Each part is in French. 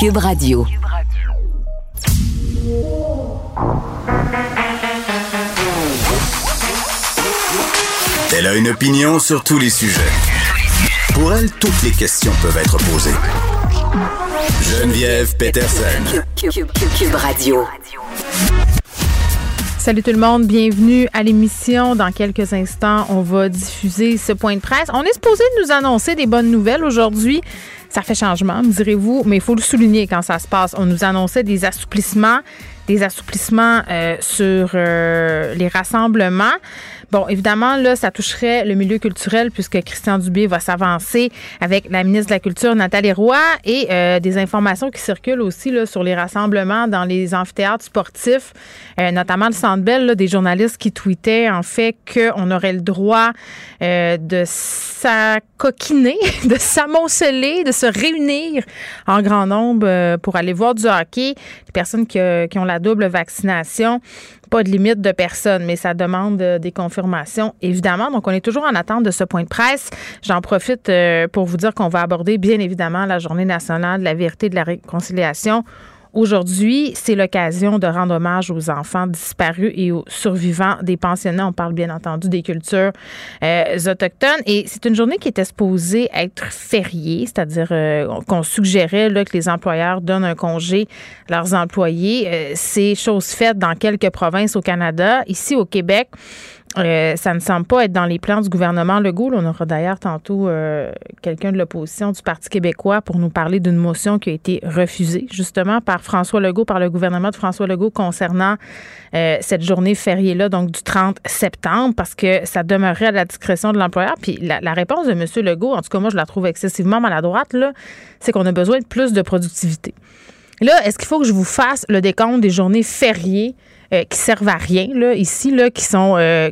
Cube Radio. Elle a une opinion sur tous les sujets. Pour elle, toutes les questions peuvent être posées. Geneviève Peterson. Cube, Radio. Salut tout le monde, bienvenue à l'émission. Dans quelques instants, on va diffuser ce point de presse. On est supposé nous annoncer des bonnes nouvelles aujourd'hui. Ça fait changement, me direz-vous, mais il faut le souligner quand ça se passe. On nous annonçait des assouplissements, des assouplissements euh, sur euh, les rassemblements. Bon, évidemment, là, ça toucherait le milieu culturel puisque Christian Dubé va s'avancer avec la ministre de la Culture, Nathalie Roy, et euh, des informations qui circulent aussi là, sur les rassemblements dans les amphithéâtres sportifs, euh, notamment le Centre Bell, des journalistes qui tweetaient en fait qu'on aurait le droit euh, de s'acoquiner, de s'amonceler, de se réunir en grand nombre pour aller voir du hockey. Personnes qui, qui ont la double vaccination pas de limite de personnes, mais ça demande euh, des confirmations, évidemment. Donc, on est toujours en attente de ce point de presse. J'en profite euh, pour vous dire qu'on va aborder, bien évidemment, la Journée nationale de la vérité et de la réconciliation Aujourd'hui, c'est l'occasion de rendre hommage aux enfants disparus et aux survivants des pensionnats. On parle bien entendu des cultures euh, autochtones. Et c'est une journée qui était supposée être fériée, c'est-à-dire euh, qu'on suggérait là, que les employeurs donnent un congé à leurs employés. Euh, c'est chose faite dans quelques provinces au Canada. Ici, au Québec, euh, ça ne semble pas être dans les plans du gouvernement Legault. on aura d'ailleurs tantôt euh, quelqu'un de l'opposition du Parti québécois pour nous parler d'une motion qui a été refusée justement par François Legault, par le gouvernement de François Legault concernant euh, cette journée fériée-là, donc du 30 septembre, parce que ça demeurait à la discrétion de l'employeur. Puis la, réponse de M. Legault, en tout cas moi je la trouve excessivement maladroite, là, c'est qu'on a besoin de plus de productivité. Là, est-ce qu'il faut que je vous fasse le décompte des journées fériées euh, qui servent à rien, là, ici, là, qui sont euh,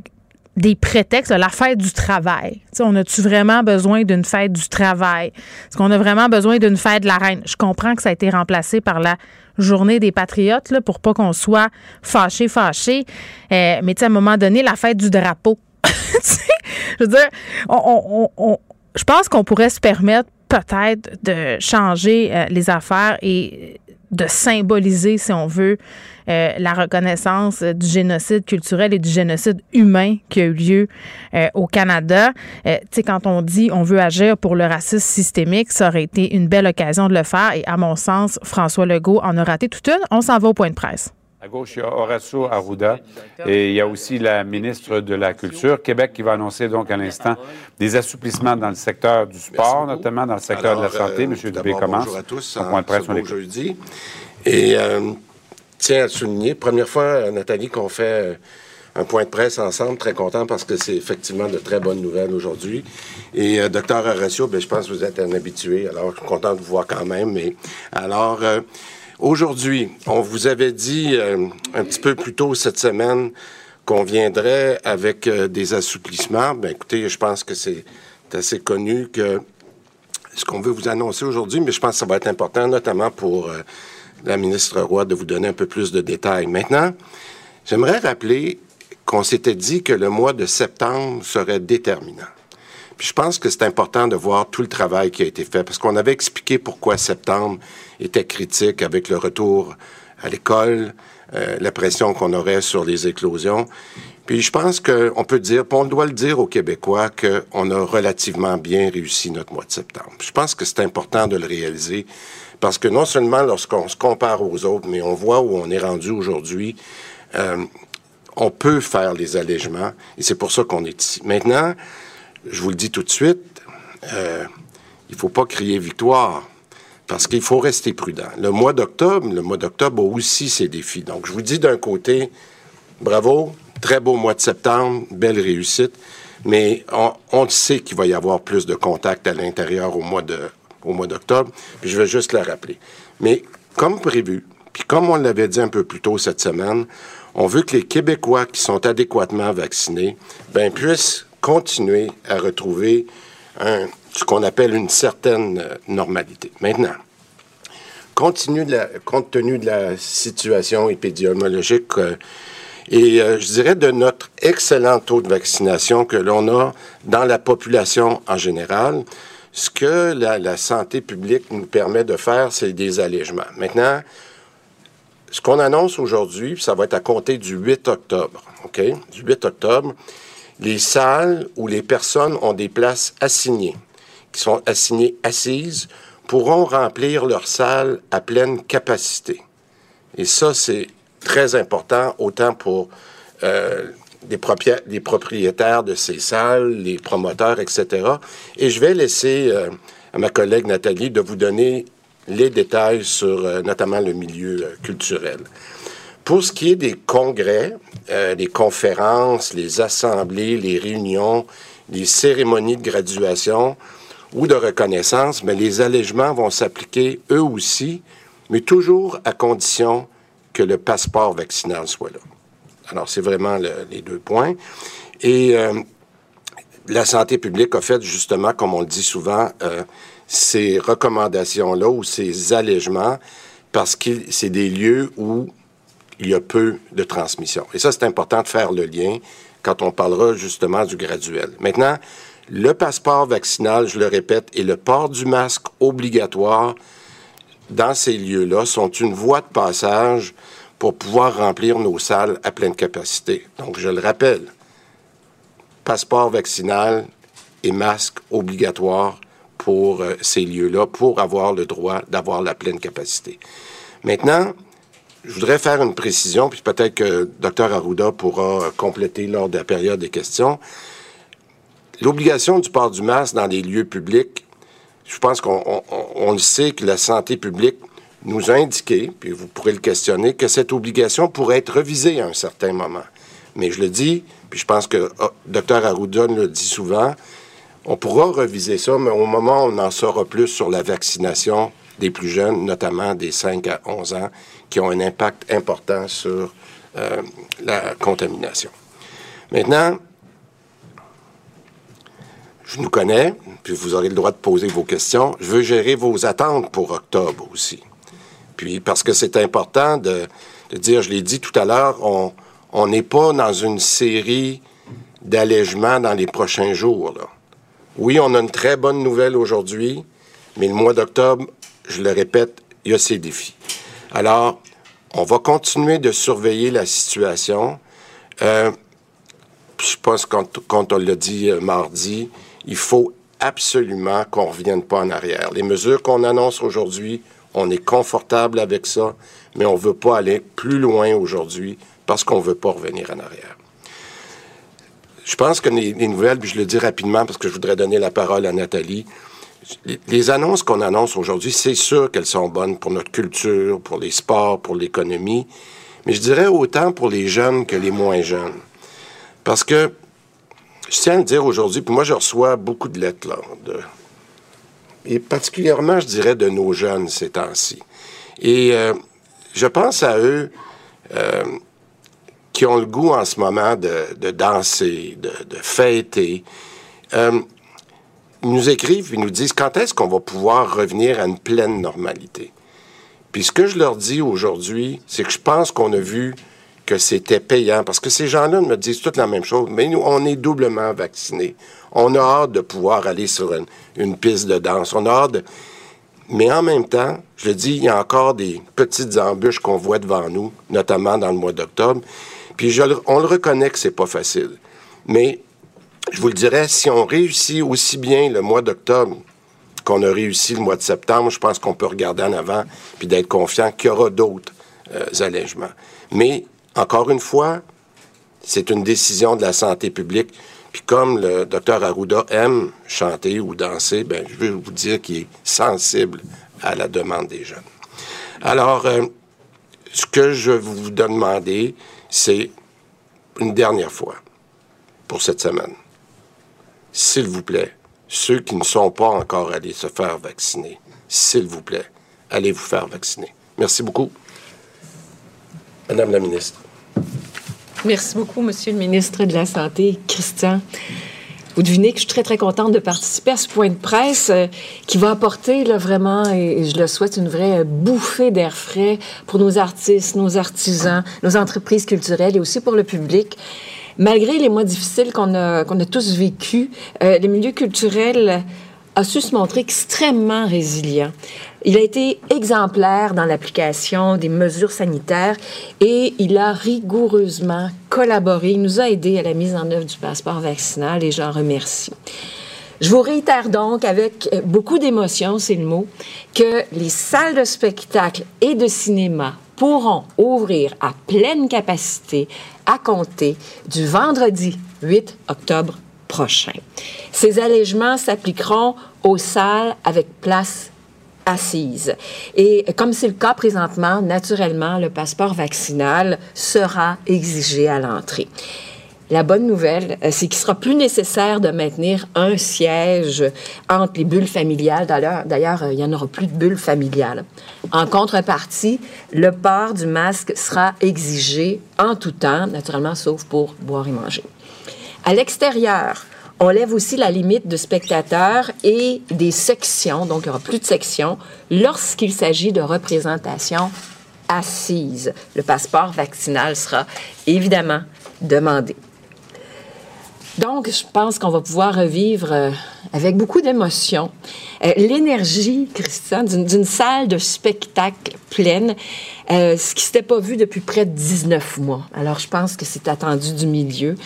des prétextes, la fête du travail. on a-tu vraiment besoin d'une fête du travail? Est-ce qu'on a vraiment besoin d'une fête de la reine? Je comprends que ça a été remplacé par la journée des patriotes là, pour pas qu'on soit fâché, fâché. Euh, mais à un moment donné, la fête du drapeau. je veux dire, je pense qu'on pourrait se permettre peut-être de changer les affaires et de symboliser, si on veut, euh, la reconnaissance du génocide culturel et du génocide humain qui a eu lieu euh, au Canada. Euh, tu sais, quand on dit on veut agir pour le racisme systémique, ça aurait été une belle occasion de le faire. Et à mon sens, François Legault en a raté toute une. On s'en va au point de presse. À gauche, il y a Horacio Arruda et il y a aussi la ministre de la Culture, Québec, qui va annoncer donc à l'instant des assouplissements dans le secteur du sport, notamment dans le secteur de la santé. Euh, Monsieur Dubé commence. Bonjour à tous. point de presse, on jeudi. Et euh, tiens à souligner, première fois, euh, Nathalie, qu'on fait un point de presse ensemble. Très content parce que c'est effectivement de très bonnes nouvelles aujourd'hui. Et euh, docteur Horacio, ben, je pense que vous êtes un habitué. Alors, je suis content de vous voir quand même. Mais alors. Aujourd'hui, on vous avait dit euh, un petit peu plus tôt cette semaine qu'on viendrait avec euh, des assouplissements. Ben, écoutez, je pense que c'est assez connu que ce qu'on veut vous annoncer aujourd'hui, mais je pense que ça va être important, notamment pour euh, la ministre Roy, de vous donner un peu plus de détails. Maintenant, j'aimerais rappeler qu'on s'était dit que le mois de septembre serait déterminant. Puis je pense que c'est important de voir tout le travail qui a été fait, parce qu'on avait expliqué pourquoi septembre était critique avec le retour à l'école, euh, la pression qu'on aurait sur les éclosions. Puis je pense qu'on peut dire, on doit le dire aux Québécois, qu'on a relativement bien réussi notre mois de septembre. Je pense que c'est important de le réaliser, parce que non seulement lorsqu'on se compare aux autres, mais on voit où on est rendu aujourd'hui, euh, on peut faire les allègements, et c'est pour ça qu'on est ici. Maintenant, je vous le dis tout de suite, euh, il ne faut pas crier victoire parce qu'il faut rester prudent. Le mois d'octobre, le mois d'octobre a aussi ses défis. Donc, je vous dis d'un côté, bravo, très beau mois de septembre, belle réussite, mais on, sait qu'il va y avoir plus de contacts à l'intérieur au mois de au mois d'octobre, je vais juste le rappeler. Mais comme prévu, puis comme on l'avait dit un peu plus tôt cette semaine, on veut que les Québécois qui sont adéquatement vaccinés ben, puissent continuer à retrouver ce qu'on appelle une certaine euh, normalité. Maintenant, la, compte tenu de la situation épidémiologique euh, et euh, je dirais de notre excellent taux de vaccination que l'on a dans la population en général, ce que la, santé publique nous permet de faire, c'est des allègements. Maintenant, ce qu'on annonce aujourd'hui, ça va être à compter du 8 octobre, OK? Du 8 octobre, les salles où les personnes ont des places assignées, qui sont assignées assises, pourront remplir leurs salles à pleine capacité. Et ça, c'est très important, autant pour euh, des, propriétaires de ces salles, les promoteurs, etc. Et je vais laisser euh, à ma collègue Nathalie de vous donner les détails sur euh, notamment le milieu euh, culturel. Pour ce qui est des congrès, les conférences, les assemblées, les réunions, les cérémonies de graduation ou de reconnaissance, mais les allègements vont s'appliquer eux aussi, mais toujours à condition que le passeport vaccinal soit là. Alors, c'est vraiment les deux points. Et euh, la santé publique a fait justement, comme on le dit souvent, euh, ces recommandations-là ou ces allègements parce que c'est des lieux où il y a peu de transmission. Et ça, c'est important de faire le lien quand on parlera justement du graduel. Maintenant, le passeport vaccinal, je le répète, et le port du masque obligatoire dans ces lieux-là sont une voie de passage pour pouvoir remplir nos salles à pleine capacité. Donc, je le rappelle, passeport vaccinal et masque obligatoire pour euh, ces lieux-là pour avoir le droit d'avoir la pleine capacité. Maintenant, je voudrais faire une précision, puis peut-être que Dr Arruda pourra compléter lors de la période des questions. L'obligation du port du masque dans les lieux publics, je pense qu'on le sait que la santé publique nous a indiqué, puis vous pourrez le questionner, que cette obligation pourrait être revisée à un certain moment. Mais je le dis, puis je pense que oh, Dr Arruda le dit souvent, on pourra reviser ça, mais au moment où on en saura plus sur la vaccination des plus jeunes, notamment des 5 à 11 ans, qui ont un impact important sur euh, la contamination. Maintenant, je nous connais, puis vous aurez le droit de poser vos questions. Je veux gérer vos attentes pour octobre aussi. Puis parce que c'est important de, dire, je l'ai dit tout à l'heure, on n'est pas dans une série d'allègements dans les prochains jours. Oui, on a une très bonne nouvelle aujourd'hui, mais le mois d'octobre, je le répète, il y a ses défis. Alors, on va continuer de surveiller la situation. Euh, je pense, quand, quand on l'a dit euh, mardi, il faut absolument qu'on ne revienne pas en arrière. Les mesures qu'on annonce aujourd'hui on est confortable avec ça, mais on ne veut pas aller plus loin aujourd'hui parce qu'on ne veut pas revenir en arrière. Je pense que les, nouvelles, puis je le dis rapidement parce que je voudrais donner la parole à Nathalie, les, annonces qu'on annonce aujourd'hui, c'est sûr qu'elles sont bonnes pour notre culture, pour les sports, pour l'économie, mais je dirais autant pour les jeunes que les moins jeunes. Parce que, je tiens à le dire aujourd'hui, puis moi je reçois beaucoup de lettres là, et particulièrement, je dirais, de nos jeunes ces temps-ci. Et euh, je pense à eux euh, qui ont le goût en ce moment de, danser, de, fêter. Euh, nous écrivent, ils nous disent quand est-ce qu'on va pouvoir revenir à une pleine normalité? Puis ce que je leur dis aujourd'hui, c'est que je pense qu'on a vu que c'était payant, parce que ces gens-là me disent toutes la même chose, mais nous, on est doublement vaccinés. On a hâte de pouvoir aller sur une, piste de danse. On a hâte. Mais en même temps, je le dis, il y a encore des petites embûches qu'on voit devant nous, notamment dans le mois d'octobre. Puis on le reconnaît que c'est pas facile. Mais je vous le dirais, si on réussit aussi bien le mois d'octobre qu'on a réussi le mois de septembre, je pense qu'on peut regarder en avant puis d'être confiant qu'il y aura d'autres euh, allègements. Mais encore une fois, c'est une décision de la santé publique. Puis comme le docteur Arruda aime chanter ou danser, ben, je veux vous dire qu'il est sensible à la demande des jeunes. Alors, euh, ce que je vous demander, c'est une dernière fois pour cette semaine. S'il vous plaît, ceux qui ne sont pas encore allés se faire vacciner, s'il vous plaît, allez vous faire vacciner. Merci beaucoup. Madame la ministre. Merci beaucoup, Monsieur le ministre de la Santé, Christian. Vous devinez que je suis très, très contente de participer à ce point de presse euh, qui va apporter là, vraiment, et, je le souhaite, une vraie bouffée d'air frais pour nos artistes, nos artisans, nos entreprises culturelles et aussi pour le public. Malgré les mois difficiles qu'on a, tous vécus, euh, les milieux culturels a su se montrer extrêmement résilient. Il a été exemplaire dans l'application des mesures sanitaires et il a rigoureusement collaboré. Il nous a aidés à la mise en œuvre du passeport vaccinal et j'en remercie. Je vous réitère donc avec beaucoup d'émotion, c'est le mot, que les salles de spectacle et de cinéma pourront ouvrir à pleine capacité à compter du vendredi 8 octobre prochain. Ces allègements s'appliqueront aux salles avec place assise. Et comme c'est le cas présentement, naturellement, le passeport vaccinal sera exigé à l'entrée. La bonne nouvelle, euh, c'est qu'il sera plus nécessaire de maintenir un siège entre les bulles familiales. D'ailleurs, euh, il n'y en aura plus de bulles familiales. En contrepartie, le port du masque sera exigé en tout temps, naturellement, sauf pour boire et manger. À l'extérieur, on lève aussi la limite de spectateurs et des sections, donc il n'y aura plus de sections, lorsqu'il s'agit de représentation assise. Le passeport vaccinal sera évidemment demandé. Donc, je pense qu'on va pouvoir revivre euh, avec beaucoup d'émotion euh, l'énergie, Christian, d'une salle de spectacle pleine, euh, ce qui s'était pas vu depuis près de 19 mois. Alors, je pense que c'est attendu du milieu.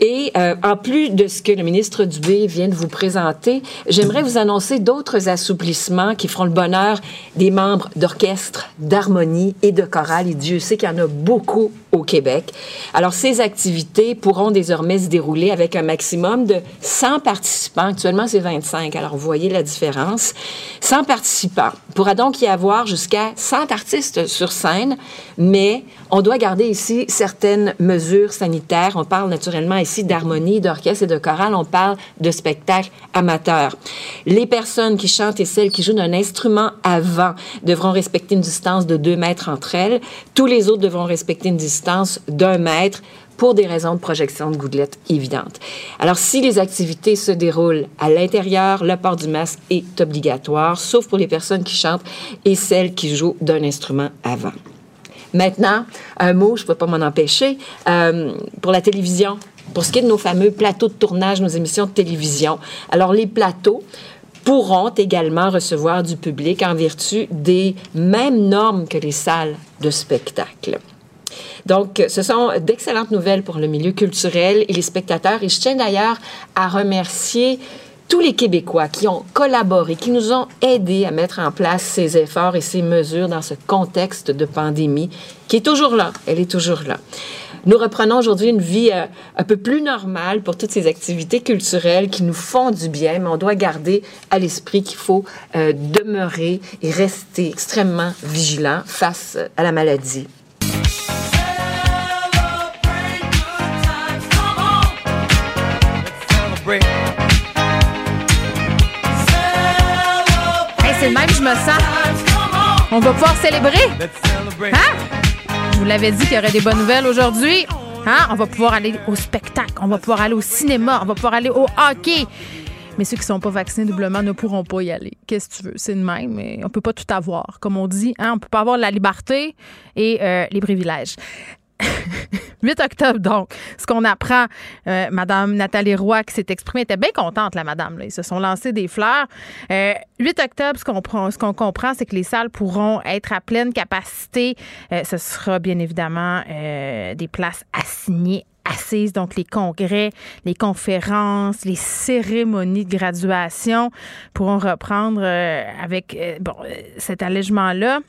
Et euh, en plus de ce que le ministre Dubé vient de vous présenter, j'aimerais vous annoncer d'autres assouplissements qui feront le bonheur des membres d'orchestre, d'harmonie et de chorale. Et Dieu sait qu'il y en a beaucoup au Québec. Alors, ces activités pourront désormais se dérouler avec un maximum de 100 participants. Actuellement, c'est 25. Alors, vous voyez la différence. 100 participants. Il pourra donc y avoir jusqu'à 100 artistes sur scène, mais on doit garder ici certaines mesures sanitaires. On parle naturellement ici d'harmonie, d'orchestre et de chorale. On parle de spectacle amateur. Les personnes qui chantent et celles qui jouent d'un instrument avant devront respecter une distance de 2 mètres entre elles. Tous les autres devront respecter une distance d'un mètre pour des raisons de projection de gouttelettes évidentes. Alors, si les activités se déroulent à l'intérieur, le port du masque est obligatoire, sauf pour les personnes qui chantent et celles qui jouent d'un instrument avant. Maintenant, un mot, je ne peux pas m'en empêcher, euh, pour la télévision. Pour ce qui est de nos fameux plateaux de tournage, nos émissions de télévision. Alors, les plateaux pourront également recevoir du public en vertu des mêmes normes que les salles de spectacle. Donc, ce sont d'excellentes nouvelles pour le milieu culturel et les spectateurs. Et je tiens d'ailleurs à remercier tous les Québécois qui ont collaboré, qui nous ont aidés à mettre en place ces efforts et ces mesures dans ce contexte de pandémie qui est toujours là. Elle est toujours là. Nous reprenons aujourd'hui une vie euh, un peu plus normale pour toutes ces activités culturelles qui nous font du bien, mais on doit garder à l'esprit qu'il faut euh, demeurer et rester extrêmement vigilant face à la maladie. C'est le même, je me sens. On va pouvoir célébrer. Hein? Je vous l'avais dit qu'il y aurait des bonnes nouvelles aujourd'hui. Hein? On va pouvoir aller au spectacle, on va pouvoir aller au cinéma, on va pouvoir aller au hockey. Mais ceux qui ne sont pas vaccinés doublement ne pourront pas y aller. Qu'est-ce que tu veux? C'est de même, mais on peut pas tout avoir. Comme on dit, hein? on peut pas avoir la liberté et euh, les privilèges. 8 octobre, donc, ce qu'on apprend, euh, Madame Nathalie Roy, qui s'est exprimée, était bien contente, la madame. Ils se sont lancés des fleurs. 8 euh, octobre, ce qu'on, ce qu'on comprend, c'est que les salles pourront être à pleine capacité. Euh, ce sera bien évidemment des places assignées assises, donc les congrès, les conférences, les cérémonies de graduation pourront reprendre avec bon, cet allègement-là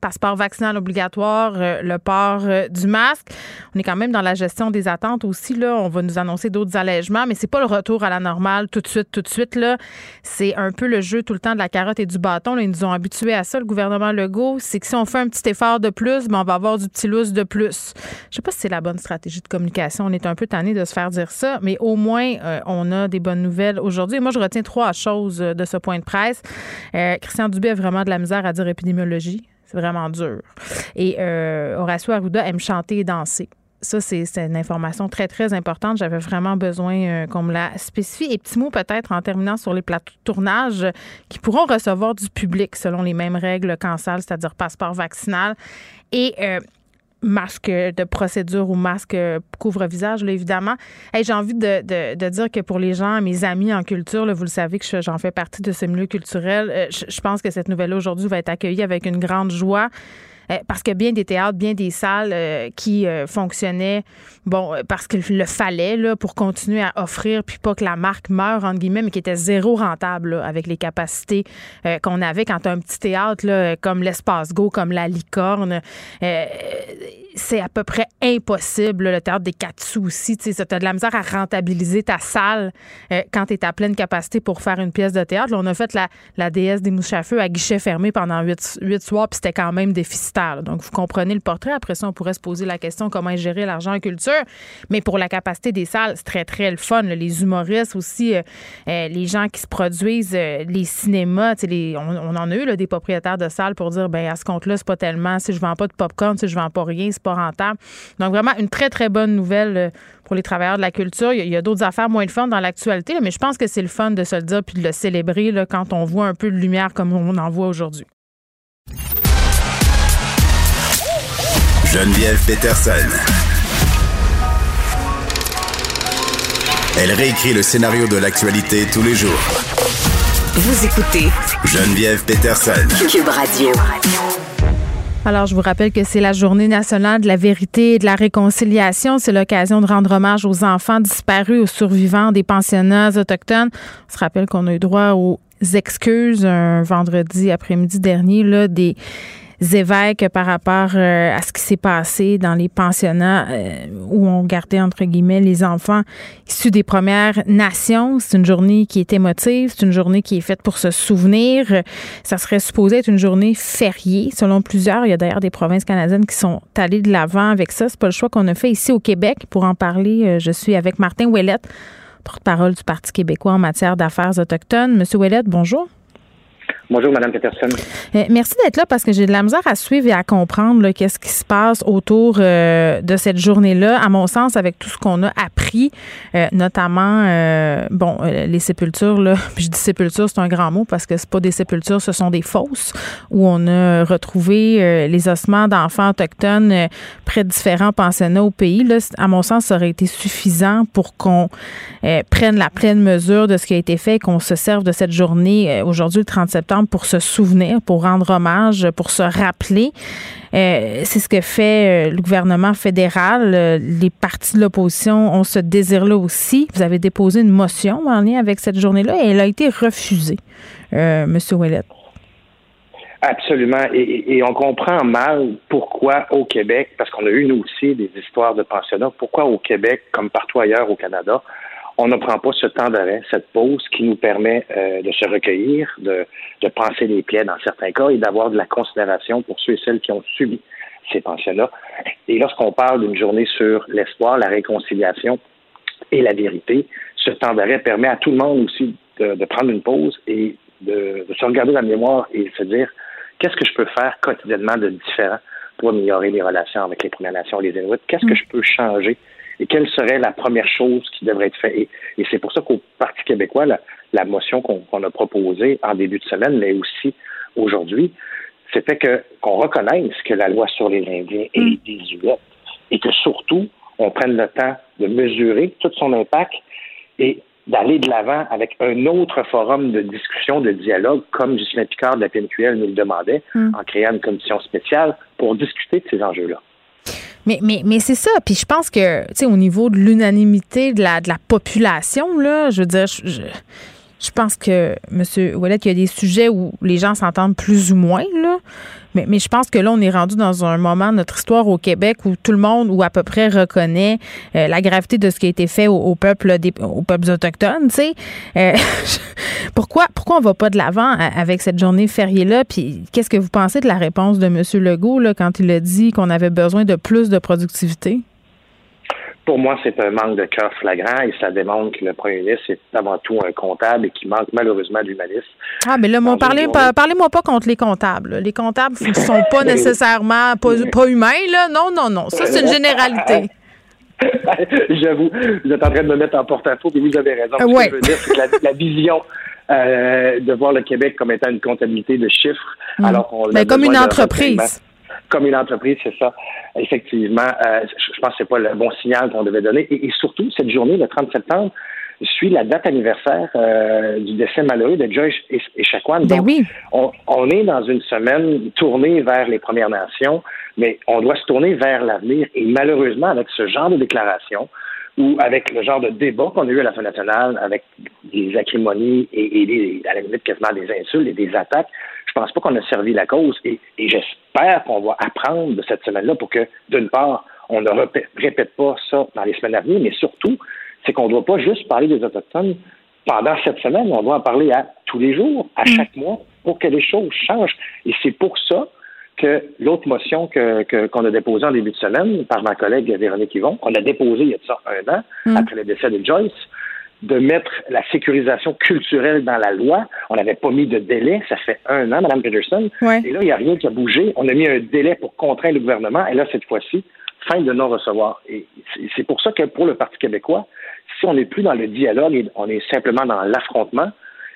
passeport vaccinal obligatoire, euh, le port euh, du masque. On est quand même dans la gestion des attentes aussi. Là. On va nous annoncer d'autres allègements, mais c'est pas le retour à la normale tout de suite, tout de suite. Là. C'est un peu le jeu tout le temps de la carotte et du bâton. Ils nous ont habitués à ça, le gouvernement Legault. C'est que si on fait un petit effort de plus, ben, on va avoir du petit lousse de plus. Je sais pas si c'est la bonne stratégie de communication. On est un peu tanné de se faire dire ça, mais au moins, euh, on a des bonnes nouvelles aujourd'hui. Moi, je retiens trois choses de ce point de presse. Christian Dubé a vraiment de la misère à dire épidémiologie. C'est vraiment dur. Et euh, Horacio Arruda aime chanter et danser. Ça, c'est une information très, très importante. J'avais vraiment besoin euh, qu'on me la spécifie. Et petit mot peut-être en terminant sur les plateaux de tournage qui pourront recevoir du public selon les mêmes règles qu'en salle, c'est-à-dire passeport vaccinal. Et euh, masque de procédure ou masque couvre-visage, évidemment. J'ai envie de, dire que pour les gens, mes amis en culture, vous le savez que j'en fais partie de ce milieu culturel, euh, je, pense que cette nouvelle aujourd'hui va être accueillie avec une grande joie. Euh, parce que bien des théâtres, bien des salles euh, qui fonctionnaient, bon, parce qu'il le fallait là, pour continuer à offrir, puis pas que la marque meure, entre guillemets, mais qui était zéro rentable avec les capacités qu'on avait quand un petit théâtre là, comme l'Espace Go, comme la Licorne c'est à peu près impossible. Le théâtre des quatre sous aussi, tu as de la misère à rentabiliser ta salle euh, quand tu es à pleine capacité pour faire une pièce de théâtre. on a fait la, la déesse des mouches à feu à guichet fermé pendant huit, huit soirs, puis c'était quand même déficitaire. Donc, vous comprenez le portrait. Après ça, on pourrait se poser la question comment gérer l'argent en culture. Mais pour la capacité des salles, c'est très, très le fun. Les humoristes aussi, euh, euh, les gens qui se produisent, les cinémas, on, en a eu des propriétaires de salles pour dire, ben à ce compte-là, c'est pas tellement, si je vends pas de popcorn, si je vends pas rien, c'est rentable. Donc, vraiment, une très, très bonne nouvelle euh, pour les travailleurs de la culture. Il y a, d'autres affaires moins de fun dans l'actualité, mais je pense que c'est le fun de se le dire puis de le célébrer quand on voit un peu de lumière comme on en voit aujourd'hui. Geneviève Peterson. Elle réécrit le scénario de l'actualité tous les jours. Vous écoutez Geneviève Peterson. Cube Radio. Alors, je vous rappelle que c'est la journée nationale de la vérité et de la réconciliation. C'est l'occasion de rendre hommage aux enfants disparus, aux survivants des pensionnats autochtones. On se rappelle qu'on a eu droit aux excuses un vendredi après-midi dernier, là, des évêques par rapport euh, à ce qui s'est passé dans les pensionnats euh, où on gardait, entre guillemets, les enfants issus des Premières Nations. C'est une journée qui est émotive, c'est une journée qui est faite pour se souvenir. Ça serait supposé être une journée fériée, selon plusieurs. Il y a d'ailleurs des provinces canadiennes qui sont allées de l'avant avec ça. C'est pas le choix qu'on a fait ici au Québec. Pour en parler, euh, je suis avec Martin Ouellette, porte-parole du Parti québécois en matière d'affaires autochtones. Monsieur Ouellette, bonjour. Bonjour, Mme Peterson. Euh, merci d'être là parce que j'ai de la misère à suivre et à comprendre qu'est-ce qui se passe autour euh, de cette journée-là. À mon sens, avec tout ce qu'on a appris, euh, notamment, bon, les sépultures, là, je dis sépultures, c'est un grand mot parce que c'est pas des sépultures, ce sont des fosses où on a retrouvé les ossements d'enfants autochtones près de différents pensionnats au pays. Là, à mon sens, ça aurait été suffisant pour qu'on prenne la pleine mesure de ce qui a été fait et qu'on se serve de cette journée aujourd'hui, le 30 septembre pour se souvenir, pour rendre hommage, pour se rappeler. Euh, c'est ce que fait euh, le gouvernement fédéral. Euh, les partis de l'opposition ont ce désir-là aussi. Vous avez déposé une motion en lien avec cette journée-là et elle a été refusée, Monsieur Ouellet. Absolument. Et, on comprend mal pourquoi au Québec, parce qu'on a eu nous aussi des histoires de pensionnats, pourquoi au Québec, comme partout ailleurs au Canada, on ne prend pas ce temps d'arrêt, cette pause qui nous permet euh, de se recueillir, de, de penser les plaies dans certains cas et d'avoir de la considération pour ceux et celles qui ont subi ces pensionnats. Et lorsqu'on parle d'une journée sur l'espoir, la réconciliation et la vérité, ce temps d'arrêt permet à tout le monde aussi de, prendre une pause et de, de, se regarder dans la mémoire et de se dire qu'est-ce que je peux faire quotidiennement de différent pour améliorer les relations avec les Premières Nations et les Inuits? Qu'est-ce que mm. je peux changer et quelle serait la première chose qui devrait être faite? Et, c'est pour ça qu'au Parti québécois, la, motion qu'on a proposée en début de semaine, mais aussi aujourd'hui, c'était que qu'on reconnaisse que la loi sur les Indiens est mm. désuète et que surtout, on prenne le temps de mesurer tout son impact et d'aller de l'avant avec un autre forum de discussion, de dialogue, comme Justin Picard de la PNQL nous le demandait, mm. en créant une commission spéciale pour discuter de ces enjeux-là. Mais, mais, mais c'est ça. Puis je pense que, tu sais, au niveau de l'unanimité de la, de la population, là, je veux dire, je, je pense que, M. Ouellet, il y a des sujets où les gens s'entendent plus ou moins, là. Mais, mais, je pense que là, on est rendu dans un moment de notre histoire au Québec où tout le monde, ou à peu près, reconnaît euh, la gravité de ce qui a été fait au, peuple des, aux peuples autochtones, tu sais. Euh, pourquoi, pourquoi on va pas de l'avant avec cette journée fériée-là? Puis qu'est-ce que vous pensez de la réponse de M. Legault là, quand il a dit qu'on avait besoin de plus de productivité? Pour moi, c'est un manque de cœur flagrant et ça démontre que le premier ministre est avant tout un comptable et qui manque malheureusement d'humanisme. Ah, mais là, parlez-moi parlez pas contre les comptables. Les comptables ne sont pas nécessairement pas, humains, là. Non, non, non. Ça, c'est une généralité. J'avoue, vous êtes en train de me mettre en porte-à-faux, mais vous avez raison. Ce que je veux dire, c'est que la, vision euh, de voir le Québec comme étant une comptabilité de chiffres, mm. alors qu'on. Mais comme une entreprise. Comme une entreprise, c'est ça. Effectivement, euh, je pense que c'est pas le bon signal qu'on devait donner. Et, surtout, cette journée, le 30 septembre, suit la date anniversaire euh, du décès malheureux de Joyce et, et ben Donc, oui. on, on, est dans une semaine tournée vers les Premières Nations, mais on doit se tourner vers l'avenir. Et malheureusement, avec ce genre de déclaration, ou avec le genre de débat qu'on a eu à l'Assemblée nationale, avec des acrimonies et, et à la limite quasiment des insultes et des attaques, pense pas qu'on a servi la cause. Et, j'espère qu'on va apprendre de cette semaine-là pour que, d'une part, on ne répète pas ça dans les semaines à venir, mais surtout, c'est qu'on ne doit pas juste parler des Autochtones pendant cette semaine, on doit en parler à tous les jours, à mm. chaque mois, pour que les choses changent. Et c'est pour ça que l'autre motion que, qu'on a déposée en début de semaine par ma collègue Véronique Yvon, on a déposé il y a de ça un an, mm. après le décès de Joyce, de mettre la sécurisation culturelle dans la loi. On n'avait pas mis de délai, ça fait un an, Mme Peterson. Et là, il n'y a rien qui a bougé. On a mis un délai pour contraindre le gouvernement. Et là, cette fois-ci, fin de non-recevoir. Et c'est pour ça que pour le Parti québécois, si on n'est plus dans le dialogue, on est simplement dans l'affrontement,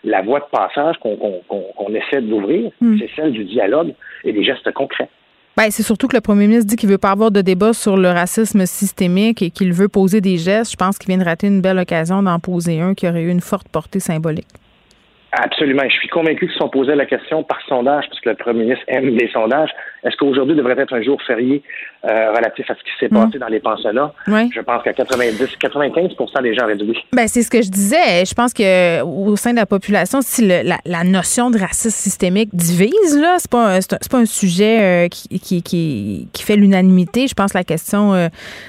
la voie de passage qu'on essaie d'ouvrir, hmm. c'est celle du dialogue et des gestes concrets. Ben, c'est surtout que le premier ministre dit qu'il veut pas avoir de débat sur le racisme systémique et qu'il veut poser des gestes. Je pense qu'il vient de rater une belle occasion d'en poser un qui aurait eu une forte portée symbolique. Absolument. Je suis convaincu qu'ils sont posés la question par sondage, parce que le premier ministre aime les sondages. Est-ce qu'aujourd'hui devrait être un jour férié euh, relatif à ce qui s'est mm. passé dans les pensionnats? Oui. Je pense qu'à 90, 95% des gens auraient dit oui. Ben, c'est ce que je disais. Je pense que au sein de la population, si la, la, notion de racisme systémique divise, là, c'est pas, c'est pas un sujet euh, qui, qui, qui, qui, fait l'unanimité. Je pense que la question euh,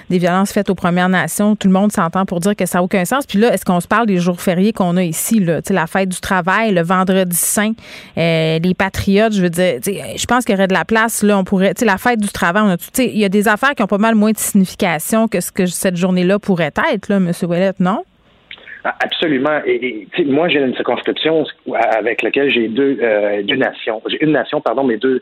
des violences faites aux Premières Nations, tout le monde s'entend pour dire que ça n'a aucun sens. Puis là, est-ce qu'on se parle des jours fériés qu'on a ici, là? la fête du travail? le vendredi saint, les patriotes, je veux dire, je pense qu'il y aurait de la place, là, on pourrait, tu sais, la fête du travail, on a il y a des affaires qui ont pas mal moins de signification que ce que cette journée-là pourrait être, là, M. Ouellet, non? Ah, absolument. Et, moi, j'ai une circonscription avec laquelle j'ai deux, euh, deux nations. J'ai une nation, pardon, mais deux,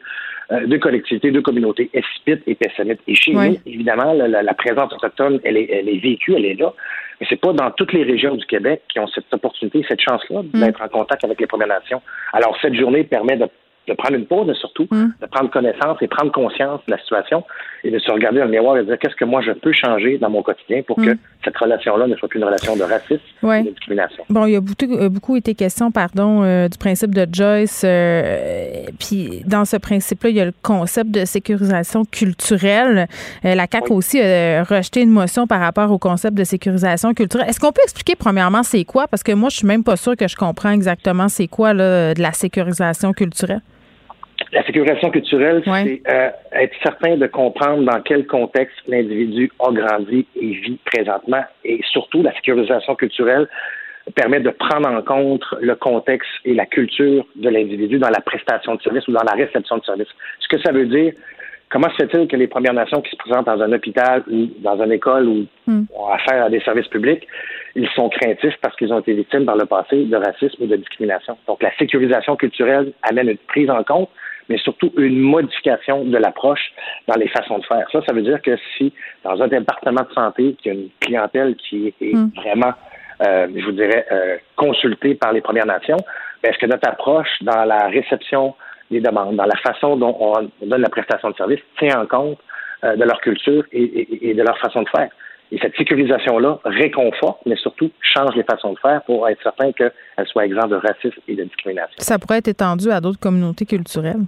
euh, deux collectivités, deux communautés, Espit et Pessamit. Et chez nous, évidemment, la, présence autochtone, elle est, elle est vécue, elle est là. Mais c'est pas dans toutes les régions du Québec qui ont cette opportunité, cette chance-là mm. d'être en contact avec les Premières Nations. Alors, cette journée permet de de prendre une pause, mais surtout mm. de prendre connaissance et prendre conscience de la situation et de se regarder dans le miroir et de dire qu'est-ce que moi je peux changer dans mon quotidien pour que mm. cette relation-là ne soit plus une relation de racisme et de discrimination? Bon, il y a beaucoup, euh, beaucoup été question, pardon, euh, du principe de Joyce. Euh, puis dans ce principe-là, il y a le concept de sécurisation culturelle. la CAQ aussi a rejeté une motion par rapport au concept de sécurisation culturelle. Est-ce qu'on peut expliquer premièrement c'est quoi? Parce que moi, je suis même pas sûre que je comprends exactement c'est quoi là, de la sécurisation culturelle. La sécurisation culturelle, c'est euh, être certain de comprendre dans quel contexte l'individu a grandi et vit présentement. Et surtout, la sécurisation culturelle permet de prendre en compte le contexte et la culture de l'individu dans la prestation de service ou dans la réception de service. Ce que ça veut dire, comment se fait-il que les Premières Nations qui se présentent dans un hôpital ou dans une école ou hmm. ont affaire à des services publics, ils sont craintifs parce qu'ils ont été victimes par le passé de racisme ou de discrimination. Donc, la sécurisation culturelle amène une prise en compte, mais surtout une modification de l'approche dans les façons de faire. Ça, ça veut dire que si dans un département de santé, il y a une clientèle qui est hmm. vraiment, euh, je vous dirais, euh, consultée par les Premières Nations, ben, est-ce que notre approche dans la réception des demandes, dans la façon dont on donne la prestation de service, tient en compte euh, de leur culture et, de leur façon de faire? Et cette sécurisation-là réconforte, mais surtout change les façons de faire pour être certain qu'elle soit exempte de racisme et de discrimination. Ça pourrait être étendu à d'autres communautés culturelles?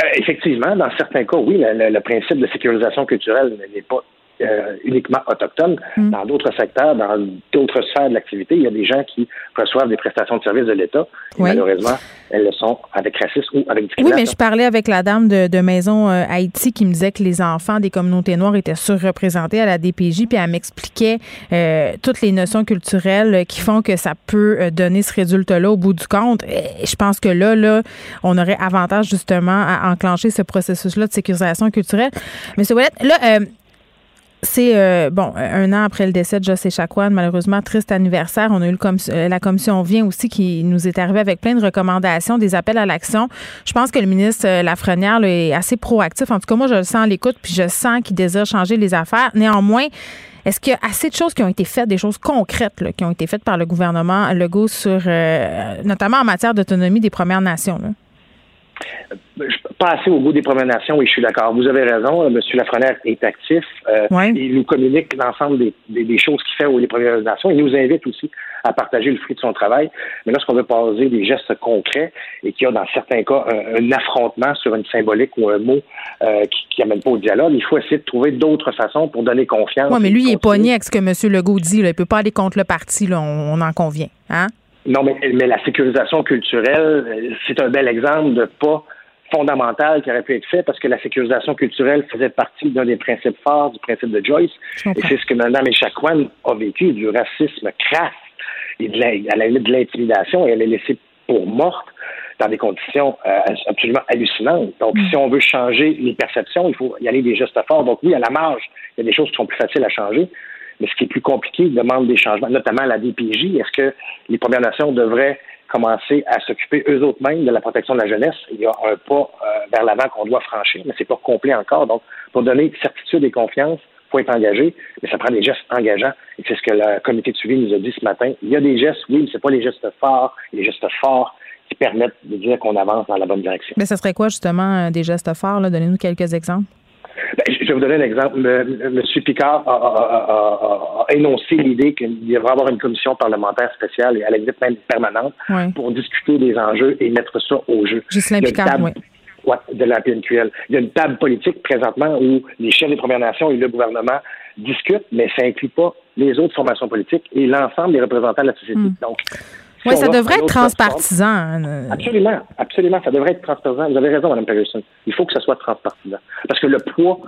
Euh, effectivement, dans certains cas, oui, le, principe de sécurisation culturelle n'est pas euh, uniquement autochtones. Mm. Dans d'autres secteurs, dans d'autres sphères de l'activité, il y a des gens qui reçoivent des prestations de services de l'État. Malheureusement, elles le sont avec racisme ou avec discrimination. Oui, mais je parlais avec la dame de, Maison euh, Haïti qui me disait que les enfants des communautés noires étaient surreprésentés à la DPJ, puis elle m'expliquait euh, toutes les notions culturelles qui font que ça peut donner ce résultat-là au bout du compte. Et je pense que là, là, on aurait avantage justement à enclencher ce processus-là de sécurisation culturelle. Monsieur Ouellet, là, c'est euh, bon un an après le décès de José Chacoan, malheureusement triste anniversaire. On a eu le euh, la commission vient aussi qui nous est arrivée avec plein de recommandations, des appels à l'action. Je pense que le ministre euh, Lafrenière est assez proactif. En tout cas, moi je le sens à l'écoute, puis je sens qu'il désire changer les affaires. Néanmoins, est-ce qu'il y a assez de choses qui ont été faites, des choses concrètes qui ont été faites par le gouvernement Legault sur, notamment en matière d'autonomie des Premières Nations? Là? Pas au goût des Premières Nations, et je suis d'accord. Vous avez raison, M. Lafrenière est actif. Euh, Il nous communique l'ensemble des, des, choses qu'il fait aux Premières Nations. Il nous invite aussi à partager le fruit de son travail. Mais lorsqu'on veut poser des gestes concrets et qu'il y a dans certains cas un, affrontement sur une symbolique ou un mot euh, qui n'amène pas au dialogue, il faut essayer de trouver d'autres façons pour donner confiance. Oui, mais lui, il est pogné avec ce que M. Legault dit. Il ne peut pas aller contre le parti, là, on, on en convient. Hein? Non, mais, mais la sécurisation culturelle, c'est un bel exemple de pas fondamental qui aurait pu être fait parce que la sécurisation culturelle faisait partie d'un des principes forts du principe de Joyce. Et c'est ce que Mme Echaquan a vécu, du racisme crasse et de la, l'intimidation. Et elle est laissée pour morte dans des conditions euh, absolument hallucinantes. Donc, mm. si on veut changer les perceptions, il faut y aller des gestes forts. Donc, oui, à la marge, il y a des choses qui sont plus faciles à changer. Mais ce qui est plus compliqué demande des changements, notamment la DPJ. Est-ce que les Premières Nations devraient commencer à s'occuper eux autres mêmes de la protection de la jeunesse? Il y a un pas euh, vers l'avant qu'on doit franchir, mais c'est pas complet encore. Donc, pour donner certitude et confiance, il faut être engagé, mais ça prend des gestes engageants. Et c'est ce que le comité de suivi nous a dit ce matin. Il y a des gestes, oui, mais c'est pas les gestes forts, les gestes forts qui permettent de dire qu'on avance dans la bonne direction. Mais ce serait quoi justement euh, des gestes forts? Donnez-nous quelques exemples. Ben, je vais vous donner un exemple. M. Picard a, énoncé l'idée qu'il devrait avoir une commission parlementaire spéciale et à la limite même permanente pour discuter des enjeux et mettre ça au jeu. Picard, oui. de la PNQL. Il y a une table politique présentement où les chefs des Premières Nations et le gouvernement discutent, mais ça n'inclut pas les autres formations politiques et l'ensemble des représentants de la société. Hmm. Donc, oui, ça devrait être transpartisan. Hein, absolument, absolument. Ça devrait être transpartisan. Vous avez raison, Mme Peterson. Il faut que ce soit transpartisan. Parce que le poids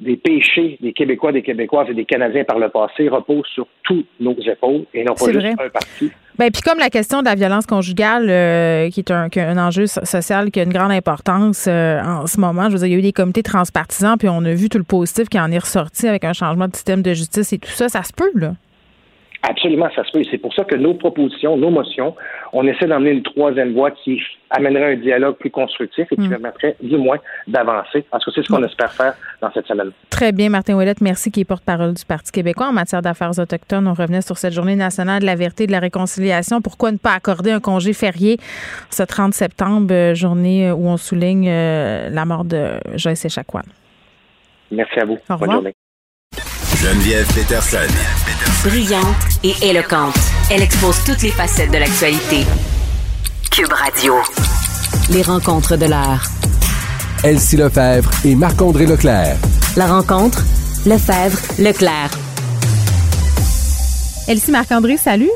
des péchés des Québécois, des Québécoises et des Canadiens par le passé repose sur tous nos épaules et non pas juste un parti. Bien, puis comme la question de la violence conjugale, euh, qui est un, un, enjeu social qui a une grande importance euh, en ce moment, je veux dire, il y a eu des comités transpartisans, puis on a vu tout le positif qui en est ressorti avec un changement de système de justice et tout ça. Ça se peut, là? Absolument, ça se peut. C'est pour ça que nos propositions, nos motions, on essaie d'emmener une troisième voie qui amènerait un dialogue plus constructif et qui mm. permettrait du moins d'avancer. Parce que c'est ce qu'on espère faire dans cette semaine. Très bien, Martin Ouellette. Merci qui est porte-parole du Parti québécois en matière d'affaires autochtones. On revenait sur cette journée nationale de la vérité et de la réconciliation. Pourquoi ne pas accorder un congé férié ce 30 septembre, euh, journée où on souligne euh, la mort de Joyce Echaquan? Merci à vous. Au revoir. Bonne journée. Geneviève Peterson. Brillante et éloquente, elle expose toutes les facettes de l'actualité. Cube Radio. Les rencontres de l'heure. Elsie Lefebvre et Marc-André Leclerc. La rencontre, Lefebvre, Leclerc. Elsie Marc-André, salut.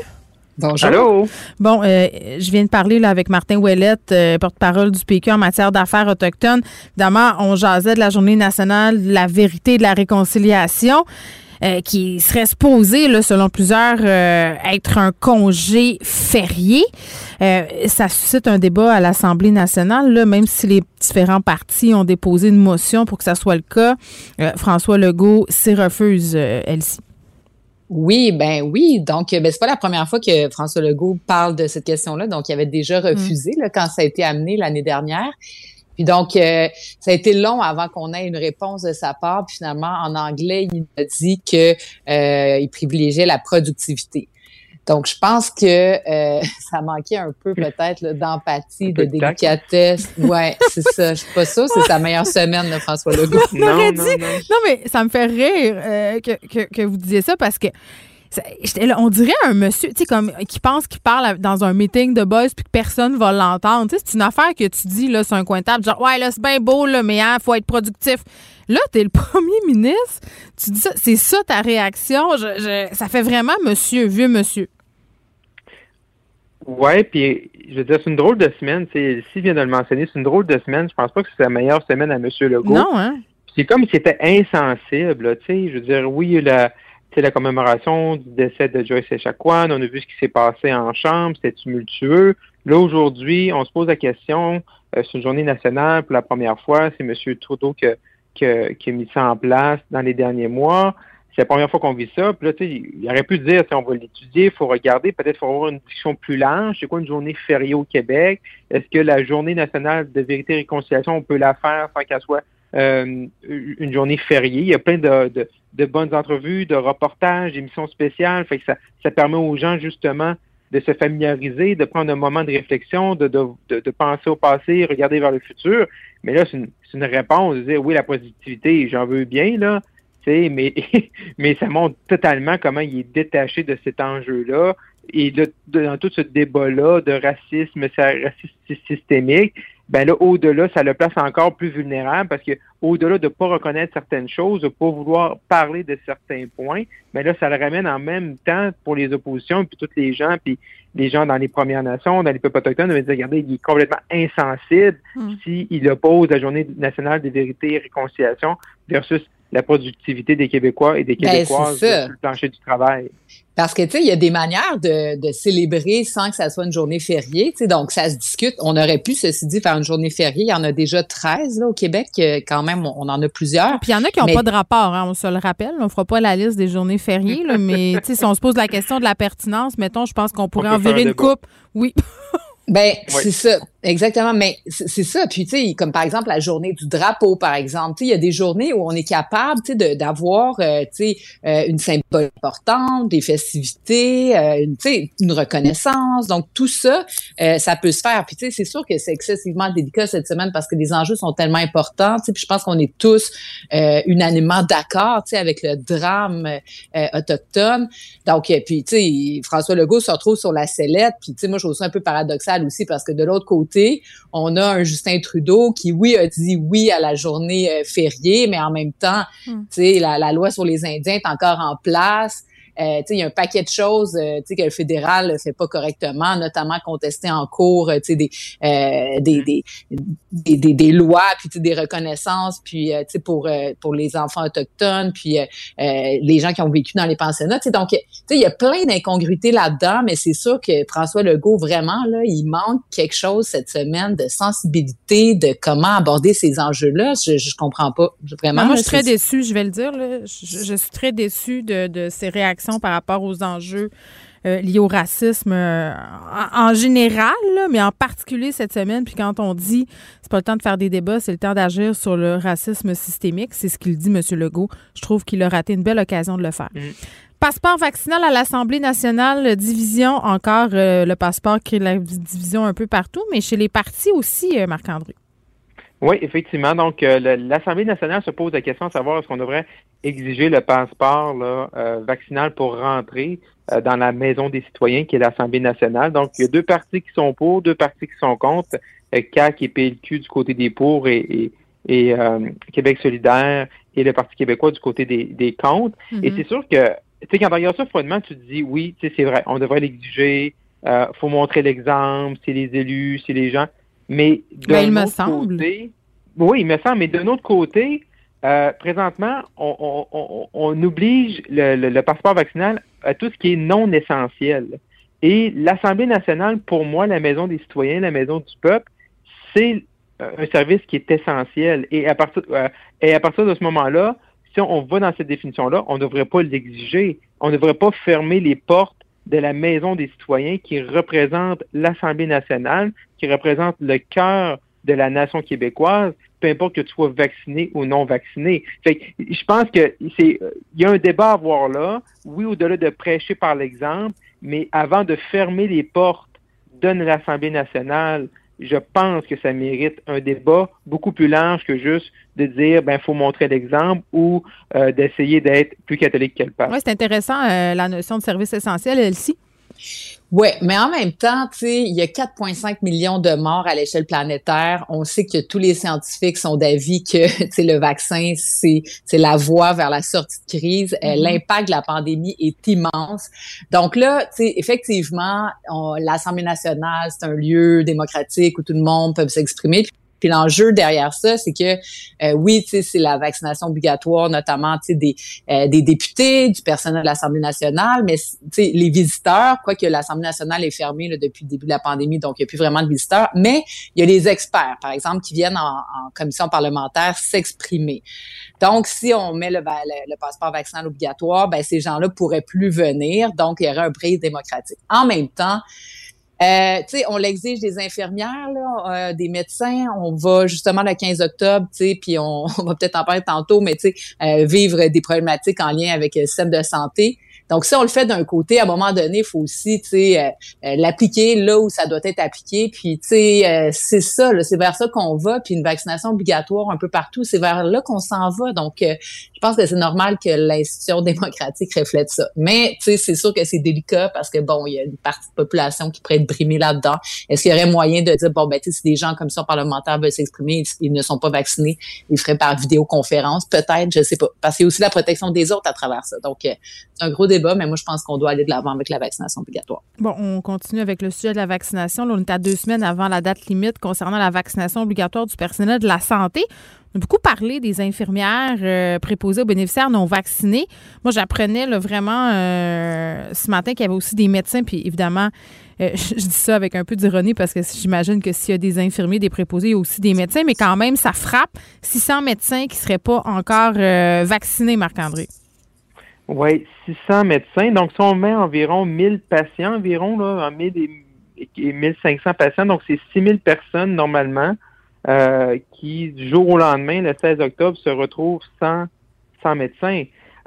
Bonjour. Allô? Bon, euh, je viens de parler là, avec Martin Ouellette, euh, porte-parole du PQ en matière d'affaires autochtones. Évidemment, on jasait de la Journée nationale de la vérité et de la réconciliation. Euh, qui serait supposé, là, selon plusieurs, être un congé férié. ça suscite un débat à l'Assemblée nationale, là, même si les différents partis ont déposé une motion pour que ça soit le cas. François Legault s'y refuse, Elsie. Oui, ben oui. Donc, ben, c'est pas la première fois que François Legault parle de cette question-là. Donc, il avait déjà mm. refusé là, quand ça a été amené l'année dernière. Puis donc, euh, ça a été long avant qu'on ait une réponse de sa part. Puis finalement, en anglais, il a dit que euh, il privilégiait la productivité. Donc, je pense que euh, ça manquait un peu peut-être d'empathie, de, délicatesse. Ouais, c'est ça. Je suis pas sûre, c'est sa meilleure semaine, de François Legault. non, non, non. non, mais ça me fait rire euh, que, que, que, vous disiez ça parce que on dirait un monsieur, tu sais, comme qui pense qu'il parle dans un meeting de boss puis que personne va l'entendre. Tu sais, c'est une affaire que tu dis là sur un coin de table, genre ouais là c'est bien beau là, mais il hein, faut être productif. Là, t'es le premier ministre, tu dis ça, c'est ça ta réaction? ça fait vraiment monsieur, vieux monsieur. Ouais, puis je veux dire, c'est une drôle de semaine. Si vient de le mentionner, c'est une drôle de semaine. Je pense pas que c'est la meilleure semaine à M. Legault. Non, hein? C'est comme si c'était insensible, tu sais. Je veux dire, oui, la, la commémoration du décès de Joyce Echaquan, on a vu ce qui s'est passé en chambre, c'était tumultueux. Là, aujourd'hui, on se pose la question, euh, c'est une journée nationale pour la première fois, c'est M. Trudeau qui, qui a mis ça en place dans les derniers mois c'est la première fois qu'on vit ça. Puis là, il aurait pu dire, on va l'étudier, il faut regarder, peut-être faut avoir une discussion plus large. C'est quoi une journée fériée au Québec? Est-ce que la journée nationale de vérité et réconciliation, on peut la faire sans qu'elle soit euh, une journée fériée? Il y a plein de, de, bonnes entrevues, de reportages, d'émissions spéciales. Fait que ça, ça permet aux gens, justement, de se familiariser, de prendre un moment de réflexion, de, de, de, penser au passé, regarder vers le futur. Mais là, c'est une, une, réponse de dire oui, la positivité, j'en veux bien, là, mais, mais ça montre totalement comment il est détaché de cet enjeu-là. Et dans tout ce débat-là de racisme, racisme systémique, ben là, au-delà, ça le place encore plus vulnérable parce que au-delà de ne pas reconnaître certaines choses, de ne pas vouloir parler de certains points, mais ben là, ça le ramène en même temps pour les oppositions, puis tous les gens, puis les gens dans les Premières Nations, dans les peuples autochtones, de dire, regardez, il est complètement insensible hmm. s'il oppose la Journée nationale des vérités et réconciliation versus la productivité des Québécois et des ben, Québécoises sur le plancher du travail. Parce que, tu sais, il y a des manières de, de, célébrer sans que ça soit une journée fériée, tu sais, donc ça se discute. On aurait pu, ceci dit, faire une journée fériée. Il y en a déjà 13 là, au Québec, quand même, on, en a plusieurs. Puis il y en a qui n'ont pas de rapport, hein, on se le rappelle. On ne fera pas la liste des journées fériées, là, mais tu sais, si on se pose la question de la pertinence, mettons, je pense qu'on pourrait en virer une coupe. Oui. Ben, c'est ça. Exactement, mais c'est ça. Puis, tu sais, comme par exemple la journée du drapeau, par exemple, tu sais, il y a des journées où on est capable, tu sais, d'avoir, euh, tu sais, euh, une symbole importante, des festivités, euh, tu sais, une reconnaissance. Donc, tout ça, ça peut se faire. Puis, tu sais, c'est sûr que c'est excessivement délicat cette semaine parce que les enjeux sont tellement importants, tu sais, puis je pense qu'on est tous unanimement d'accord, tu sais, avec le drame autochtone. Donc, puis, tu sais, François Legault se retrouve sur la sellette, puis, tu sais, moi, je trouve ça un peu paradoxal aussi parce que de l'autre côté, on a un Justin Trudeau qui, oui, a dit oui à la journée euh, fériée, mais en même temps, hmm. tu sais, la, loi sur les Indiens est encore en place. Euh, il y a un paquet de choses euh, que le fédéral ne fait pas correctement, notamment contester en cours euh, des, euh, des, des, des, des, lois, puis des reconnaissances, puis pour, pour les enfants autochtones, puis les gens qui ont vécu dans les pensionnats. Donc, il y a plein d'incongruités là-dedans, mais c'est sûr que François Legault, vraiment, là, il manque quelque chose cette semaine de sensibilité, de comment aborder ces enjeux-là. Je, je comprends pas. Vraiment, moi, je suis très déçue, je vais le dire. Là. Je, je, suis très déçue de, de ces réactions par rapport aux enjeux euh, liés au racisme euh, en, général, mais en particulier cette semaine. Puis quand on dit c'est pas le temps de faire des débats, c'est le temps d'agir sur le racisme systémique, c'est ce qu'il dit, M. Legault. Je trouve qu'il a raté une belle occasion de le faire. Mm. Passeport vaccinal à l'Assemblée nationale, division encore, euh, le passeport crée la division un peu partout, mais chez les partis aussi, Marc-André. Oui, effectivement. Donc, euh, l'Assemblée nationale se pose la question de savoir est-ce qu'on devrait exiger le passeport euh, vaccinal pour rentrer euh, dans la maison des citoyens, qui est l'Assemblée nationale. Donc, il y a deux partis qui sont pour, deux partis qui sont contre. CAC et PLQ du côté des pour et, et, Québec solidaire et le Parti québécois du côté des, des contre. Et mm-hmm. c'est sûr que, tu sais, quand on regarde ça froidement, tu te dis, oui, tu sais, c'est vrai, on devrait l'exiger, il faut montrer l'exemple, c'est les élus, c'est les gens. Mais ben, il me semble. Côté, oui, il me semble, mais d'un autre côté, euh, présentement, on, on, on, oblige le, le, passeport vaccinal à tout ce qui est non essentiel. Et l'Assemblée nationale, pour moi, la maison des citoyens, la maison du peuple, c'est euh, un service qui est essentiel. Et à partir, euh, et à partir de ce moment-là, si on va dans cette définition-là, on ne devrait pas l'exiger. On ne devrait pas fermer les portes de la Maison des citoyens qui représente l'Assemblée nationale, qui représente le cœur de la nation québécoise, peu importe que tu sois vacciné ou non vacciné. Fait je pense que c'est y a un débat à avoir là, oui, au-delà de prêcher par l'exemple, mais avant de fermer les portes de l'Assemblée nationale je pense que ça mérite un débat beaucoup plus large que juste de dire ben faut montrer l'exemple ou euh, d'essayer d'être plus catholique qu'elle parle. Oui, c'est intéressant euh, la notion de service essentiel, elle-ci. Oui, mais en même temps, tu sais, il y a 4,5 millions de morts à l'échelle planétaire. On sait que tous les scientifiques sont d'avis que le vaccin, c'est la voie vers la sortie de crise. Euh, mm-hmm. L'impact de la pandémie est immense. Donc là, tu sais, effectivement, l'Assemblée nationale, c'est un lieu démocratique où tout le monde peut s'exprimer. Puis l'enjeu derrière ça, c'est que euh, oui, c'est la vaccination obligatoire, notamment des, euh, des députés, du personnel de l'Assemblée nationale, mais les visiteurs, quoique l'Assemblée nationale est fermée depuis le début de la pandémie, donc il n'y a plus vraiment de visiteurs, mais il y a les experts, par exemple, qui viennent en, commission parlementaire s'exprimer. Donc, si on met le, le, passeport vaccinal obligatoire, ben, ces gens-là pourraient plus venir, donc il y aurait un brise démocratique. En même temps, euh, tu sais, on l'exige des infirmières, là, euh, des médecins. On va justement le 15 octobre, tu sais, puis on, va peut-être en parler tantôt, mais tu sais, euh, vivre des problématiques en lien avec le système de santé. Donc, si on le fait d'un côté, à un moment donné, il faut aussi, tu sais, l'appliquer là où ça doit être appliqué. Puis, tu sais, c'est ça, c'est vers ça qu'on va. Puis une vaccination obligatoire un peu partout, c'est vers là qu'on s'en va. Donc, je pense que c'est normal que l'institution démocratique reflète ça. Mais, tu sais, c'est sûr que c'est délicat parce que, bon, il y a une partie de la population qui pourrait être brimée là-dedans. Est-ce qu'il y aurait moyen de dire, bon, ben, tu sais, si des gens comme ça parlementaires veulent s'exprimer, ils ne sont pas vaccinés, ils feraient par vidéoconférence, peut-être, je sais pas. Parce qu'il y a aussi la protection des autres à travers ça. Donc, euh, c'est un gros débat, mais moi, je pense qu'on doit aller de l'avant avec la vaccination obligatoire. Bon, on continue avec le sujet de la vaccination. Là, on est à deux semaines avant la date limite concernant la vaccination obligatoire du personnel de la santé. On a beaucoup parlé des infirmières euh, préposées aux bénéficiaires non vaccinés. Moi, j'apprenais vraiment euh, ce matin qu'il y avait aussi des médecins, puis évidemment, euh, je dis ça avec un peu d'ironie parce que j'imagine que s'il y a des infirmiers, des préposés, il y a aussi des médecins, mais quand même, ça frappe 600 médecins qui ne seraient pas encore vaccinés, Marc-André. Oui, 600 médecins. Donc, si on met environ 1000 patients, environ, là, 1000 et 1500 patients, donc c'est 6000 personnes normalement euh, qui, du jour au lendemain, le 16 octobre, se retrouve sans, sans.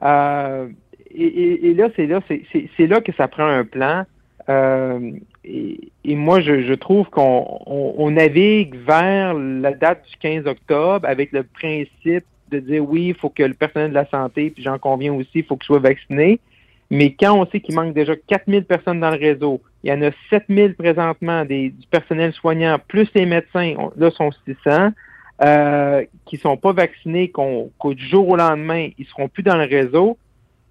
Euh, et, là, c'est là, c'est là que ça prend un plan. Euh, et, moi, je, trouve qu'on navigue vers la date du 15 octobre avec le principe de dire oui, il faut que le personnel de la santé, puis j'en conviens aussi, il faut qu'il soit vacciné. Mais quand on sait qu'il manque déjà 4000 personnes dans le réseau, il y en a 7000 présentement des, du personnel soignant, plus les médecins, là sont 600, euh, qui sont pas vaccinés, qu'au du jour au lendemain, ils seront plus dans le réseau.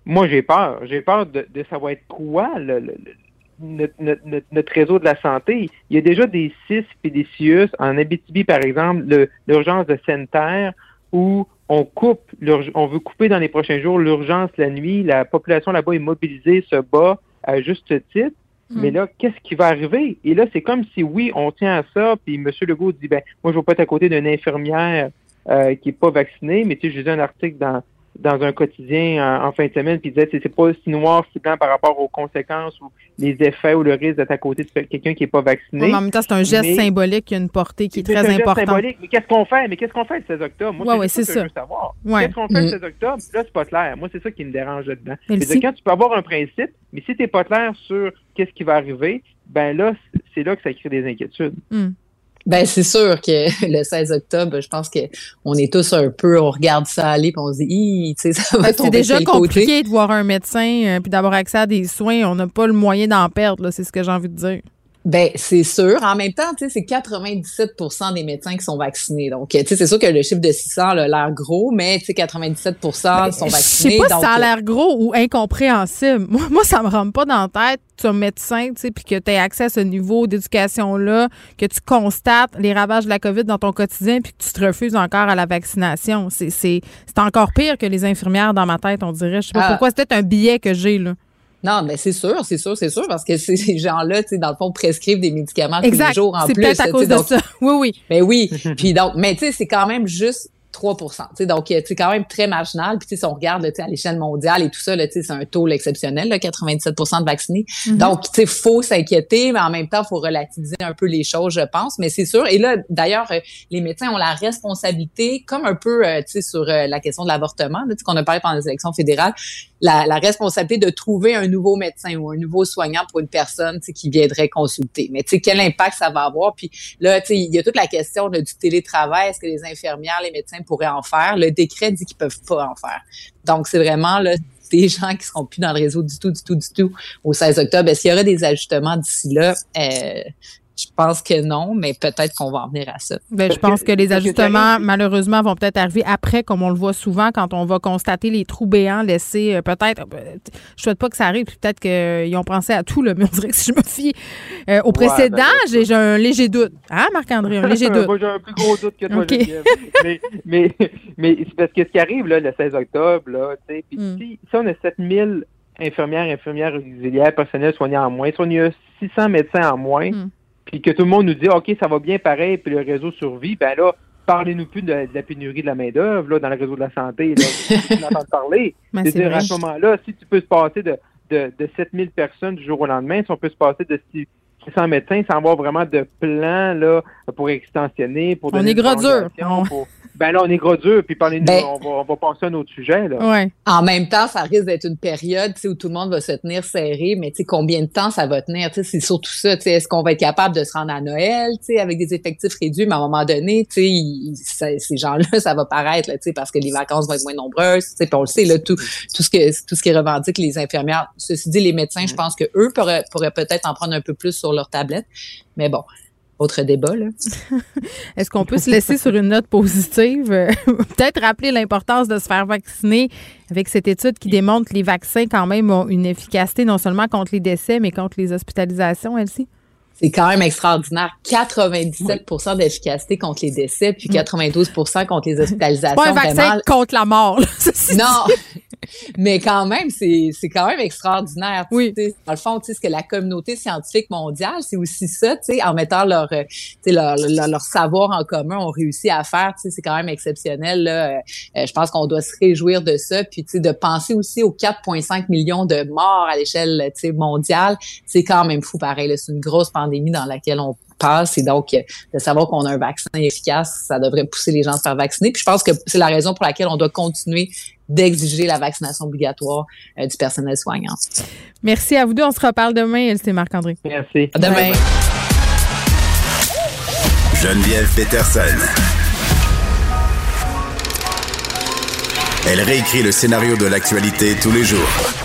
Moi, j'ai peur. J'ai peur de, de, savoir être quoi le, notre, réseau de la santé. Il y a déjà des CIS et des CIUS en Abitibi, par exemple, l'urgence de sanitaire où on coupe, on veut couper dans les prochains jours l'urgence la nuit. La population là-bas est mobilisée, se bat à juste titre. Hmm. Mais là, qu'est-ce qui va arriver? Et là, c'est comme si, oui, on tient à ça, puis M. Legault dit, ben, moi, je ne vais pas être à côté d'une infirmière euh, qui n'est pas vaccinée, mais tu sais, je lisais un article dans dans un quotidien en, fin de semaine, puis disait c'est pas si noir, si blanc par rapport aux conséquences ou les effets ou le risque d'être à côté de quelqu'un qui n'est pas vacciné. en même temps, c'est un geste symbolique qui a une portée qui est, très importante. symbolique. Mais qu'est-ce qu'on fait? Mais qu'est-ce qu'on fait le 16 octobre? Moi, c'est ça, que je veux savoir. Qu'est-ce qu'on fait le 16 octobre? Là, c'est pas clair. Moi, c'est ça qui me dérange là-dedans. Quand tu peux avoir un principe, mais si tu n'es pas clair sur qu'est-ce qui va arriver, ben là, c'est là que ça crée des inquiétudes. Hmm. Ben c'est sûr que le 16 octobre, je pense que on est tous un peu, on regarde ça aller, puis on se dit, tu sais, ça va ben, C'est déjà compliqué de voir un médecin euh, puis d'avoir accès à des soins. On n'a pas le moyen d'en perdre, c'est ce que j'ai envie de dire. Ben, c'est sûr. En même temps, tu sais, c'est 97% des médecins qui sont vaccinés. Donc, tu sais, c'est sûr que le chiffre de 600 a l'air gros, mais tu sais, 97% sont vaccinés. Je sais pas si ça a l'air gros ou incompréhensible. Moi, moi, ça me rentre pas dans la tête. Tu es un médecin, tu sais, puis que tu as accès à ce niveau d'éducation-là, que tu constates les ravages de la COVID dans ton quotidien, puis que tu te refuses encore à la vaccination. C'est encore pire que les infirmières dans ma tête, on dirait. Je sais pas ah. pourquoi. C'est peut-être un billet que j'ai, là. Non, mais c'est sûr, c'est sûr, c'est sûr, parce que ces gens-là, tu sais, dans le fond, prescrivent des médicaments tous les jours en plus. C'est peut-être à cause de ça. Oui, oui. Mais oui. Puis donc, mais tu sais, c'est quand même juste 3 Donc, c'est quand même très marginal. Puis, si on regarde à l'échelle mondiale et tout ça, c'est un taux exceptionnel, là, 97 de vaccinés. Mm-hmm. Donc, il faut s'inquiéter, mais en même temps, il faut relativiser un peu les choses, je pense. Mais c'est sûr. Et là, d'ailleurs, euh, les médecins ont la responsabilité, comme un peu euh, sur euh, la question de l'avortement, qu'on a parlé pendant les élections fédérales, la, la, responsabilité de trouver un nouveau médecin ou un nouveau soignant pour une personne qui viendrait consulter. Mais quel impact ça va avoir? Puis là, il y a toute la question du télétravail. Est-ce que les infirmières, les médecins pourraient en faire? Le décret dit qu'ils peuvent pas en faire. Donc, c'est vraiment là, des gens qui seront plus dans le réseau du tout, du tout, du tout au 16 octobre. Est-ce qu'il y aura des ajustements d'ici là? Euh, je pense que non, mais peut-être qu'on va en venir à ça. Bien, je pense que les ajustements, malheureusement, vont peut-être arriver après, comme on le voit souvent, quand on va constater les trous béants laissés. Euh, peut-être, euh, je souhaite pas que ça arrive, peut-être qu'ils ont pensé à tout, là, mais on dirait que si je me fie euh, au précédent, ben, j'ai un léger doute. Hein, Marc-André, un léger doute. Moi, j'ai un plus gros doute que toi, mais, mais, mais, c'est parce que ce qui arrive, là, le 16 octobre, là, tu sais, puis hmm. si, on a 7000 infirmières, infirmières auxiliaires, personnels soignants en moins, si on a 600 médecins en moins, hmm puis que tout le monde nous dit OK, ça va bien pareil, puis le réseau survit, ben là, parlez-nous plus de, la pénurie de la main-d'œuvre là, dans le réseau de la santé. Là, on parler. Ben, C'est-à-dire, à ce moment-là, si tu peux se passer de, de, de 7000 personnes du jour au lendemain, si on peut se passer de 600 médecins sans avoir vraiment de plan là, pour extensionner, pour On est gros dur. Ben là, on est gros dur, puis parlez-nous, Ben- on, va, on va passer à un autre sujet. Là. Ouais. En même temps, ça risque d'être une période où tout le monde va se tenir serré, mais tu sais, combien de temps ça va tenir? Tu sais, C'est surtout ça. tu sais, Est-ce qu'on va être capable de se rendre à Noël tu sais, avec des effectifs réduits, mais à un moment donné, ça- ces gens-là, ça va paraître là, tu sais, parce que les vacances vont être moins nombreuses. tu sais, Puis on le sait, là, tout, tout, ce que, tout ce qui revendique les infirmières. Ceci dit, les médecins, je pense que eux pourraient, pourraient peut-être en prendre un peu plus sur leur tablette. Mais bon, autre débat. Là. Est-ce qu'on peut se laisser sur une note positive? Euh, Peut-être rappeler l'importance de se faire vacciner avec cette étude qui démontre que les vaccins, quand même, ont une efficacité non seulement contre les décès, mais contre les hospitalisations, Elsie? C'est quand même extraordinaire. 97% d'efficacité contre les décès, puis 92% contre les hospitalisations. Pas un vaccin Vraiment, contre la mort. là. Non, mais quand même, c'est quand même extraordinaire. Oui. Dans le fond, ce que la communauté scientifique mondiale, c'est aussi ça, en mettant leur, euh, leur, leur, leur savoir en commun, ont réussi à faire, c'est quand même exceptionnel. Là. Euh, euh, je pense qu'on doit se réjouir de ça, puis de penser aussi aux 4,5 millions de morts à l'échelle mondiale, c'est quand même fou pareil. C'est une grosse pandémie dans laquelle on passe et donc euh, de savoir qu'on a un vaccin efficace, ça devrait pousser les gens à se faire vacciner. Puis je pense que c'est la raison pour laquelle on doit continuer d'exiger la vaccination obligatoire euh, du personnel soignant. Merci à vous deux. On se reparle demain, Elsie et Marc-André. Merci. À demain. Geneviève Peterson. Elle réécrit le scénario de l'actualité tous les jours.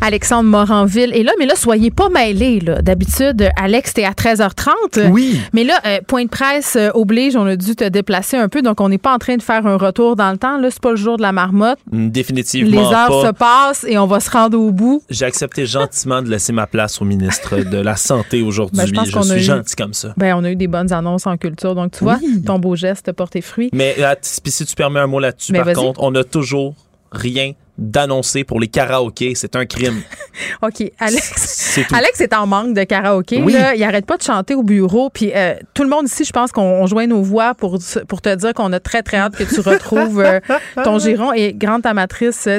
Alexandre Moranville est là, mais là, soyez pas mêlés. là. D'habitude, Alex, t'es à 13h30. Oui. Mais là, euh, point de presse euh, oblige, on a dû te déplacer un peu, donc on n'est pas en train de faire un retour dans le temps. Là, c'est pas le jour de la marmotte. Définitivement Les heures pas. se passent et on va se rendre au bout. J'ai accepté gentiment de laisser ma place au ministre de la Santé aujourd'hui. Ben, je pense je qu'on a suis eu- gentil comme ça. Ben, on a eu des bonnes annonces en culture, donc tu vois, ton beau geste a porté fruit. Mais là, puis si tu permets un mot là-dessus, par contre, on n'a toujours rien d'annoncé pour les karaokés. C'est un crime. OK, Alex. Tout. Alex est en manque de karaoké. Oui. Là. Il arrête pas de chanter au bureau. Puis euh, tout le monde ici, je pense qu'on on joint nos voix pour, pour te dire qu'on a très, très hâte que tu retrouves euh, ton giron. Et grande amatrice, euh,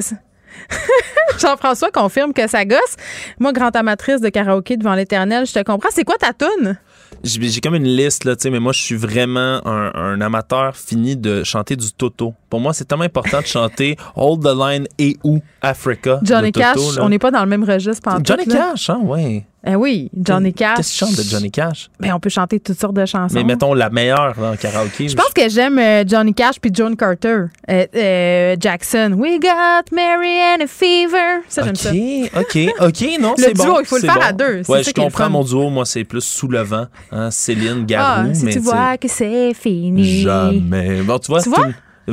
Jean-François confirme que ça gosse. Moi, grande amatrice de karaoké devant l'éternel, je te comprends. C'est quoi ta toune? J'ai j'ai comme une liste, là, tu sais, mais moi, je suis vraiment un, un amateur fini de chanter du Toto. Pour moi, c'est tellement important de chanter Hold the Line et ou Africa. Johnny Toto, Cash, là. on n'est pas dans le même registre. pantoute, Johnny. Cash, hein, ouais. Eh oui, Johnny Cash. Qu'est-ce que tu chantes de Johnny Cash? Ben, on peut chanter toutes sortes de chansons. Mais mettons la meilleure dans le karaoké. Je pense que j'aime euh, Johnny Cash puis Joan Carter. Euh, euh, Jackson. We got Mary and a fever. Ça, j'aime ça. OK, OK, OK, non, Le c'est bon. duo, il faut le faire bon. à deux, Ouais, je le comprends mon duo. Moi, c'est plus sous le vent. Hein, Céline, Garou. Ah, si mais tu vois que c'est fini. Jamais. Bon, tu vois, Tu vois?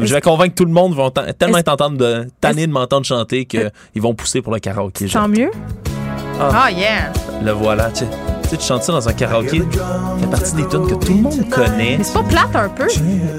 Je vais convaincre tout le monde, vont tellement être entendre de, tannés de m'entendre chanter qu'ils vont pousser pour le karaoké. Tant mieux? Ah. Ah, yeah. Le voilà. Tu sais, tu sais, tu chantes ça dans un karaoké. Fait partie des tunes que tout le monde connaît. Mais c'est pas plate un peu?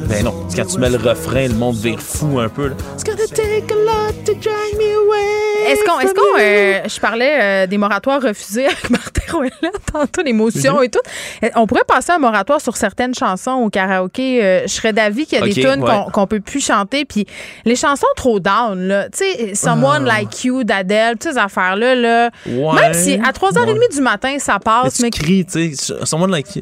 Ben non, quand tu mets le refrain, le monde vire fou un peu. là. It's gonna take a lot to drag me away. Est-ce qu'on, est-ce from qu'on, you. euh, je parlais euh, des moratoires refusés avec Martin Ouellet tantôt, l'émotion Mhm. et tout. Euh, On pourrait passer un moratoire sur certaines chansons au karaoké. Euh, je serais d'avis qu'il y a des tunes ouais. qu'on, qu'on peut plus chanter. Puis les chansons trop down, là. Tu sais, Someone Like You d'Adèle, toutes ces affaires-là, là. Ah. Ouais. Même si à 3h30 Ouais. du matin, ça Mais passe, tu mais. cries, tu sais. Someone like you.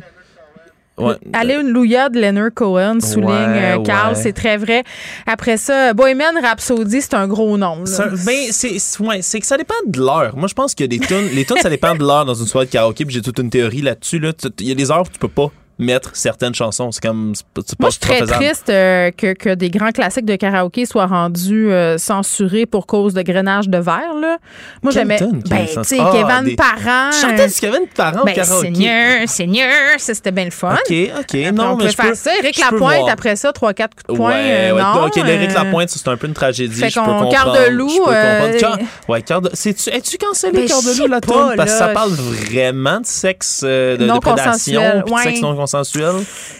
Ouais. Alléluia de Leonard Cohen, souligne Ouais, euh, Carl, ouais. c'est très vrai. Après ça, Bohemian Rhapsody, c'est un gros nom. ben, c'est ouais, c'est que ça dépend de l'heure. Moi, je pense qu'il y a des tunes. Les tunes, ça dépend de l'heure dans une soirée de karaoké. Puis j'ai toute une théorie là-dessus. Là. Il y a des heures où tu peux pas mettre certaines chansons. C'est comme. Moi, je suis très triste euh, que, que des grands classiques de karaoké soient rendus euh, censurés pour cause de grainage de verre. Là. Moi, j'aimais. Ben, tu sais, Ah, Kevin des- Parent. Chantais du Kevin Parent au ben, karaoké. Seigneur, Seigneur, ça, c'était bien le fun. OK, OK. Après, non, on mais peut je faire peux, ça. Éric Lapointe, après ça, 3-4 coups de poing. Ouais, euh, ouais, non, OK, l'Éric euh, Lapointe, c'est un peu une tragédie. fait je peux qu'on- comprendre. Cœur de loup, Je peux euh, ouais, cœur de... Es-tu cancellé, Cœur de loup, la toune? Parce que ça parle vraiment de sexe, euh, de, prédation, sexe non consensuel,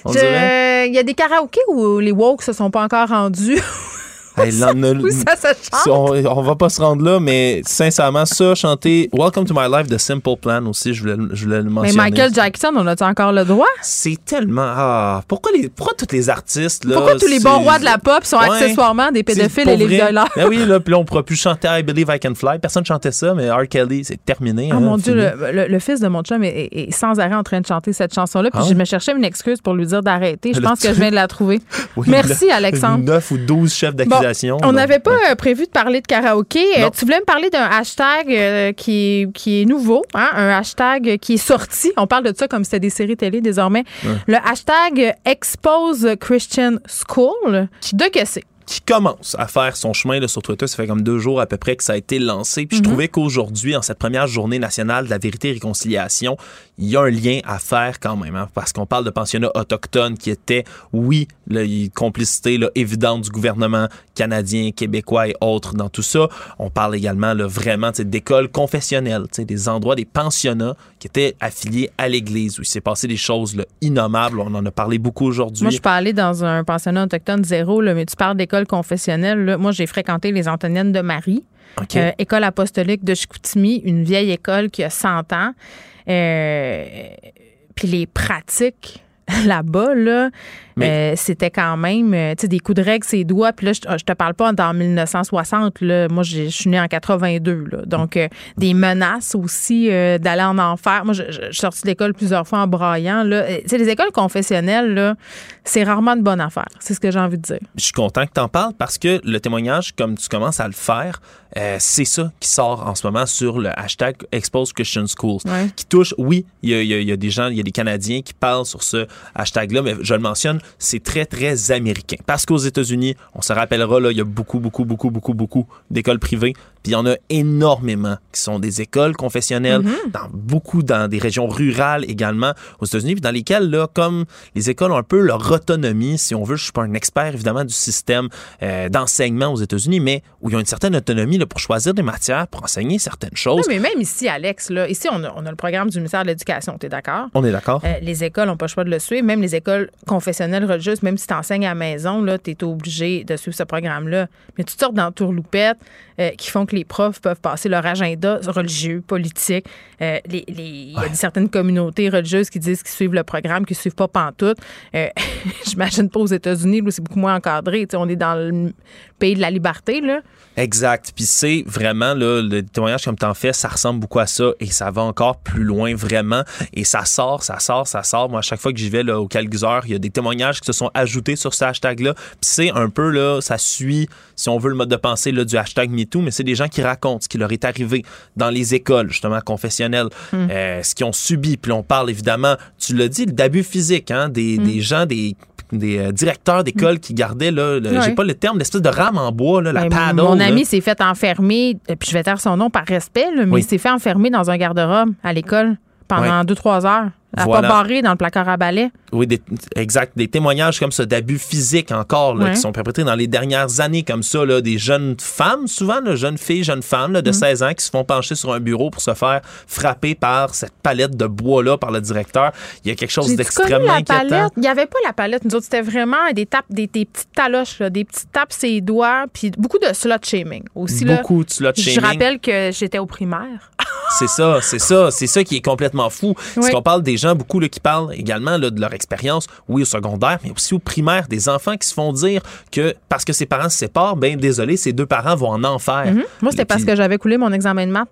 on Je- dirait. Il y a des karaokés où les woke se sont pas encore rendus. Hey, l'en- Où ça se chante? on, on va pas se rendre là, mais sincèrement, ça, chanter Welcome to My Life de Simple Plan aussi, je voulais, je voulais le Mais mentionner. Michael Jackson, on a-tu encore le droit? C'est tellement. Ah, pourquoi, les, pourquoi tous les artistes. Là, Pourquoi tous les bons rois de la pop sont Ouais. accessoirement des pédophiles et les violeurs? Ben oui, là, puis là, on pourra plus chanter I Believe I Can Fly. Personne chantait ça, mais R. Kelly, c'est terminé. Oh hein, mon Dieu, le, le- le fils de mon chum est, est- est sans arrêt en train de chanter cette chanson-là. Puis Ah je me cherchais une excuse pour lui dire d'arrêter. Je pense que je viens de la trouver. Oui, Merci, Alexandre. 9 ou 12 chefs d'accusation. On n'avait pas euh, prévu de parler de karaoké. Euh, tu voulais me parler d'un hashtag euh, qui, est, qui est nouveau, hein? un hashtag qui est sorti. On parle de ça comme si c'était des séries télé désormais. Le hashtag Expose Christian School. De que c'est? Qui commence à faire son chemin là, sur Twitter. Ça fait comme deux jours à peu près que ça a été lancé. Puis je trouvais qu'aujourd'hui, en cette première journée nationale de la vérité et réconciliation, il y a un lien à faire quand même. hein, parce qu'on parle de pensionnats autochtones qui étaient, oui, là, il y a une complicité là, évidente du gouvernement canadien, québécois et autres dans tout ça. On parle également là, vraiment d'écoles confessionnelles, des endroits, des pensionnats qui étaient affiliés à l'Église, où il s'est passé des choses là, innommables. On en a parlé beaucoup aujourd'hui. Moi, je aller dans un pensionnat autochtone zéro, mais tu parles d'école confessionnelle. là. Moi, j'ai fréquenté les Antoniennes de Marie. Euh, école apostolique de Chicoutimi, une vieille école qui a 100 ans. Euh, Puis les pratiques là-bas, là, Mais- euh, c'était quand même euh, tu sais, des coups de règle, ses doigts. Puis là, je, je te parle pas dans 1960. Là. Moi, je suis née en 82. Là. Donc, euh, des menaces aussi euh, d'aller en enfer. Moi, je, suis sortie de l'école plusieurs fois en braillant. Là. Sais, les écoles confessionnelles, là, c'est rarement de bonne affaire. C'est ce que j'ai envie de dire. je suis content que tu en parles parce que le témoignage, comme tu commences à le faire, euh, c'est ça qui sort en ce moment sur le hashtag Expose Christian Schools. Ouais. Qui touche, oui, il y y y a des gens, il y a des Canadiens qui parlent sur ce hashtag-là, mais je le mentionne, c'est très, très américain. Parce qu'aux États-Unis, on se rappellera, là, il y a beaucoup, beaucoup, beaucoup, beaucoup, beaucoup d'écoles privées. Puis il y en a énormément qui sont des écoles confessionnelles, dans beaucoup dans des régions rurales également aux États-Unis, puis dans lesquelles, là, comme les écoles ont un peu leur autonomie, si on veut, je suis pas un expert évidemment du système euh, d'enseignement aux États-Unis, mais où ils ont une certaine autonomie là, pour choisir des matières, pour enseigner certaines Oui, choses. mais même ici, Alex, là, ici, on a, on a le programme du ministère de l'Éducation. Tu es d'accord? On est d'accord? Euh, les écoles n'ont pas le choix de le suivre. Même les écoles confessionnelles religieuses, même si tu enseignes à la maison, tu es obligé de suivre ce programme-là. Mais toutes sortes d'entourloupettes euh, qui font que les profs peuvent passer leur agenda religieux, politique. Euh, les- les- Il y a certaines communautés religieuses qui disent qu'ils suivent le programme, qui ne suivent pas pantoute. Euh, J'imagine pas aux États-Unis, où c'est beaucoup moins encadré. On est dans le pays de la liberté. Là. Exact. Puis c'est vraiment, là, le témoignage comme t'en fais, ça ressemble beaucoup à ça et ça va encore plus loin, vraiment. Et ça sort, ça sort, ça sort. Moi, à chaque fois que j'y vais là, au Calguseur, il y a des témoignages qui se sont ajoutés sur ce hashtag-là. Puis c'est un peu, là, ça suit, si on veut, le mode de pensée là, du hashtag MeToo, mais c'est des gens qui racontent ce qui leur est arrivé dans les écoles, justement, confessionnelles, euh, ce qu'ils ont subi. Puis on parle évidemment, tu l'as dit, d'abus physiques, hein, des, des gens, des des euh, directeurs d'école qui gardaient, là, le- j'ai pas le terme, l'espèce de rame en bois, là, la Ben, paddle. Mon ami s'est fait enfermer, euh, puis je vais taire son nom par respect, là, mais Oui. il s'est fait enfermer dans un garde-robe à l'école pendant deux, trois heures. Elle n'a Voilà. pas barré dans le placard à balai. Oui, des, exact. Des témoignages comme ça d'abus physiques encore là, Ouais. qui sont perpétrés dans les dernières années comme ça. Là, des jeunes femmes, souvent, là, jeunes filles, jeunes femmes là, de Mm. 16 ans qui se font pencher sur un bureau pour se faire frapper par cette palette de bois-là par le directeur. Il y a quelque chose d'extrêmement inquiétant. palette? Il n'y avait pas la palette. Nous autres, c'était vraiment des tapes, des, des petites taloches, là, des petites tapes ses doigts, puis beaucoup de slut shaming aussi. Beaucoup de slut Je shaming. rappelle que j'étais au primaire. C'est ça, c'est ça, c'est ça qui est complètement fou. Oui. C'est qu'on parle des gens, beaucoup là, qui parlent également là, de leur expérience, oui, au secondaire, mais aussi au primaire, des enfants qui se font dire que parce que ses parents se séparent, ben désolé, ces deux parents vont en enfer. Mhm. Moi, c'était parce que j'avais coulé mon examen de maths.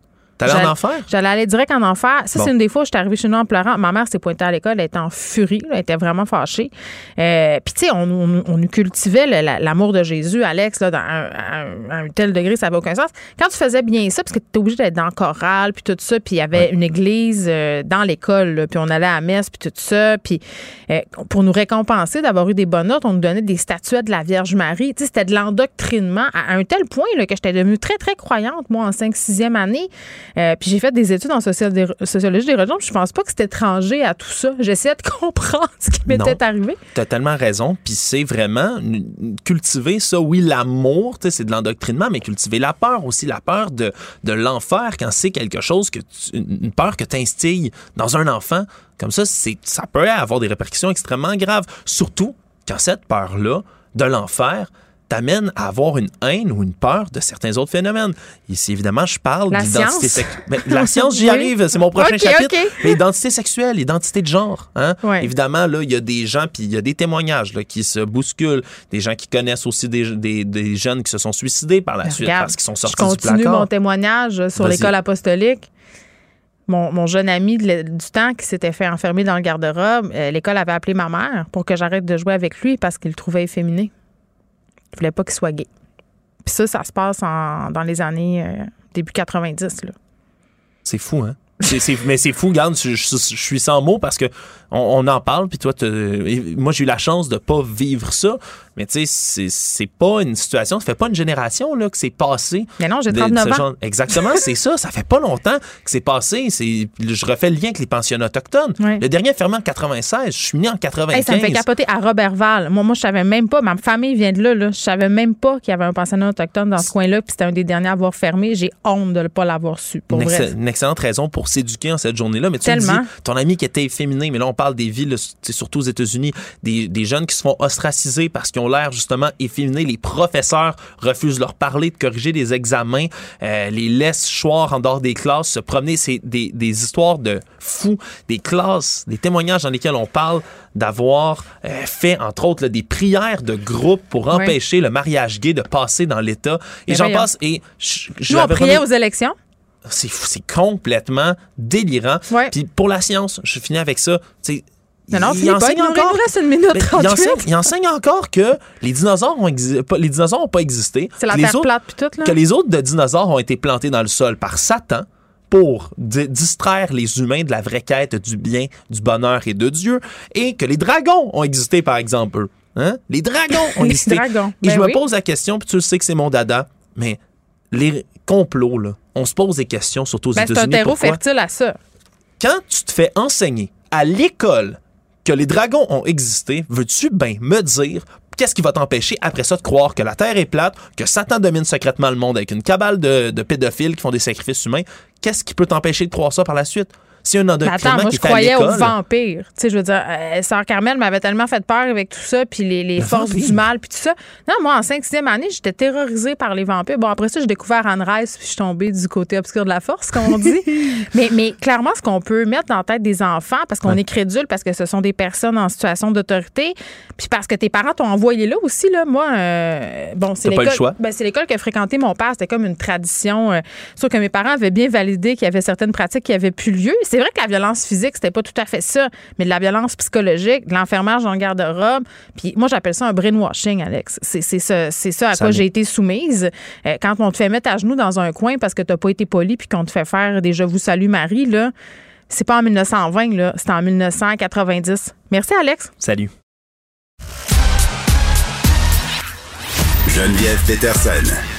T'allais en J'allais- enfer? J'allais aller direct en enfer. Ça, Bon. c'est une des fois où j'étais arrivée chez nous en pleurant. Ma mère s'est pointée à l'école, elle était en furie, là, elle était vraiment fâchée. Euh, Puis, tu sais, on, on, on nous cultivait l'amour de Jésus, Alex, là, dans un, à un- tel degré, ça n'avait aucun sens. Quand tu faisais bien ça, parce que tu étais obligé d'être dans le choral, puis tout ça, puis il y avait une église euh, dans l'école, puis on allait à la messe, puis tout ça, puis euh, pour nous récompenser d'avoir eu des bonnes notes, on nous donnait des statuettes de la Vierge Marie. Tu sais, c'était de l'endoctrinement à un tel point là, que j'étais devenue très, très croyante, moi, en 5-6e année. Euh, puis j'ai fait des études en sociologie des religions, puis je pense pas que c'était étranger à tout ça. J'essayais de comprendre ce qui m'était arrivé. T'as tellement raison, puis c'est vraiment cultiver ça, oui, l'amour, tu c'est de l'endoctrinement, mais cultiver la peur aussi, la peur de, de l'enfer quand c'est quelque chose que tu- une peur que tu instilles dans un enfant, comme ça, c'est ça peut avoir des répercussions extrêmement graves, surtout quand cette peur-là de l'enfer t'amène à avoir une haine ou une peur de certains autres phénomènes. Ici, évidemment, je parle d'identité sexuelle. La science, j'y arrive, c'est mon prochain chapitre. L'identité sexuelle, l'identité de genre. Hein? Évidemment, là, il y a des gens, puis il y a des témoignages là, qui se bousculent, des gens qui connaissent aussi des, des, jeunes qui se sont suicidés par la suite parce qu'ils sont sortis je continue mon témoignage sur l'école apostolique. Mon, jeune ami du temps qui s'était fait enfermer dans le garde-robe, euh, l'école avait appelé ma mère pour que j'arrête de jouer avec lui parce qu'il le trouvait efféminé. Il voulait pas qu'il soit gay. Puis ça, ça se passe dans les années euh, début 90. C'est fou, hein? mais c'est fou, regarde, je, suis sans mots parce que on, en parle, puis toi, moi, j'ai eu la chance de pas vivre ça, mais tu sais, c'est pas une situation, ça fait pas une génération là, que c'est passé. Mais non, j'ai 39 ans. exactement, c'est ça, ça fait pas longtemps que c'est passé. Je refais le lien avec les pensionnats autochtones. Le dernier fermé en 96, je suis né en 95. ça me fait capoter à Robertval. Moi, moi je savais même pas, ma famille vient de là, là. je savais même pas qu'il y avait un pensionnat autochtone dans ce coin-là, puis c'était un des derniers à avoir fermé. J'ai honte de ne pas l'avoir su. Pour une, une, excellente raison pour s'éduquer en cette journée-là. Mais tu Tellement. dis, ton ami qui était féminin, mais là, on parle des villes, surtout aux États-Unis, des, des jeunes qui se font ostraciser parce qu'ils ont l'air justement efféminés. Les professeurs refusent de leur parler, de corriger des examens, euh, les laissent choir en dehors des classes, se promener. C'est des, des histoires de fous, des classes, des témoignages dans lesquels on parle d'avoir euh, fait, entre autres, des prières de groupe pour empêcher le mariage gay de passer dans l'État. Et j'en passe. Et je, Nous, on priait aux élections c'est c'est complètement délirant. Puis pour la science, je finis avec ça. Non, non, il, enseigne pas, encore, une minute il, enseigne, il, enseigne, encore que les dinosaures ont les dinosaures n'ont pas existé. C'est la terre plate puis tout là. Que les autres de dinosaures ont été plantés dans le sol par Satan pour distraire les humains de la vraie quête du bien, du bonheur et de Dieu, et que les dragons ont existé par exemple. Hein? Les dragons ont existé. Dragons. Et je ben me pose la question, puis tu le sais que c'est mon dada, mais les complots là, on se pose des questions, surtout aux ben, États-Unis. C'est un terreau fertile à ça. Quand tu te fais enseigner à l'école que les dragons ont existé, veux-tu bien me dire qu'est-ce qui va t'empêcher après ça de croire que la Terre est plate, que Satan domine secrètement le monde avec une cabale de, pédophiles qui font des sacrifices humains? Qu'est-ce qui peut t'empêcher de croire ça par la suite? Si un Attends, moi, je croyais aux vampires. Tu sais, je veux dire, euh, Sœur Carmel m'avait tellement fait peur avec tout ça, puis les, les forces du mal, puis tout ça. Non, moi, en 5-6e année, j'étais terrorisée par les vampires. Bon, après ça, j'ai découvert Anne Rice, puis je suis tombée du côté obscur de la force, comme on dit. mais, mais clairement, ce qu'on peut mettre dans la tête des enfants, parce qu'on est crédule, parce que ce sont des personnes en situation d'autorité, puis parce que tes parents t'ont envoyé là aussi, là. Moi, euh, bon, c'est l'école. Ben, c'est l'école que fréquentait mon père. C'était comme une tradition. Euh, sauf que mes parents avaient bien validé qu'il y avait certaines pratiques qui avaient plus lieu c'est vrai que la violence physique, c'était pas tout à fait ça, mais de la violence psychologique, de l'enfermage dans le garde-robe. Puis moi, j'appelle ça un brainwashing, Alex. C'est ça, ça à quoi j'ai été soumise. Euh, quand on te fait mettre à genoux dans un coin parce que t'as pas été poli puis qu'on te fait faire des Je vous salue Marie, là, c'est pas en 1920, là, c'est en 1990. Merci, Alex. Salut. Geneviève Peterson.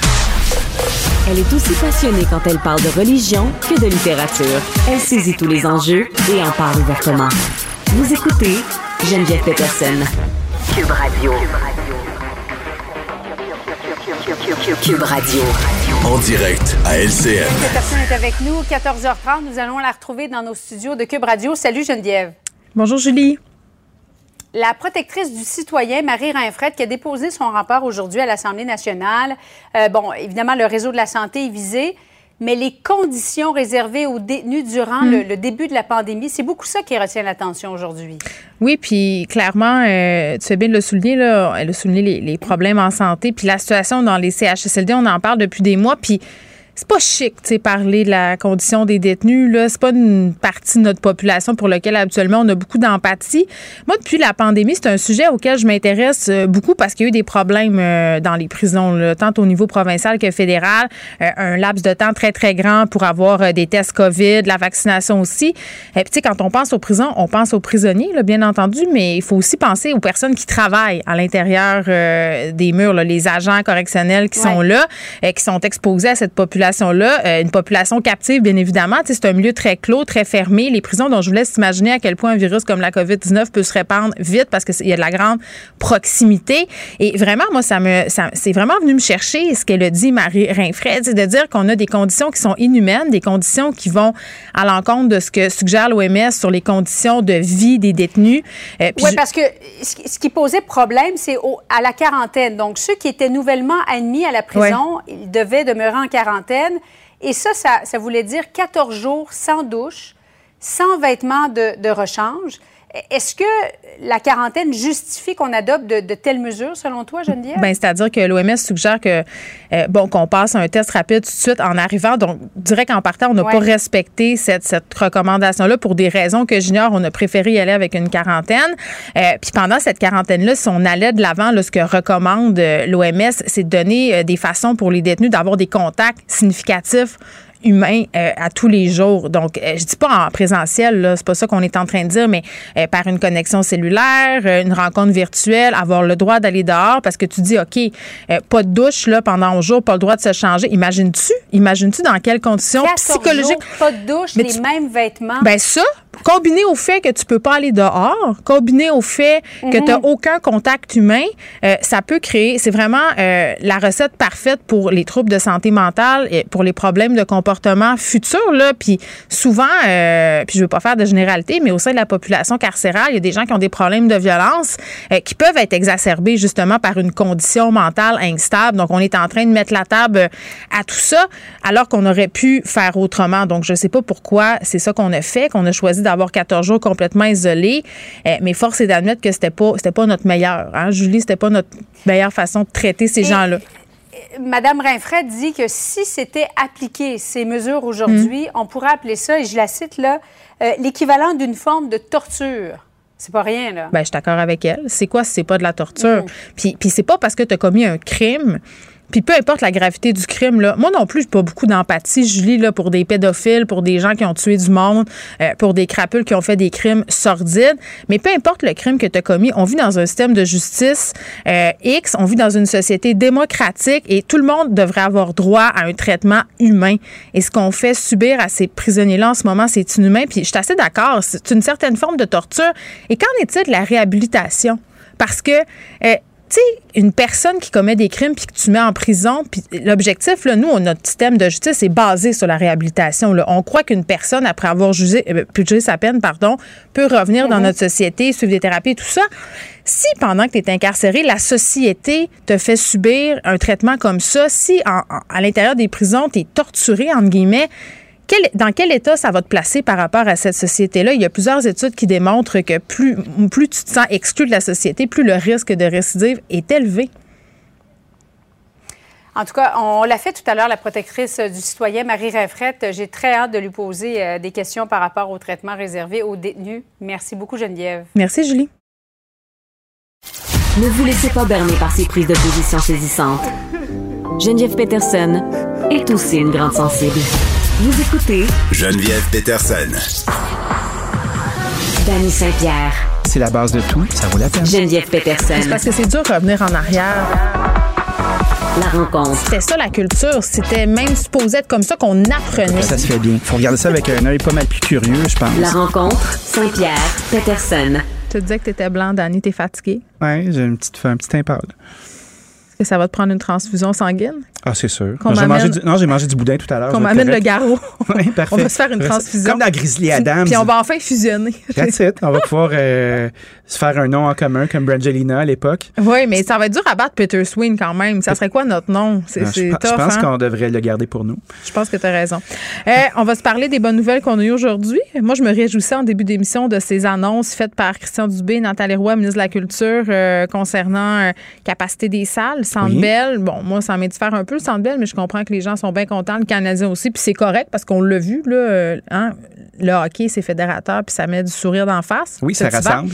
Elle est aussi passionnée quand elle parle de religion que de littérature. Elle saisit tous les enjeux et en parle ouvertement. Vous écoutez Geneviève Peterson. Cube Radio. Cube Radio. En direct à LCN. Peterson est avec nous. 14h30, nous allons la retrouver dans nos studios de Cube Radio. Salut Geneviève. Bonjour Julie la protectrice du citoyen, Marie Rinfred, qui a déposé son rapport aujourd'hui à l'Assemblée nationale. Euh, bon, évidemment, le réseau de la santé est visé, mais les conditions réservées aux détenus durant hmm. le, début de la pandémie, c'est beaucoup ça qui retient l'attention aujourd'hui. Oui, puis clairement, euh, tu fais bien de le souligner, là, elle a souligné les, les problèmes en santé, puis la situation dans les CHSLD, on en parle depuis des mois, puis c'est pas chic, tu sais, parler de la condition des détenus. Là, c'est pas une partie de notre population pour laquelle habituellement on a beaucoup d'empathie. Moi, depuis la pandémie, c'est un sujet auquel je m'intéresse euh, beaucoup parce qu'il y a eu des problèmes euh, dans les prisons, là, tant au niveau provincial que fédéral. Euh, un laps de temps très très grand pour avoir des tests Covid, la vaccination aussi. Et puis, tu sais, quand on pense aux prisons, on pense aux prisonniers, là, bien entendu, mais il faut aussi penser aux personnes qui travaillent à l'intérieur des murs, là, les agents correctionnels qui sont là, et qui sont exposés à cette population population-là, euh, une population captive, bien évidemment. C'est un milieu très clos, très fermé. Les prisons, dont je vous laisse imaginer à quel point un virus comme la COVID-19 peut se répandre vite parce qu'il y a de la grande proximité. Et vraiment, moi, ça me, c'est vraiment venu me chercher ce qu'elle a dit, Marie Rinfred, c'est de dire qu'on a des conditions qui sont inhumaines, des conditions qui vont à l'encontre de ce que suggère l'OMS sur les conditions de vie des détenus. Euh, oui, parce que ce qui posait problème, c'est à la quarantaine. Donc, ceux qui étaient nouvellement admis à la prison, ils devaient demeurer en quarantaine. Et ça, ça, voulait dire 14 jours sans douche, sans vêtements de, de rechange. Est-ce que la quarantaine justifie qu'on adopte de, telles mesures, selon toi, Geneviève? Bien, c'est-à-dire que l'OMS suggère que, euh, bon, qu'on passe un test rapide tout de suite en arrivant. Donc, direct en partant, on n'a pas respecté cette, cette recommandation-là pour des raisons que j'ignore. On a préféré y aller avec une quarantaine. Euh, puis pendant cette quarantaine-là, si on allait de l'avant, ce que recommande euh, l'OMS, c'est de donner des façons pour les détenus d'avoir des contacts significatifs humain euh, à tous les jours. Donc, euh, je dis pas en présentiel, c'est pas ça qu'on est en train de dire, mais euh, par une connexion cellulaire, une rencontre virtuelle, avoir le droit d'aller dehors parce que tu dis, OK, pas de douche là pendant un jour, pas le droit de se changer. Imagines-tu? Imagines-tu dans quelles conditions psychologiques? pas de douche, les mêmes vêtements. Ben ça, combiné au fait que tu peux pas aller dehors, combiné au fait que tu n'as mhm. aucun contact humain, ça peut créer, c'est vraiment la recette parfaite pour les troubles de santé mentale et pour les problèmes de comportement futur. Là. Puis souvent, euh, puis je veux pas faire de généralité, mais au sein de la population carcérale, il y a des gens qui ont des problèmes de violence euh, qui peuvent être exacerbés justement par une condition mentale instable. Donc, on est en train de mettre la table euh, à tout ça alors qu'on aurait pu faire autrement. Donc, je sais pas pourquoi c'est ça qu'on a fait, qu'on a choisi d'avoir 14 jours complètement isolés. mais force est d'admettre que c'était pas, c'était pas notre meilleur. Hein? Julie, c'était pas notre meilleure façon de traiter ces gens-là. Madame Rinfred dit que si c'était appliqué, ces mesures aujourd'hui, mm. on pourrait appeler ça, et je la cite là, euh, l'équivalent d'une forme de torture. C'est pas rien, là. Ben, je suis d'accord avec elle. C'est quoi si c'est pas de la torture? Mm. Puis, puis c'est pas parce que tu as commis un crime puis peu importe la gravité du crime, là, moi non plus, j'ai pas beaucoup d'empathie, Julie, là, pour des pédophiles, pour des gens qui ont tué du monde, euh, pour des crapules qui ont fait des crimes sordides. Mais peu importe le crime que tu as commis, on vit dans un système de justice euh, X, on vit dans une société démocratique et tout le monde devrait avoir droit à un traitement humain. Et ce qu'on fait subir à ces prisonniers-là en ce moment, c'est inhumain. Puis je suis assez d'accord, c'est une certaine forme de torture. Et qu'en est-il de la réhabilitation? Parce que euh, tu sais, une personne qui commet des crimes puis que tu mets en prison, puis l'objectif, là, nous, notre système de justice est basé sur la réhabilitation. Là. On croit qu'une personne, après avoir jugé, euh, sa peine, pardon, peut revenir dans mhm. notre société, suivre des thérapies et tout ça. Si pendant que tu es incarcéré, la société te fait subir un traitement comme ça, si à l'intérieur des prisons, tu es torturé, entre guillemets, dans quel état ça va te placer par rapport à cette société-là? Il y a plusieurs études qui démontrent que plus, plus tu te sens exclu de la société, plus le risque de récidive est élevé. En tout cas, on l'a fait tout à l'heure, la protectrice du citoyen, Marie Raffrette. J'ai très hâte de lui poser euh, des questions par rapport au traitement réservé aux détenus. Merci beaucoup, Geneviève. Merci, Julie. Ne vous laissez pas berner par ces prises de position saisissantes. Geneviève Peterson est aussi une grande sensible. Vous écoutez Geneviève Peterson. Danny Saint-Pierre. C'est la base de tout, ça vaut la peine. Geneviève Peterson. parce que c'est dur de revenir en arrière. La rencontre. C'était ça la culture. C'était même supposé être comme ça qu'on apprenait. Ça se fait bien. Faut regarder ça avec un œil pas mal plus curieux, je pense. La rencontre. Saint-Pierre. Peterson. Tu te disais que t'étais blanc, Danny. T'es fatigué? Oui, j'ai une petite, un petit impasse. Est-ce que ça va te prendre une transfusion sanguine? Ah, c'est sûr. J'ai mangé du... Non, j'ai mangé du boudin tout à l'heure. Qu'on m'amène le garrot. oui, parfait. On va se faire une transfusion. Comme dans Grizzly Adams. Puis on va enfin fusionner. That's it. On va pouvoir euh, se faire un nom en commun comme Brangelina à l'époque. Oui, mais ça va être dur à battre Peter Swing quand même. Ça serait quoi notre nom? C'est Je, je pense hein? qu'on devrait le garder pour nous. Je pense que tu as raison. Euh, on va se parler des bonnes nouvelles qu'on a eues aujourd'hui. Moi, je me réjouissais en début d'émission de ces annonces faites par Christian Dubé, Nathalie Roy, ministre de la Culture, euh, concernant capacité des salles, Centre Bell. Bon, moi, ça m'aide de faire un peu le Centre Bell, mais je comprends que les gens sont bien contents, le Canadien aussi, puis c'est correct parce qu'on l'a vu, là, euh, hein, le hockey, c'est fédérateur, puis ça met du sourire d'en face. Oui, ça rassemble.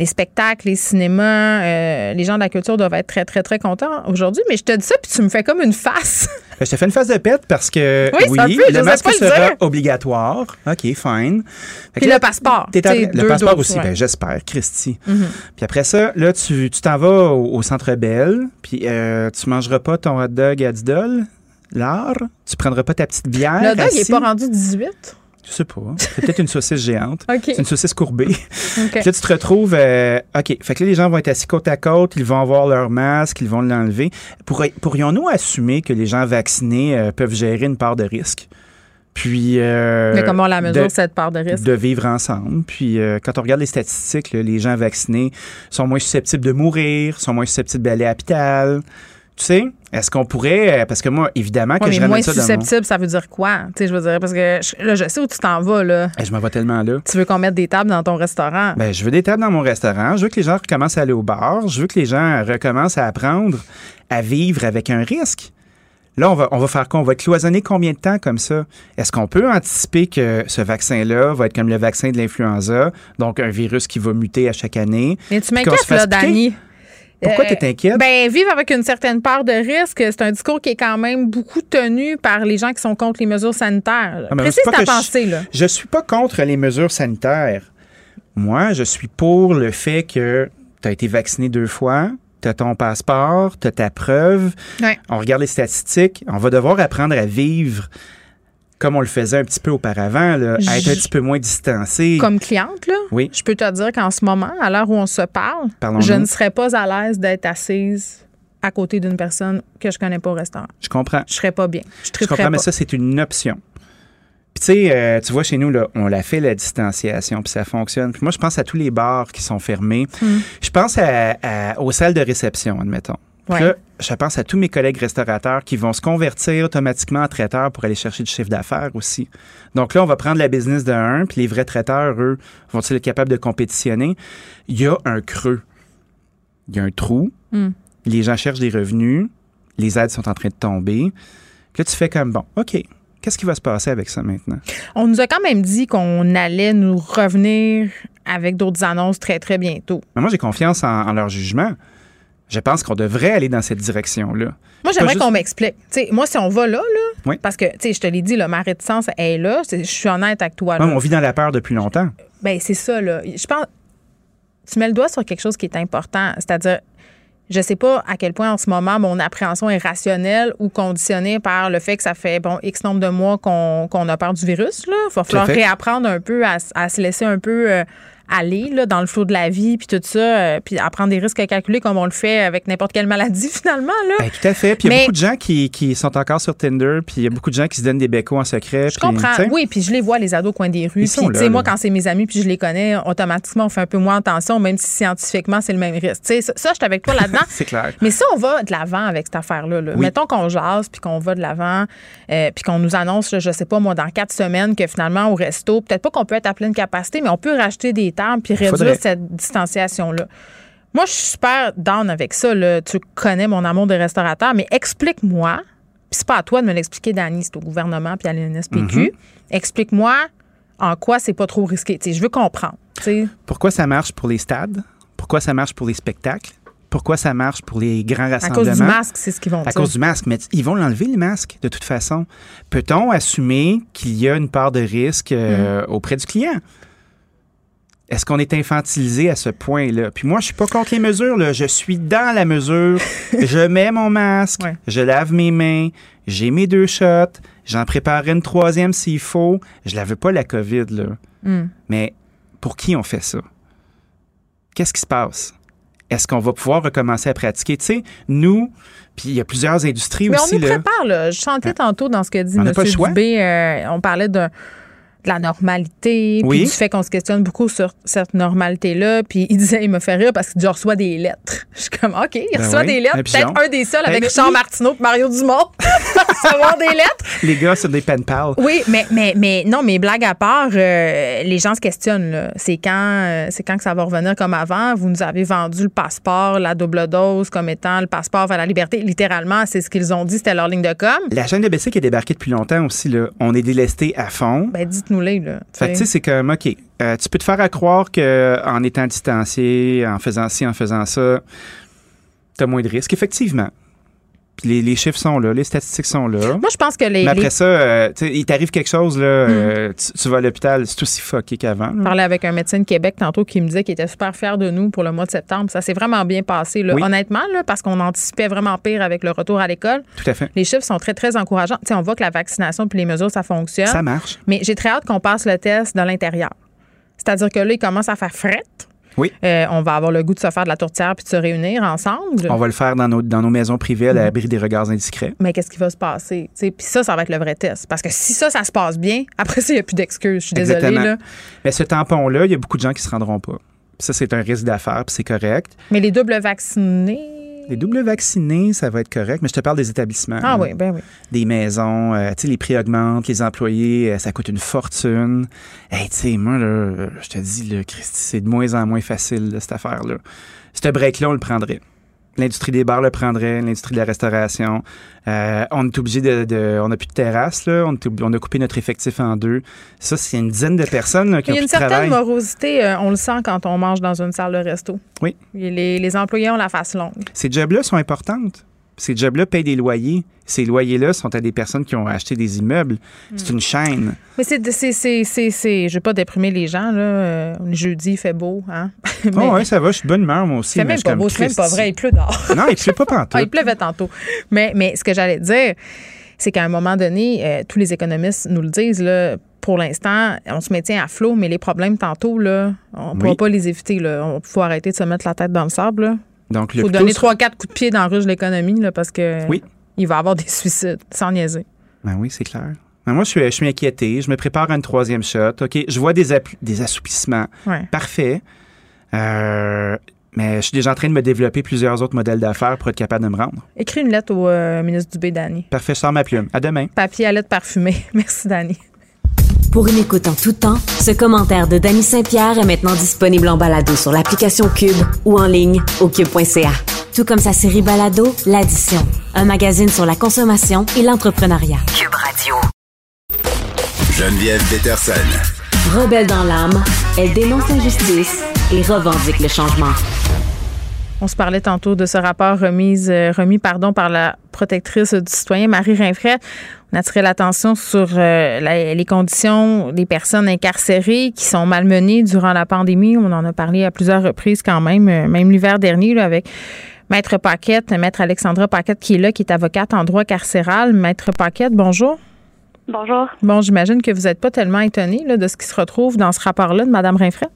Les spectacles, les cinémas, euh, les gens de la culture doivent être très, très, très contents aujourd'hui. Mais je te dis ça, puis tu me fais comme une face. Ben, je te fais une face de pète parce que oui, le masque sera obligatoire. OK, fine. Puis le passeport. le passeport aussi, ben, j'espère, Christy. Mm-hmm. Puis après ça, là, tu t'en vas au, Centre Bell, puis euh, tu mangeras pas ton hot dog à 10 dollars l'art, tu prendras pas ta petite bière. Le dog, il n'est pas rendu 18? Je sais pas. C'est peut-être une saucisse géante. C'est une saucisse courbée. OK. Puis là, tu te retrouves. euh, OK. Fait que là, les gens vont être assis côte à côte, ils vont avoir leur masque, ils vont l'enlever. Pourri- Pourrions-nous assumer que les gens vaccinés euh, peuvent gérer une part de risque? Puis. euh, Mais comment on la mesure, de- cette part de risque? de vivre ensemble. Puis euh, quand on regarde les statistiques, là, les gens vaccinés sont moins susceptibles de mourir, sont moins susceptibles d'aller à l'hôpital. Tu sais, est-ce qu'on pourrait, euh, parce que moi, évidemment que Ouais, je moins ramène ça dans mon... susceptible, ça veut dire quoi? Tu sais, je veux dire, parce que je- là, je sais où tu t'en vas, là. Eh, Je m'en vais tellement là. Tu veux qu'on mette des tables dans ton restaurant? Ben, je veux des tables dans mon restaurant. Je veux que les gens recommencent à aller au bar. Je veux que les gens recommencent à apprendre à vivre avec un risque. Là, on va, on va faire quoi? On va cloisonner combien de temps comme ça? Est-ce qu'on peut anticiper que ce vaccin-là va être comme le vaccin de l'influenza, donc un virus qui va muter à chaque année? Mais tu m'inquiètes, là, piquer? Pourquoi Euh, t'es inquiète? Ben, vivre avec une certaine part de risque, c'est un discours qui est quand même beaucoup tenu par les gens qui sont contre les mesures sanitaires. Ah, Précise ta pensée, là. Je suis pas contre les mesures sanitaires. Moi, je suis pour le fait que tu as été vacciné deux fois, tu as ton passeport, tu as ta preuve. Ouais. On regarde les statistiques. On va devoir apprendre à vivre comme on le faisait un petit peu auparavant, là, à être un petit peu moins distancé. Comme cliente, là, Oui. je peux te dire qu'en ce moment, à l'heure où on se parle, je ne serais pas à l'aise d'être assise à côté d'une personne que je connais pas au restaurant. Je comprends. Je serais pas bien. Je Je comprends, mais ça, c'est une option. Puis, tu sais, euh, tu vois, chez nous, là, on l'a fait, la distanciation, puis ça fonctionne. Puis moi, je pense à tous les bars qui sont fermés. Hmm. Je pense à- à- aux salles de réception, admettons. Puis Ouais. là, je pense à tous mes collègues restaurateurs qui vont se convertir automatiquement en traiteurs pour aller chercher du chiffre d'affaires aussi. Donc là, on va prendre la business de un, puis les vrais traiteurs, eux, vont-ils être capables de compétitionner? Il y a un creux. Il y a un trou. Hmm. Les gens cherchent des revenus. Les aides sont en train de tomber. Puis là, tu fais comme, bon, OK, qu'est-ce qui va se passer avec ça maintenant? On nous a quand même dit qu'on allait nous revenir avec d'autres annonces très, très bientôt. Mais moi, j'ai confiance en, en leur jugement. Je pense qu'on devrait aller dans cette direction-là. Moi, j'aimerais juste- qu'on m'explique. Moi, si on va là, là, Oui. parce que, je te l'ai dit, ma réticence est là. Je suis honnête avec toi. Là. Non, on vit dans la peur depuis longtemps. Ben, c'est ça, là. Je pense. Tu mets le doigt sur quelque chose qui est important. C'est-à-dire, je sais pas à quel point en ce moment mon appréhension est rationnelle ou conditionnée par le fait que ça fait, bon, X nombre de mois qu'on a peur du virus, là. Il va falloir réapprendre un peu à se laisser un peu. euh, aller là, dans le flot de la vie, puis tout ça, euh, puis à prendre des risques calculés comme on le fait avec n'importe quelle maladie, finalement. Là. Ben, tout à fait. Puis il y a Mais- beaucoup de gens qui, qui sont encore sur Tinder, puis il y a beaucoup de gens qui se donnent des bécos en secret. Je comprends. Oui, puis je les vois, les ados au coin des rues. Puis, moi, quand c'est mes amis puis je les connais, automatiquement, on fait un peu moins attention, même si scientifiquement, c'est le même risque. Tu sais, ça, je suis avec toi là-dedans. C'est clair. Mais ça, on va de l'avant avec cette affaire-là. là. Oui. Mettons qu'on jase, puis qu'on va de l'avant, euh, puis qu'on nous annonce, je sais pas, moi, dans quatre semaines, que finalement, au resto, peut-être pas qu'on peut être à pleine capacité, mais on peut racheter des puis réduire Faudrait. cette distanciation-là. Moi, je suis super down avec ça. Là. Tu connais mon amour de restaurateur, mais explique-moi, puis c'est pas à toi de me l'expliquer, Dani, c'est au gouvernement puis à l'NSPQ. Mhm. Explique-moi en quoi c'est pas trop risqué. Je veux comprendre. Pourquoi ça marche pour les stades? Pourquoi ça marche pour les spectacles? Pourquoi ça marche pour les grands À rassemblements? cause du masque, c'est ce qu'ils vont À dire. cause du masque. Mais ils vont l'enlever, le masque, de toute façon. Peut-on assumer qu'il y a une part de risque euh, Mm. auprès du client? Est-ce qu'on est infantilisé à ce point-là? Puis moi, je suis pas contre les mesures. Là. Je suis dans la mesure. je mets mon masque, Ouais. je lave mes mains, j'ai mes deux shots, j'en préparerai une troisième s'il faut. Je la veux pas, la COVID. Là. Mm. Mais pour qui on fait ça? Qu'est-ce qui se passe? Est-ce qu'on va pouvoir recommencer à pratiquer? Tu sais, nous, puis il y a plusieurs industries Mais aussi. on nous là. prépare, là. Je chantais tantôt dans ce que dit On M. Dubé. euh, on parlait de, de la normalité, Oui. puis du fait qu'on se questionne beaucoup sur cette normalité-là. Puis il disait, il me fait rire parce qu'il reçois des lettres. Je suis comme, OK, il Ben reçoit oui, des lettres. Peut-être un des seuls Ben, avec mais Richard oui. Martineau et Mario Dumont. recevoir des lettres. Les gars, c'est des pen pals. Oui, mais, mais, mais non, mais blague à part, euh, les gens se questionnent. là. C'est quand, euh, c'est quand que ça va revenir comme avant? Vous nous avez vendu le passeport, la double dose comme étant le passeport vers la liberté. Littéralement, c'est ce qu'ils ont dit, c'était leur ligne de com. La chaîne de BC qui a débarqué depuis longtemps aussi, là, on est délesté à fond. Ben, dites-nous-les, Fait tu sais, c'est comme, OK, euh, tu peux te faire à croire qu'en étant distancié, en faisant ci, en faisant ça, tu as moins de risques, effectivement. Les, les chiffres sont là, les statistiques sont là. Moi, je pense que les. Mais après les- ça, euh, tu sais, il t'arrive quelque chose, là, Mm. euh, tu, tu vas à l'hôpital, c'est aussi fucké qu'avant. Je parlais avec un médecin de Québec tantôt qui me disait qu'il était super fier de nous pour le mois de septembre. Ça s'est vraiment bien passé, là. Oui. honnêtement, là, parce qu'on anticipait vraiment pire avec le retour à l'école. Tout à fait. Les chiffres sont très, très encourageants. Tu sais, on voit que la vaccination puis les mesures, ça fonctionne. Ça marche. Mais j'ai très hâte qu'on passe le test de l'intérieur. C'est-à-dire que là, il commence à faire frette. Oui. Euh, on va avoir le goût de se faire de la tourtière puis de se réunir ensemble. On va le faire dans nos, dans nos maisons privées à l'abri des regards indiscrets. Mais qu'est-ce qui va se passer? Puis ça, ça va être le vrai test. Parce que si ça, ça se passe bien, après ça, il n'y a plus d'excuses. Je suis désolée. Là. Mais ce tampon-là, il y a beaucoup de gens qui se rendront pas. Ça, c'est un risque d'affaires, puis c'est correct. Mais les doubles vaccinés. Les doubles vaccinés, ça va être correct, mais je te parle des établissements. Ah oui, ben oui. Des maisons, euh, tu sais, les prix augmentent, les employés, euh, ça coûte une fortune. Hey, tu sais, moi, là, je te dis, là, Christy, c'est de moins en moins facile, là, cette affaire-là. Ce break-là, on le prendrait. L'industrie des bars le prendrait, l'industrie de la restauration. Euh, on est obligé de, de- On n'a plus de terrasse, là. On, est obli- on a coupé notre effectif en deux. Ça, c'est une dizaine de personnes là, qui Il y a une certaine travail. morosité, euh, on le sent quand on mange dans une salle de resto. Oui. Les, les employés ont la face longue. Ces jobs-là sont importantes. Ces jobs-là payent des loyers. Ces loyers-là sont à des personnes qui ont acheté des immeubles. C'est une chaîne. Mais c'est, c'est, c'est, c'est, c'est- je vais pas déprimer les gens, là. Euh, jeudi, il fait beau, hein. Mais Oh, ouais, ça va, je suis bonne humeur, moi aussi. mais même pas beau, c'est même pas vrai, il pleut dehors. Non, il pleut pas pantoute. Ah, il pleuvait tantôt. Mais, mais ce que j'allais dire, c'est qu'à un moment donné, euh, tous les économistes nous le disent, là, pour l'instant, on se maintient à flot, mais les problèmes tantôt, là, on ne pourra pas les éviter. Là. On faut arrêter de se mettre la tête dans le sable. là. Donc, Il le faut donner trois, quatre coups de pied dans la ruche de l'économie là, parce que Oui. il va y avoir des suicides, sans niaiser. Ben oui, c'est clair. Ben moi, je suis, je suis inquiété. Je me prépare à une troisième shot. OK, je vois des, des assouplissements. Ouais. Parfait. Euh, mais je suis déjà en train de me développer plusieurs autres modèles d'affaires pour être capable de me rendre. Écris une lettre au euh, ministre Dubé, Dany. Parfait, je sors ma plume. À demain. Papier à lettre parfumée. Merci, Dany. Pour une écoute en tout temps, ce commentaire de Danny Saint-Pierre est maintenant disponible en balado sur l'application Cube ou en ligne au cube.ca. Tout comme sa série balado, L'Addition, un magazine sur la consommation et l'entrepreneuriat. Cube Radio. Geneviève Peterson. Rebelle dans l'âme, elle dénonce l'injustice et revendique le changement. On se parlait tantôt de ce rapport euh, remis pardon, par la protectrice du citoyen Marie Rinfret. On a attiré l'attention sur euh, la- les conditions des personnes incarcérées qui sont malmenées durant la pandémie. On en a parlé à plusieurs reprises quand même, euh, même l'hiver dernier là, avec Maître Paquette, Maître Alexandra Paquette qui est là, qui est avocate en droit carcéral. Maître Paquette, bonjour. Bonjour. Bon, j'imagine que vous n'êtes pas tellement étonné là, de ce qui se retrouve dans ce rapport-là de Mme Rinfret.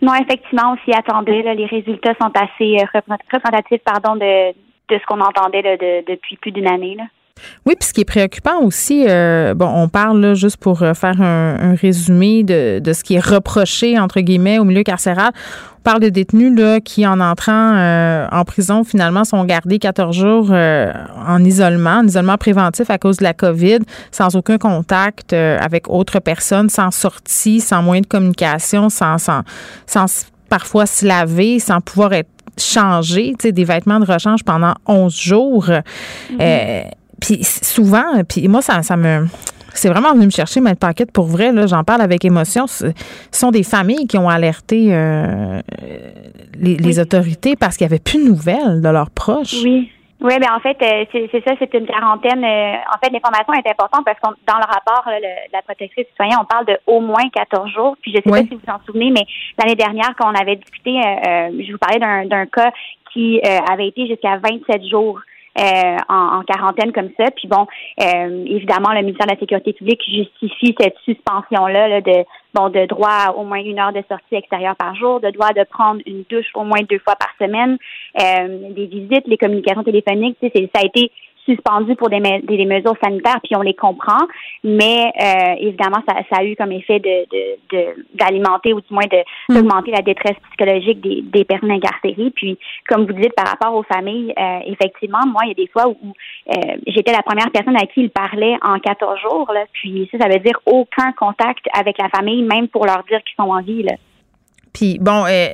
Non, effectivement, on s'y attendait. là. les résultats sont assez euh, repré- représentatifs pardon, de, de ce qu'on entendait là, de- depuis plus d'une année. Là. Oui, puis ce qui est préoccupant aussi, euh, bon, on parle là, juste pour euh, faire un, un résumé de, de ce qui est reproché, entre guillemets, au milieu carcéral. On parle de détenus là, qui, en entrant euh, en prison, finalement, sont gardés 14 jours euh, en isolement, en isolement préventif à cause de la COVID, sans aucun contact euh, avec autres personnes, sans sortie, sans moyen de communication, sans, sans, sans parfois se laver, sans pouvoir être sais, des vêtements de rechange pendant 11 jours. Euh, puis souvent, puis moi, ça, ça me. C'est vraiment venu me chercher, Maître Paquette, pour vrai, là, j'en parle avec émotion. Ce sont des familles qui ont alerté euh, les, les autorités parce qu'il n'y avait plus de nouvelles de leurs proches. Oui. Oui, ben en fait, euh, c'est ça, c'est une quarantaine. euh, en fait, l'information est importante parce que dans le rapport là, le- de la protectrice citoyenne, on parle de au moins 14 jours. Puis je sais Oui. pas si vous vous en souvenez, mais l'année dernière, quand on avait discuté, euh, je vous parlais d'un d'un cas qui euh, avait été jusqu'à 27 jours. Euh, en, en quarantaine comme ça. Puis bon, euh, évidemment, le ministère de la Sécurité publique justifie cette suspension-là là, de bon de droit à au moins une heure de sortie extérieure par jour, de droit de prendre une douche au moins deux fois par semaine, euh, des visites, les communications téléphoniques. Tu sais, ça a été suspendu pour des, me- des, des mesures sanitaires, puis on les comprend, mais euh, évidemment, ça, ça a eu comme effet de de- de- d'alimenter ou du moins de d'augmenter la détresse psychologique des, des personnes incarcérées. Puis, comme vous dites, par rapport aux familles, euh, effectivement, moi, il y a des fois où, où, euh, j'étais la première personne à qui il parlait en 14 jours, là, puis ça, ça veut dire aucun contact avec la famille, même pour leur dire qu'ils sont en vie. Là. Puis bon, euh,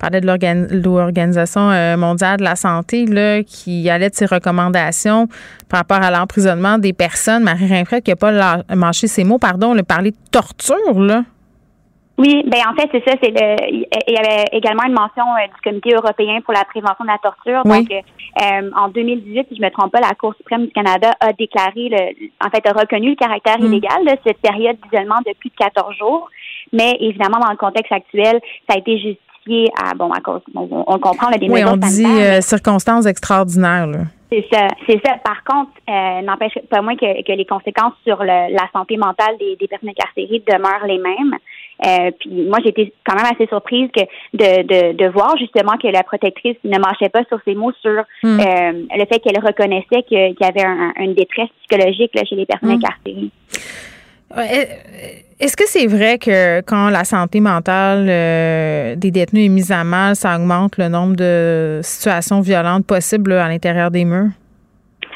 parlait de l'organ- de l'Organisation euh, mondiale de la santé là, qui allait de ses recommandations par rapport à l'emprisonnement des personnes. Marie Rinfret qui n'a pas mâché ses mots, pardon, le parler de torture, là. Oui, ben en fait, c'est ça. C'est le, il y avait également une mention euh, du Comité européen pour la prévention de la torture. Donc, euh, en 2018, si je me trompe pas, la Cour suprême du Canada a déclaré, le, en fait, a reconnu le caractère Mm. illégal de cette période d'isolement de plus de 14 jours. Mais évidemment, dans le contexte actuel, ça a été justifié à, bon, à cause, on, comprend, là, des Oui, mesures on dit euh, circonstances extraordinaires. Là. c'est ça, c'est ça. Par contre, euh, n'empêche pas moins que, que les conséquences sur le- la santé mentale des, des personnes incarcérées demeurent les mêmes. Euh, puis moi, j'étais quand même assez surprise que de, de, de voir justement que la protectrice ne marchait pas sur ses mots sur Mm. euh, le fait qu'elle reconnaissait qu'il y avait un- une détresse psychologique là, chez les personnes Mm. incarcérées. Est-ce que c'est vrai que quand la santé mentale euh, des détenus est mise à mal, ça augmente le nombre de situations violentes possibles là, à l'intérieur des murs?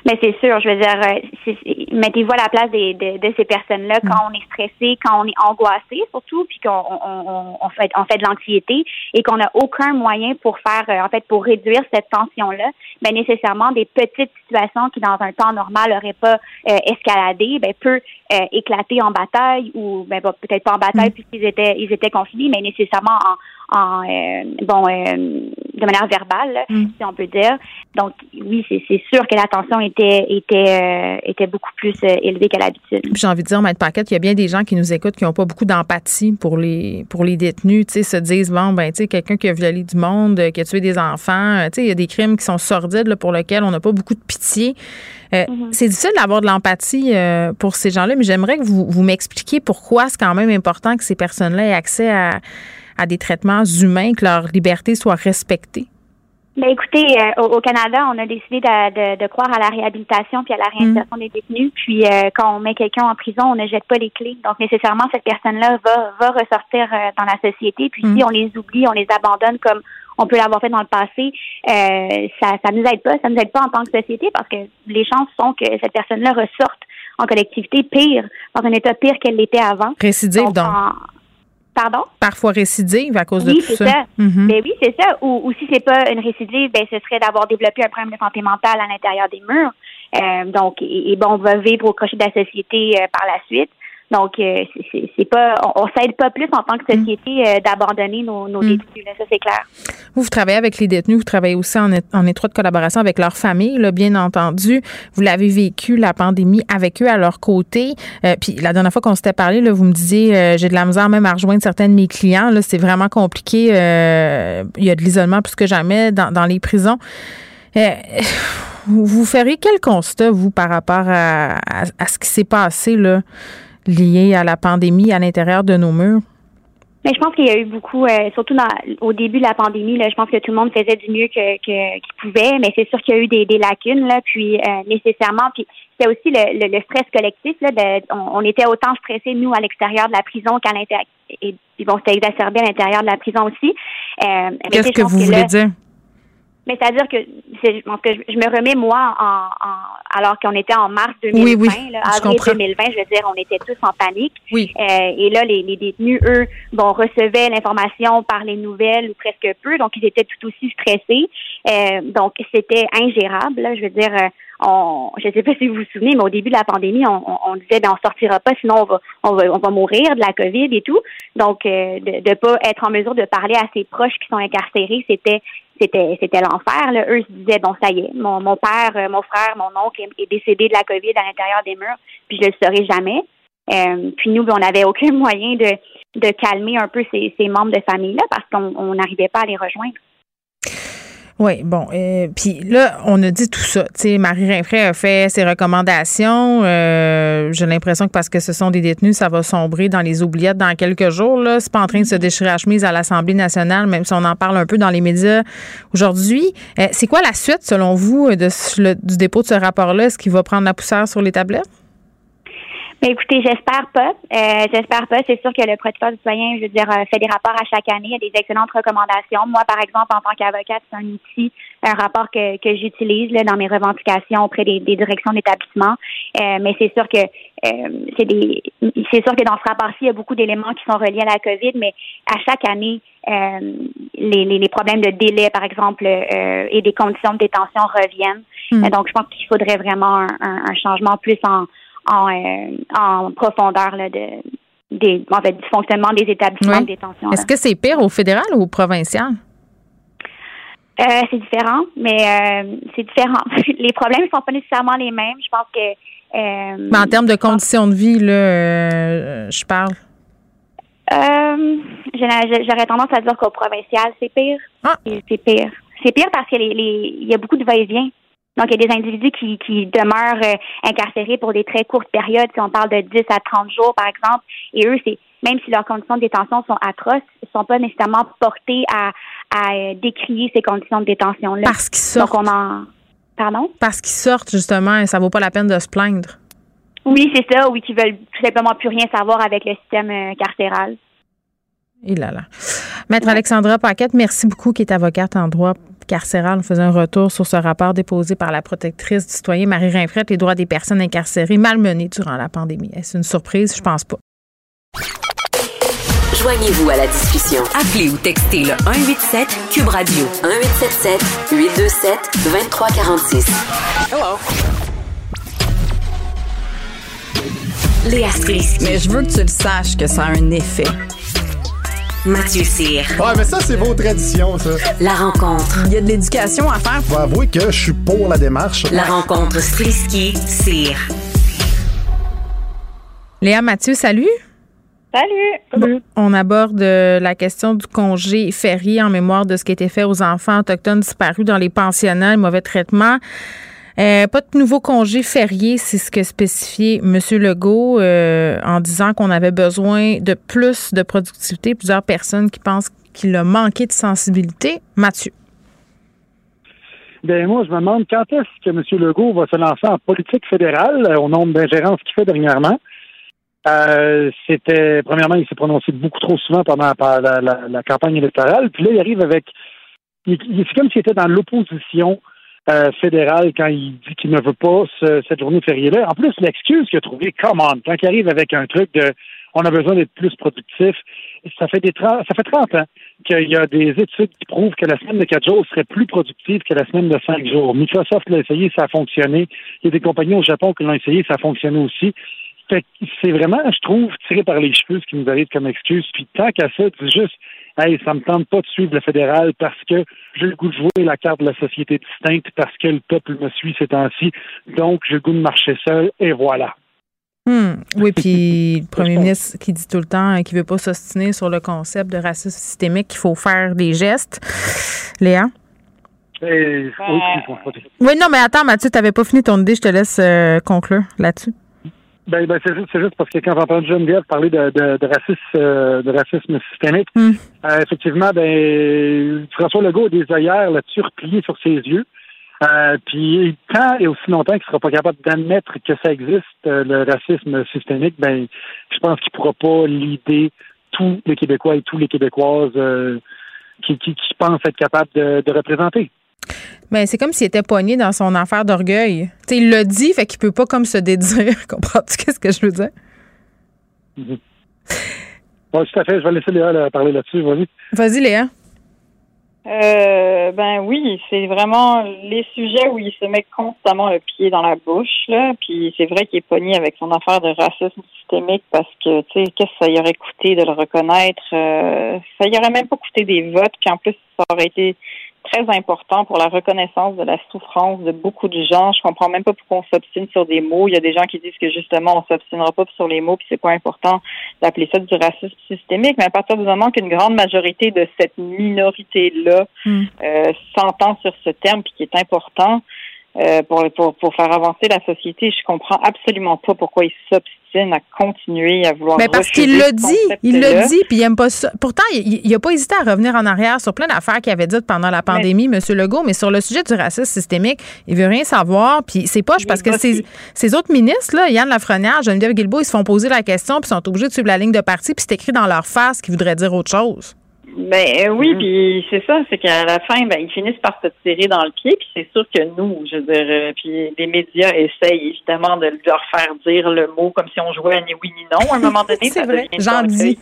Mais c'est sûr, je veux dire, euh, mettez-vous à la place des, de, de ces personnes-là quand on est stressé, quand on est angoissé surtout, puis qu'on on, on, on fait, on fait de l'anxiété et qu'on n'a aucun moyen pour faire, euh, en fait, pour réduire cette tension-là. Ben nécessairement des petites situations qui dans un temps normal n'auraient pas euh, escaladé, ben peut euh, éclater en bataille ou ben peut-être pas en bataille puisqu'ils étaient ils étaient confinés, mais nécessairement en, en euh, bon euh, de manière verbale, là, si on peut dire. Donc oui, c'est sûr que la tension était était euh, était beaucoup plus élevée qu'à l'habitude. J'ai envie de dire, Maître Paquette, il y a bien des gens qui nous écoutent qui n'ont pas beaucoup d'empathie pour les pour les détenus, tu sais, se disent bon ben tu sais quelqu'un qui a violé du monde, qui a tué des enfants, tu sais, il y a des crimes qui sont sordides là, pour lesquels on n'a pas beaucoup de pitié. Euh, C'est difficile d'avoir de l'empathie euh, pour ces gens-là, mais j'aimerais que vous, vous m'expliquiez pourquoi c'est quand même important que ces personnes-là aient accès à, à des traitements humains, que leur liberté soit respectée. Ben écoutez, euh, au, au Canada, on a décidé de, de, de croire à la réhabilitation puis à la réinsertion des détenus. Puis euh, quand on met quelqu'un en prison, on ne jette pas les clés. Donc nécessairement, cette personne-là va, va ressortir euh, dans la société. Puis si on les oublie, on les abandonne comme on peut l'avoir fait dans le passé, ça ça nous aide pas. Ça nous aide pas en tant que société parce que les chances sont que cette personne-là ressorte en collectivité pire, dans un état pire qu'elle l'était avant. Récidive, donc. en- Pardon? Parfois récidive à cause de Oui, tout c'est ça. ça. Ben oui, c'est ça. Ou, ou si c'est pas une récidive, ben ce serait d'avoir développé un problème de santé mentale à l'intérieur des murs. Euh, donc, et, et bon, on va vivre au crochet de la société euh, par la suite. Donc, euh, c'est- pas, on, on s'aide pas plus en tant que société euh, d'abandonner nos, nos détenus. Là, ça c'est clair. Vous, vous travaillez avec les détenus, vous travaillez aussi en, étroite collaboration avec leur famille, là, bien entendu. Vous l'avez vécu, la pandémie, avec eux à leur côté. Euh, puis la dernière fois qu'on s'était parlé, là, vous me disiez, euh, j'ai de la misère même à rejoindre certains de mes clients. Là, c'est vraiment compliqué. Euh, il y a de l'isolement plus que jamais dans, dans les prisons. Vous, vous ferez quel constat, vous, par rapport à, à- à ce qui s'est passé là, lié à la pandémie à l'intérieur de nos murs? Mais je pense qu'il y a eu beaucoup, euh, surtout dans, au début de la pandémie, là, je pense que tout le monde faisait du mieux que que- qu'il pouvait, mais c'est sûr qu'il y a eu des, des lacunes, là, puis euh, nécessairement, puis c'était aussi le, le, le stress collectif, là, de- on, on était autant stressés, nous, à l'extérieur de la prison qu'à l'intérieur, et puis bon, c'était exacerbé à l'intérieur de la prison aussi. Euh, Qu'est-ce que vous voulez là- dire? mais c'est-à-dire que c'est- je pense que je, je me remets moi en, en- alors qu'on était en mars 2020, Oui, oui, là, avril comprends. 2020, je veux dire, on était tous en panique. Oui. Euh, et là, les, les détenus, eux, bon, recevaient l'information par les nouvelles ou presque peu, donc ils étaient tout aussi stressés. Euh, donc c'était ingérable. là. je veux dire, euh, on, je ne sais pas si vous vous souvenez, mais au début de la pandémie, on, on, disait, ben, on sortira pas, sinon on va, on va, on va mourir de la COVID et tout. Donc, euh, de ne pas être en mesure de parler à ses proches qui sont incarcérés, c'était c'était c'était l'enfer. là. Eux se disaient bon ça y est, mon, mon père, euh, mon frère, mon oncle est, décédé de la COVID à l'intérieur des murs, puis je le saurai jamais. Euh, puis nous, ben, on n'avait aucun moyen de, calmer un peu ces, membres de famille-là parce qu'on on n'arrivait pas à les rejoindre. Oui, bon. euh, Puis là, on a dit tout ça. Tu sais, Marie Rinfray a fait ses recommandations. Euh, J'ai l'impression que parce que ce sont des détenus, ça va sombrer dans les oubliettes dans quelques jours. Là, c'est pas en train de se déchirer la chemise à l'Assemblée nationale, même si on en parle un peu dans les médias aujourd'hui. Euh, c'est quoi la suite, selon vous, de ce- le- du dépôt de ce rapport-là? Est-ce qu'il va prendre la poussière sur les tablettes? Mais écoutez, j'espère pas. Euh, j'espère pas. C'est sûr que le protecteur du citoyen, je veux dire, fait des rapports à chaque année. Il y a des excellentes recommandations. Moi, par exemple, en tant qu'avocate, c'est un outil, un rapport que, que j'utilise là, dans mes revendications auprès des, des directions d'établissement. Euh, mais c'est sûr que euh, c'est des c'est sûr que dans ce rapport-ci, il y a beaucoup d'éléments qui sont reliés à la COVID, mais à chaque année, euh, les, les, les problèmes de délai, par exemple, euh, et des conditions de détention reviennent. Mm. Euh, donc, je pense qu'il faudrait vraiment un, un- un changement plus en en, euh, en profondeur là, de, des en fait, du fonctionnement des établissements de détention. Est-ce que c'est pire au fédéral ou au provincial? Euh, c'est différent, mais euh, c'est différent. les problèmes ne sont pas nécessairement les mêmes. Je pense que. Mais en termes de conditions de vie, là, je parle. J'aurais tendance à dire qu'au provincial, c'est pire. Ah. C'est pire. C'est pire parce qu'il y a beaucoup de va-et-vient. Donc, il y a des individus qui, qui demeurent incarcérés pour des très courtes périodes, si on parle de 10 à 30 jours, par exemple. Et eux, c'est même si leurs conditions de détention sont atroces, ils ne sont pas nécessairement portés à, à euh, décrier ces conditions de détention-là. Parce qu'ils sortent. Donc, on en... Pardon? Parce qu'ils sortent, justement, et ça vaut pas la peine de se plaindre. Oui, c'est ça. Oui, qui veulent tout simplement plus rien savoir avec le système euh, carcéral. Et là là. Maître Alexandra Paquette, merci beaucoup, qui est avocate en droit carcéral. On faisait un retour sur ce rapport déposé par la protectrice du citoyen Marie Rinfrette, les droits des personnes incarcérées malmenées durant la pandémie. Est-ce une surprise? Je pense pas. Joignez-vous à la discussion. Appelez ou textez le 187 Cube Radio 1877 827 2346. Hello. Léa Strisky. Mais je veux que tu le saches que ça a un effet. Mathieu Cyr. Ouais, mais ça, c'est vos traditions, ça. La rencontre. Il y a de l'éducation à faire. Faut avouer que je suis pour la démarche. La rencontre Strisky-Cyr. Léa Mathieu, salut. Salut. on aborde euh, la question du congé férié en mémoire de ce qui a été fait aux enfants autochtones disparus dans les pensionnats, mauvais traitement. Euh, pas de nouveau congé férié, c'est ce que spécifiait M. Legault euh, en disant qu'on avait besoin de plus de productivité. Plusieurs personnes qui pensent qu'il a manqué de sensibilité. Mathieu. Bien, moi, je me demande quand est-ce que M. Legault va se lancer en politique fédérale au nombre d'ingérences qu'il fait dernièrement? Euh, c'était premièrement, il s'est prononcé beaucoup trop souvent pendant la, campagne électorale. Puis là, il arrive avec. c'est comme s'il était dans l'opposition euh, fédérale quand il dit qu'il ne veut pas cette journée fériée-là. En plus, l'excuse qu'il a trouvée, come on, quand il arrive avec un truc de on a besoin d'être plus productif, ça fait des ça fait 30 ans qu'il y a des études qui prouvent que la semaine de 4 jours serait plus productive que la semaine de 5 jours. Microsoft l'a essayé, ça a fonctionné. Il y a des compagnies au Japon qui l'ont essayé, ça a fonctionné aussi c'est vraiment, je trouve, tiré par les cheveux ce qui nous arrive comme excuse. Puis tant qu'à ça, dis juste, hey, ça me tente pas de suivre le fédéral parce que j'ai le goût de jouer la carte de la société distincte parce que le peuple me suit ces temps-ci. Donc, j'ai le goût de marcher seul et voilà. Hmm. Oui, puis le premier ministre qui dit tout le temps qu'il ne veut pas s'ostiner sur le concept de racisme systémique, qu'il faut faire des gestes. Léa? oui, non, mais attends, Mathieu, tu n'avais pas fini ton idée. Je te laisse euh, conclure là-dessus. Ben, ben c'est juste, juste, parce que quand j'entends Geneviève parler de, de, de racisme, euh, de racisme systémique, hmm. euh, effectivement, ben François Legault a des ailleurs là-dessus repliés sur ses yeux. Euh, puis tant et aussi longtemps qu'il sera pas capable d'admettre que ça existe, le racisme systémique, ben je pense qu'il pourra pas l'idée tous les Québécois et tous les Québécoises qui, qui, qui, pensent être capables de, de représenter. Mais c'est comme s'il était poigné dans son affaire d'orgueil. il l'a dit, fait qu'il peut pas comme se dédire. Comprends-tu qu'est-ce que je veux dire? Mm-hmm. Oui, tout à fait. Je vais laisser Léa parler là-dessus. Vas-y. Vas-y, Léa. Euh, ben oui, c'est vraiment les sujets où il se met constamment le pied dans la bouche, là. Puis c'est vrai qu'il est pogné avec son affaire de racisme systémique parce que, tu sais, qu'est-ce que ça y aurait coûté de le reconnaître? Euh, ça y aurait même pas coûté des votes, puis en plus, ça aurait été très important pour la reconnaissance de la souffrance de beaucoup de gens. Je comprends même pas pourquoi on s'obstine sur des mots. Il y a des gens qui disent que justement on s'obstinera pas sur les mots puis c'est pas important d'appeler ça du racisme systémique. Mais à partir du moment qu'une grande majorité de cette minorité là hmm. euh, s'entend sur ce terme puis qui est important, euh, pour, pour, pour faire avancer la société. Je comprends absolument pas pourquoi il à continuer à vouloir. Mais parce qu'il l'a dit, il l'a dit, puis il aime pas ça. Pourtant, il n'a pas hésité à revenir en arrière sur plein d'affaires qu'il avait dites pendant la pandémie, M. Legault, mais sur le sujet du racisme systémique, il veut rien savoir. Puis c'est poche parce que ces, autres ministres, là, Yann Lafrenière, Geneviève Guilbeault, ils se font poser la question, puis sont obligés de suivre la ligne de parti, puis c'est écrit dans leur face qui voudrait dire autre chose. Ben euh, oui, mm. puis c'est ça, c'est qu'à la fin, ben ils finissent par se tirer dans le pied, puis c'est sûr que nous, je veux dire, euh, puis les médias essayent évidemment de leur faire dire le mot comme si on jouait à ni oui ni non. À un moment donné, ça vrai. J'en dis.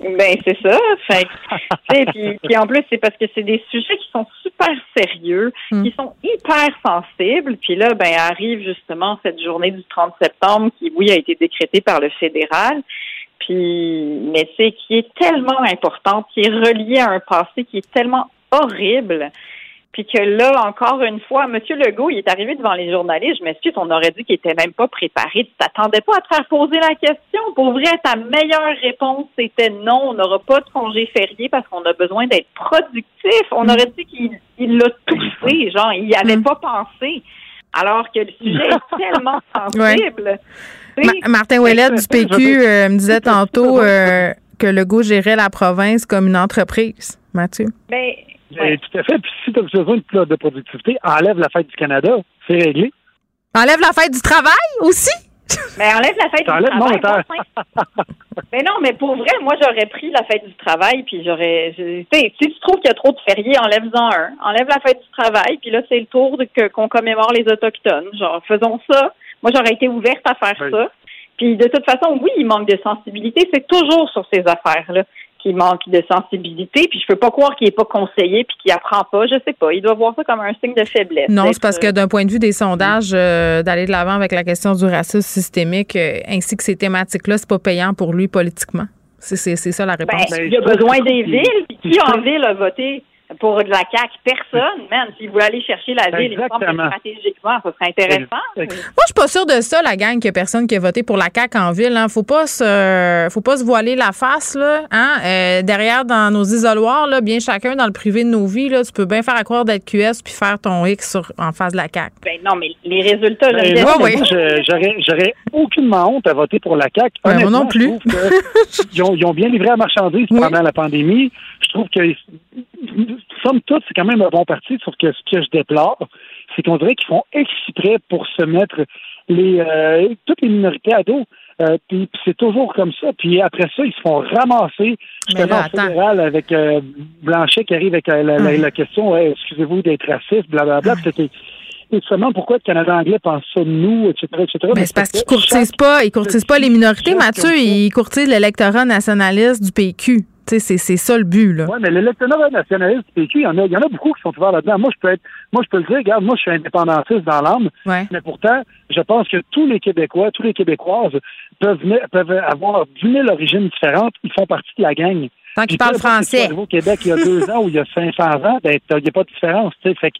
Ben c'est ça. Fait puis, puis en plus c'est parce que c'est des sujets qui sont super sérieux, mm. qui sont hyper sensibles. Puis là, ben arrive justement cette journée du 30 septembre qui, oui, a été décrétée par le fédéral. Puis mais c'est qui est tellement importante, qui est reliée à un passé qui est tellement horrible. Puis que là, encore une fois, M. Legault, il est arrivé devant les journalistes. Je m'excuse, on aurait dit qu'il était même pas préparé. Tu t'attendais pas à te faire poser la question. Pour vrai, ta meilleure réponse, c'était non, on n'aura pas de congé férié parce qu'on a besoin d'être productif. On Mm. aurait dit qu'il l'a touché, genre, il n'y avait pas pensé. Alors que le sujet est tellement sensible. Ma- Martin Ouellet du PQ euh, me disait tantôt euh, que Legault gérait la province comme une entreprise. Mathieu? Ben, Tout à fait. Puis si tu as besoin de, plus de productivité, enlève la fête du Canada. C'est réglé. Enlève la fête du travail aussi? Mais enlève la fête du travail. mais non, mais pour vrai, moi, j'aurais pris la fête du travail, puis j'aurais... je- Tu sais, si tu trouves qu'il y a trop de fériés, enlève-en un. Enlève la fête du travail, puis là, c'est le tour qu'on commémore les Autochtones. Genre, faisons ça. Moi, j'aurais été ouverte à faire ça. Puis de toute façon, oui, il manque de sensibilité. C'est toujours sur ces affaires-là qu'il manque de sensibilité. Puis je peux pas croire qu'il est pas conseillé puis qu'il apprend pas. Je sais pas. Il doit voir ça comme un signe de faiblesse. Non, c'est parce que euh, d'un point de vue des sondages, euh, d'aller de l'avant avec la question du racisme systémique euh, ainsi que ces thématiques-là, c'est pas payant pour lui politiquement. C'est, c'est, c'est ça la Ben, réponse. il a besoin des villes. Puis qui en ville a voté pour de la CAQ? Personne, man. S'il voulait aller chercher la ville, il me semble que Exactement. stratégiquement, ça serait intéressant. Moi, je suis pas sûre de ça, la gang, qu'il y a personne qui a voté pour la CAQ en ville. Hein. Faut pas se, faut pas se voiler la face, là. Hein? Euh, derrière, dans nos isoloirs, là, bien chacun dans le privé de nos vies, là, tu peux bien faire à croire d'être QS puis faire ton X sur, en face de la CAQ. Ben non, mais les résultats, Ben, je moi, je- j'aurais, j'aurais aucunement honte à voter pour la CAQ. Ouais, moi non plus. Je trouve que ils, ont, ils ont bien livré la marchandise pendant la pandémie. Je trouve que, somme toute, c'est quand même un bon parti, sauf que ce que je déplore, c'est qu'on dirait qu'ils font exprès pour se mettre les euh, toutes les minorités à dos. Euh, puis c'est toujours comme ça. Puis après ça, ils se font ramasser justement là, au fédéral avec euh, Blanchet qui arrive avec euh, la, la- la question ouais, excusez-vous d'être raciste, blablabla. Puis c'était- et seulement pourquoi le Canada anglais pense ça de nous, etc., etc. Ben, c'est parce qu'ils courtisent pas, ils courtisent pas les minorités, Mathieu, ils courtisent l'électorat nationaliste du PQ. Tu sais, c'est, c'est ça le but, là. Oui, mais l'électorat nationaliste du PQ, il y, en a, il y en a beaucoup qui sont ouverts là-dedans. Moi, je peux être, moi, je peux le dire, regarde, moi, je suis indépendantiste dans l'âme, Ouais. mais pourtant, je pense que tous les Québécois, tous les Québécoises peuvent, peuvent avoir 10 000 origines différentes, ils font partie de la gang. Tant qu'ils parlent français. au Québec il y a deux ans ou il y a 500 ans, ben, il n'y a pas de différence, tu sais. Fait que,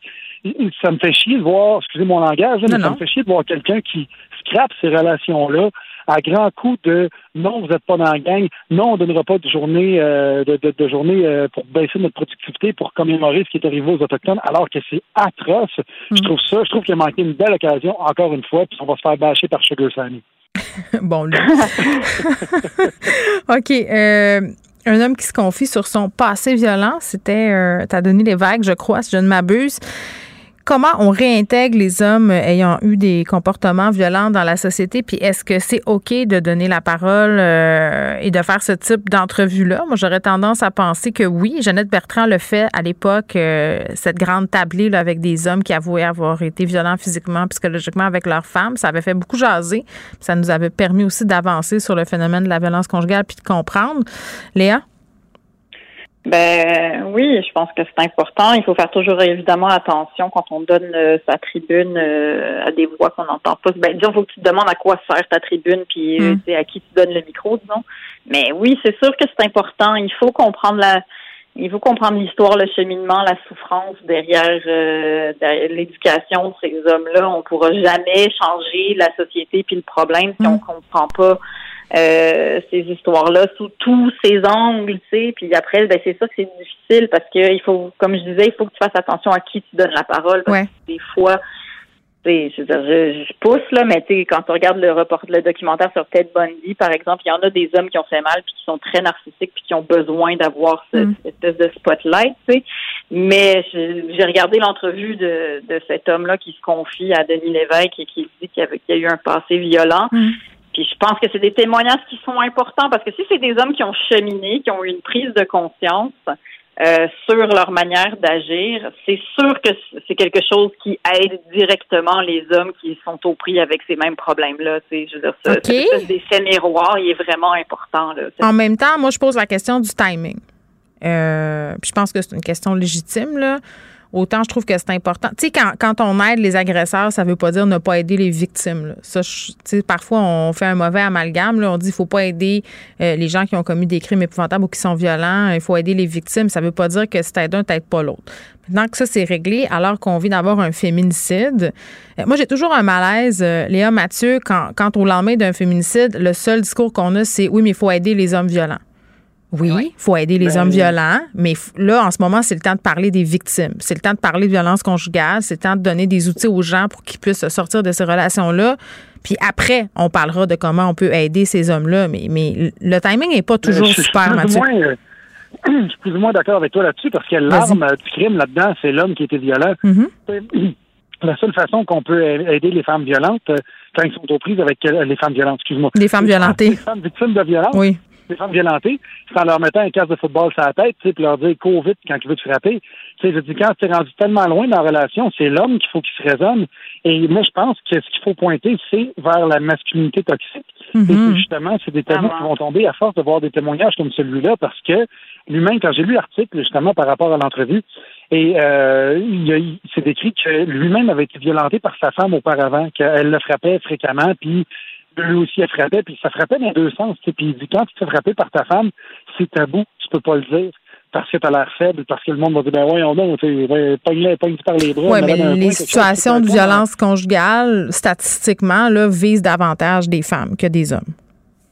ça me fait chier de voir, excusez mon langage, mais Non, ça non. me fait chier de voir quelqu'un qui scrape ces relations-là à grand coup de non, vous n'êtes pas dans la gang, non, on ne donnera pas de journée euh, de, de, de journée euh, pour baisser notre productivité, pour commémorer ce qui est arrivé aux Autochtones, alors que c'est atroce. Je trouve ça, je trouve qu'il a manqué une belle occasion, encore une fois, puis on va se faire bâcher par Sugar Sammy. bon, lui. OK. euh, un homme qui se confie sur son passé violent, c'était euh, t'as donné les vagues, je crois, si je ne m'abuse. Comment on réintègre les hommes ayant eu des comportements violents dans la société? Puis est-ce que c'est OK de donner la parole euh, et de faire ce type d'entrevue-là? Moi, j'aurais tendance à penser que oui. Jeannette Bertrand le fait à l'époque, euh, cette grande tablée avec des hommes qui avouaient avoir été violents physiquement, psychologiquement avec leurs femmes. Ça avait fait beaucoup jaser. Ça nous avait permis aussi d'avancer sur le phénomène de la violence conjugale puis de comprendre. Léa? Ben oui, je pense que c'est important. Il faut faire toujours évidemment attention quand on donne euh, sa tribune euh, à des voix qu'on n'entend pas. Ben disons, faut que tu te demandes à quoi sert ta tribune, puis euh, Mm. sais, à qui tu donnes le micro, disons. Mais oui, c'est sûr que c'est important. Il faut comprendre la, il faut comprendre l'histoire, le cheminement, la souffrance derrière, euh, derrière l'éducation de ces hommes-là. On pourra jamais changer la société puis le problème si on comprend pas euh, ces histoires-là sous tous ces angles, tu sais. Puis après, ben c'est ça que c'est difficile parce que il faut, comme je disais, il faut que tu fasses attention à qui tu donnes la parole. Parce que des fois, tu sais, je veux dire, je, je pousse là, mais tu sais, quand tu regardes le report, le documentaire sur Ted Bundy, par exemple, il y en a des hommes qui ont fait mal puis qui sont très narcissiques puis qui ont besoin d'avoir ce- Mm. cette espèce de spotlight, tu sais. Mais j'ai regardé l'entrevue de, de cet homme-là qui se confie à Denis Lévesque et qui dit qu'il y, avait- qu'il y a eu un passé violent. Puis je pense que c'est des témoignages qui sont importants parce que si c'est des hommes qui ont cheminé, qui ont eu une prise de conscience euh, sur leur manière d'agir, c'est sûr que c'est quelque chose qui aide directement les hommes qui sont au prix avec ces mêmes problèmes-là. Je veux dire, ce- miroir, il est vraiment important. Là. En même temps, moi, je pose la question du timing. Euh, puis je pense que c'est une question légitime. Là. Autant je trouve que c'est important. Tu sais, quand, quand on aide les agresseurs, ça veut pas dire ne pas aider les victimes. là. Ça, je- parfois, on fait un mauvais amalgame. On dit qu'il faut pas aider euh, les gens qui ont commis des crimes épouvantables ou qui sont violents. Il faut aider les victimes. Ça veut pas dire que si t'aides un, t'aides pas l'autre. Maintenant que ça, c'est réglé, alors qu'on vient d'avoir un féminicide, euh, moi, j'ai toujours un malaise, euh, Léa Mathieu, quand, quand au d'un féminicide, le seul discours qu'on a, c'est oui, mais il faut aider les hommes violents. Oui, il faut aider les Ben, hommes violents, mais f- là, en ce moment, c'est le temps de parler des victimes. C'est le temps de parler de violence conjugale. C'est le temps de donner des outils aux gens pour qu'ils puissent sortir de ces relations-là. Puis après, on parlera de comment on peut aider ces hommes-là. Mais, mais le timing n'est pas toujours je, je suis super, ou Mathieu. moins, euh, je suis plus ou moins d'accord avec toi là-dessus parce que l'arme du crime là-dedans, c'est l'homme qui était violent. Mm-hmm. La seule façon qu'on peut aider les femmes violentes euh, quand ils sont aux prises avec euh, les femmes violentes, excuse-moi. Les femmes violentées. Les femmes victimes de violence. Oui. Les femmes violentées, c'est en leur mettant un casque de football sur la tête, tu sais, puis leur dire cours vite quand il veut te frapper. Tu sais, je dis quand tu es rendu tellement loin dans la relation, c'est l'homme qu'il faut qu'il se raisonne. Et moi, je pense que ce qu'il faut pointer, c'est vers la masculinité toxique. Et puis, justement, c'est des tabous qui vont tomber à force de voir des témoignages comme celui-là, parce que lui-même, quand j'ai lu l'article, justement, par rapport à l'entrevue, et euh, il, c'est décrit que lui-même avait été violenté par sa femme auparavant, qu'elle le frappait fréquemment, puis lui aussi elle frappait, puis ça frappait dans les deux sens. Puis il dit quand tu te fais frapper par ta femme, c'est tabou, tu peux pas le dire. Parce que tu as l'air faible, parce que le monde va dire ben ouais, on sais, pogne-le, pogne par les bras. Oui, mais les point, quelque chose, situations de point. violence conjugale, statistiquement, là, visent davantage des femmes que des hommes.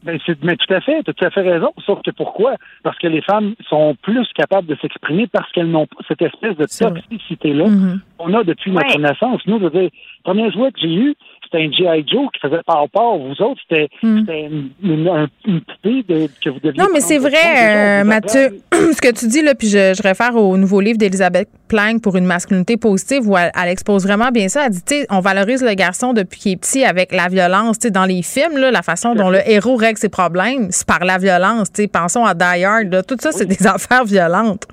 Ben, c'est- mais tout à fait, tu as tout à fait raison. Sauf que pourquoi? Parce que les femmes sont plus capables de s'exprimer parce qu'elles n'ont pas cette espèce de toxicité-là Mm-hmm. qu'on a depuis notre naissance. Nous, je veux dire, le premier jouet que j'ai eu, c'était un G.I. Joe qui faisait par part. Vous autres, c'était c'était une, une, un- une poupée de- que vous deviez. Non, mais c'est vrai, euh, Mathieu, ce que tu dis, là, puis je, je réfère au nouveau livre d'Elisabeth Plank pour une masculinité positive où elle, elle expose vraiment bien ça. Elle dit, tu sais, on valorise le garçon depuis qu'il est petit avec la violence. Tu dans les films, là, la façon dont le héros règle ses problèmes, c'est par la violence. Tu pensons à Die Hard. là. Tout ça, c'est des affaires violentes.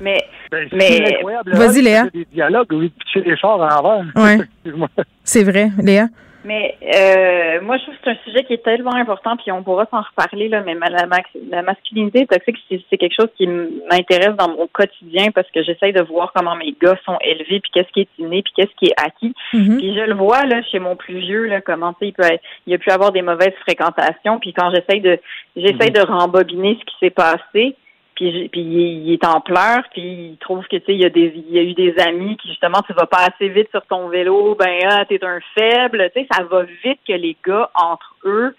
Mais, Ben, c'est mais incroyable. Vas-y, Léa. Des dialogues où il pitchait des chars en envers. Ouais. C'est vrai, Léa. Mais euh, moi, je trouve que c'est un sujet qui est tellement important, puis on pourra s'en reparler, là, mais ma- la, masculinité toxique, c'est quelque chose qui m'intéresse dans mon quotidien parce que j'essaye de voir comment mes gars sont élevés, puis qu'est-ce qui est inné, puis qu'est-ce qui est acquis. Puis je le vois là chez mon plus vieux, là, comment tu sais, il peut être- il a pu avoir des mauvaises fréquentations, puis quand j'essaye de j'essaye de rembobiner ce qui s'est passé, puis, il, est- en pleurs, puis il trouve que tu sais il y a des il y a eu des amis qui justement tu vas pas assez vite sur ton vélo, ben ah t'es un faible, tu sais ça va vite que les gars entre eux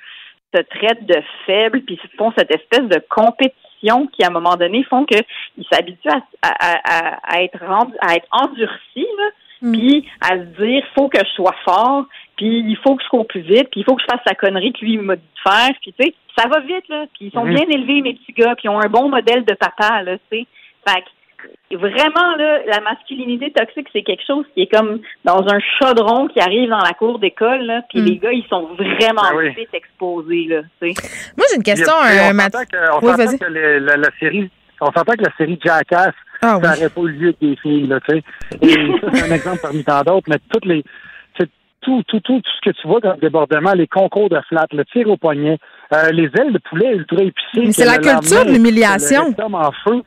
se traitent de faibles puis font cette espèce de compétition qui à un moment donné font que ils s'habituent à, à, à, à être rendu, à être endurcis là, puis à se dire faut que je sois fort, puis il faut que je cours plus vite, puis il faut que je fasse la connerie que lui il m'a dit de faire, puis tu sais, ça va vite là, puis ils sont bien élevés mes petits gars, puis ils ont un bon modèle de papa là, tu sais. Fait que vraiment là, la masculinité toxique c'est quelque chose qui est comme dans un chaudron qui arrive dans la cour d'école là, puis Mm. les gars ils sont vraiment Ben oui. vite exposés là, tu sais. Moi, j'ai une question, Puis, euh, on Oui, s'entend que le- la, la série, on s'entend que la série Jackass, Ah ça n'aurait pas eu lieu avec des filles, là, tu sais. Et ça, c'est un exemple parmi tant d'autres, mais toutes les, tout, tout, tout, tout ce que tu vois comme débordement, les concours de flat, le tir au poignet, euh, les ailes de poulet ultra épicées. Mais c'est la le culture de l'humiliation. le en feu.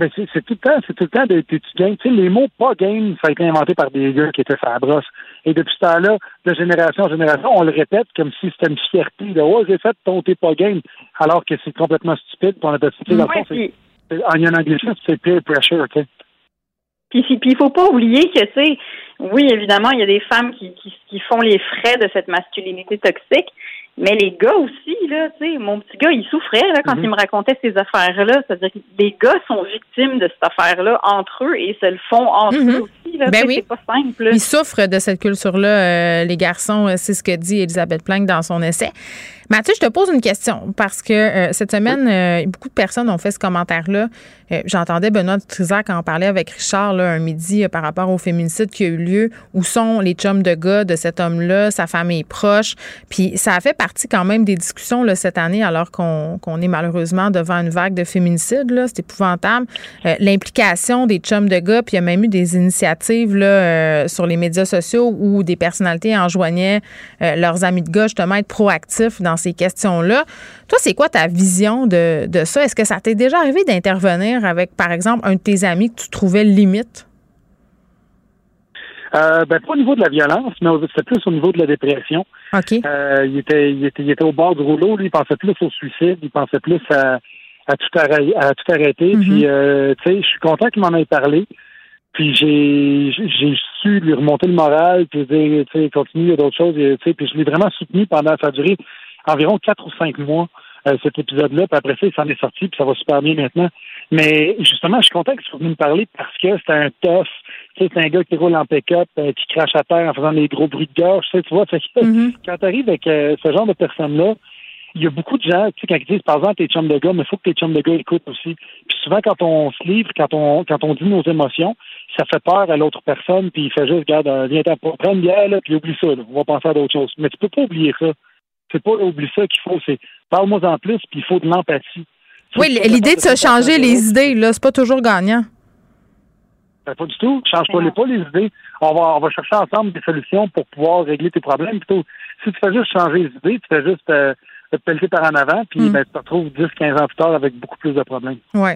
Mais c'est c'est tout le temps, c'est tout le temps de, de- tu gagnes. Tu sais, les mots pas game, ça a été inventé par des gars qui étaient sur la brosse. Et depuis ce temps-là, de génération en génération, on le répète comme si c'était une fierté de Oh, j'ai fait ton t'es pas game, alors que c'est complètement stupide. ça, tu sais, dans le fond, c'est- en anglicisme, c'est peer pressure, OK? Puis, puis il faut pas oublier que, tu sais, oui, évidemment, il y a des femmes qui, qui, qui font les frais de cette masculinité toxique, mais les gars aussi, là, tu sais, mon petit gars, il souffrait là, quand Mhm. il me racontait ces affaires-là. C'est-à-dire que les gars sont victimes de cette affaire-là entre eux et se le font entre Mhm. eux aussi. Là, Ben oui. C'est pas simple. là. Ils souffrent de cette culture-là, euh, les garçons. euh, C'est ce que dit Elisabeth Plank dans son essai. Mathieu, je te pose une question parce que euh, cette semaine, euh, beaucoup de personnes ont fait ce commentaire-là. Euh, J'entendais Benoît Trisac en parler avec Richard là, un midi euh, par rapport au féminicide qui a eu lieu. Où sont les chums de gars de cet homme-là, sa famille proche? Puis ça a fait partie quand même des discussions là, cette année alors qu'on qu'on est malheureusement devant une vague de féminicide. C'est épouvantable. Euh, L'implication des chums de gars, puis il y a même eu des initiatives là, euh, sur les médias sociaux où des personnalités enjoignaient euh, leurs amis de gars justement à être proactifs dans ces questions-là. Toi, c'est quoi ta vision de, de ça? Est-ce que ça t'est déjà arrivé d'intervenir avec, par exemple, un de tes amis que tu trouvais limite? Euh, ben, pas au niveau de la violence, mais c'était plus au niveau de la dépression. OK. Euh, il, était, il, était, il était au bord du rouleau, lui, il pensait plus au suicide, il pensait plus à, à tout, arrêter, à tout arrêter. Puis, euh, tu sais, je suis content qu'il m'en ait parlé. Puis j'ai j'ai su lui remonter le moral, puis dire, tu sais, continue, il y a d'autres choses, puis je l'ai vraiment soutenu pendant, ça a duré environ quatre ou cinq mois, euh, cet épisode-là, puis après ça, il s'en est sorti, puis ça va super bien maintenant. Mais justement, je suis content qu'il soit venu me parler parce que c'est un tough, tu sais, c'est un gars qui roule en pick-up, euh, qui crache à terre en faisant des gros bruits de gorge, tu sais, tu vois, que, quand tu arrives avec euh, ce genre de personnes-là, il y a beaucoup de gens, tu sais, quand ils disent, par exemple, t'es chum de gars, mais il faut que tes chums de gars écoutent aussi. Puis souvent, quand on se livre, quand on, quand on dit nos émotions, ça fait peur à l'autre personne, puis il fait juste, regarde, euh, viens t'en prendre une bière, là, puis oublie ça, là. on va penser à d'autres choses. Mais tu peux pas oublier ça. C'est pas oublier ça qu'il faut, c'est parle-moi en plus, puis il faut de l'empathie. Oui, l'idée de se changer les idées, là, c'est pas toujours gagnant. Ben, pas du tout. Change pas les, pas les idées. On va, on va chercher ensemble des solutions pour pouvoir régler tes problèmes. Plutôt, si tu fais juste changer les idées, tu fais juste euh, te pelleter par en avant, puis Mm. ben, tu te retrouves 10, 15 ans plus tard avec beaucoup plus de problèmes. Oui.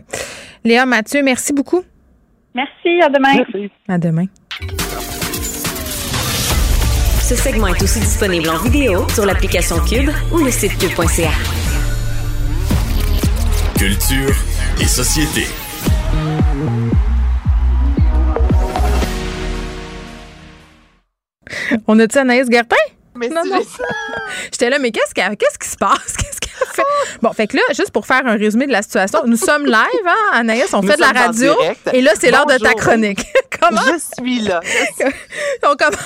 Léa Mathieu, merci beaucoup. Merci, à demain. Merci. À demain. Ce segment est aussi disponible en vidéo sur l'application Cube ou le site cube.ca. Culture et société. On a-tu Anaïs Gertin? Mais non, non. J'étais là, mais qu'est-ce qui se passe? Qu'est-ce? Bon, fait que là, juste pour faire un résumé de la situation, nous sommes live, hein, Anaïs, on Nous fait de la radio. Et là, c'est l'heure de ta chronique. Comment? Je suis là. on, comm-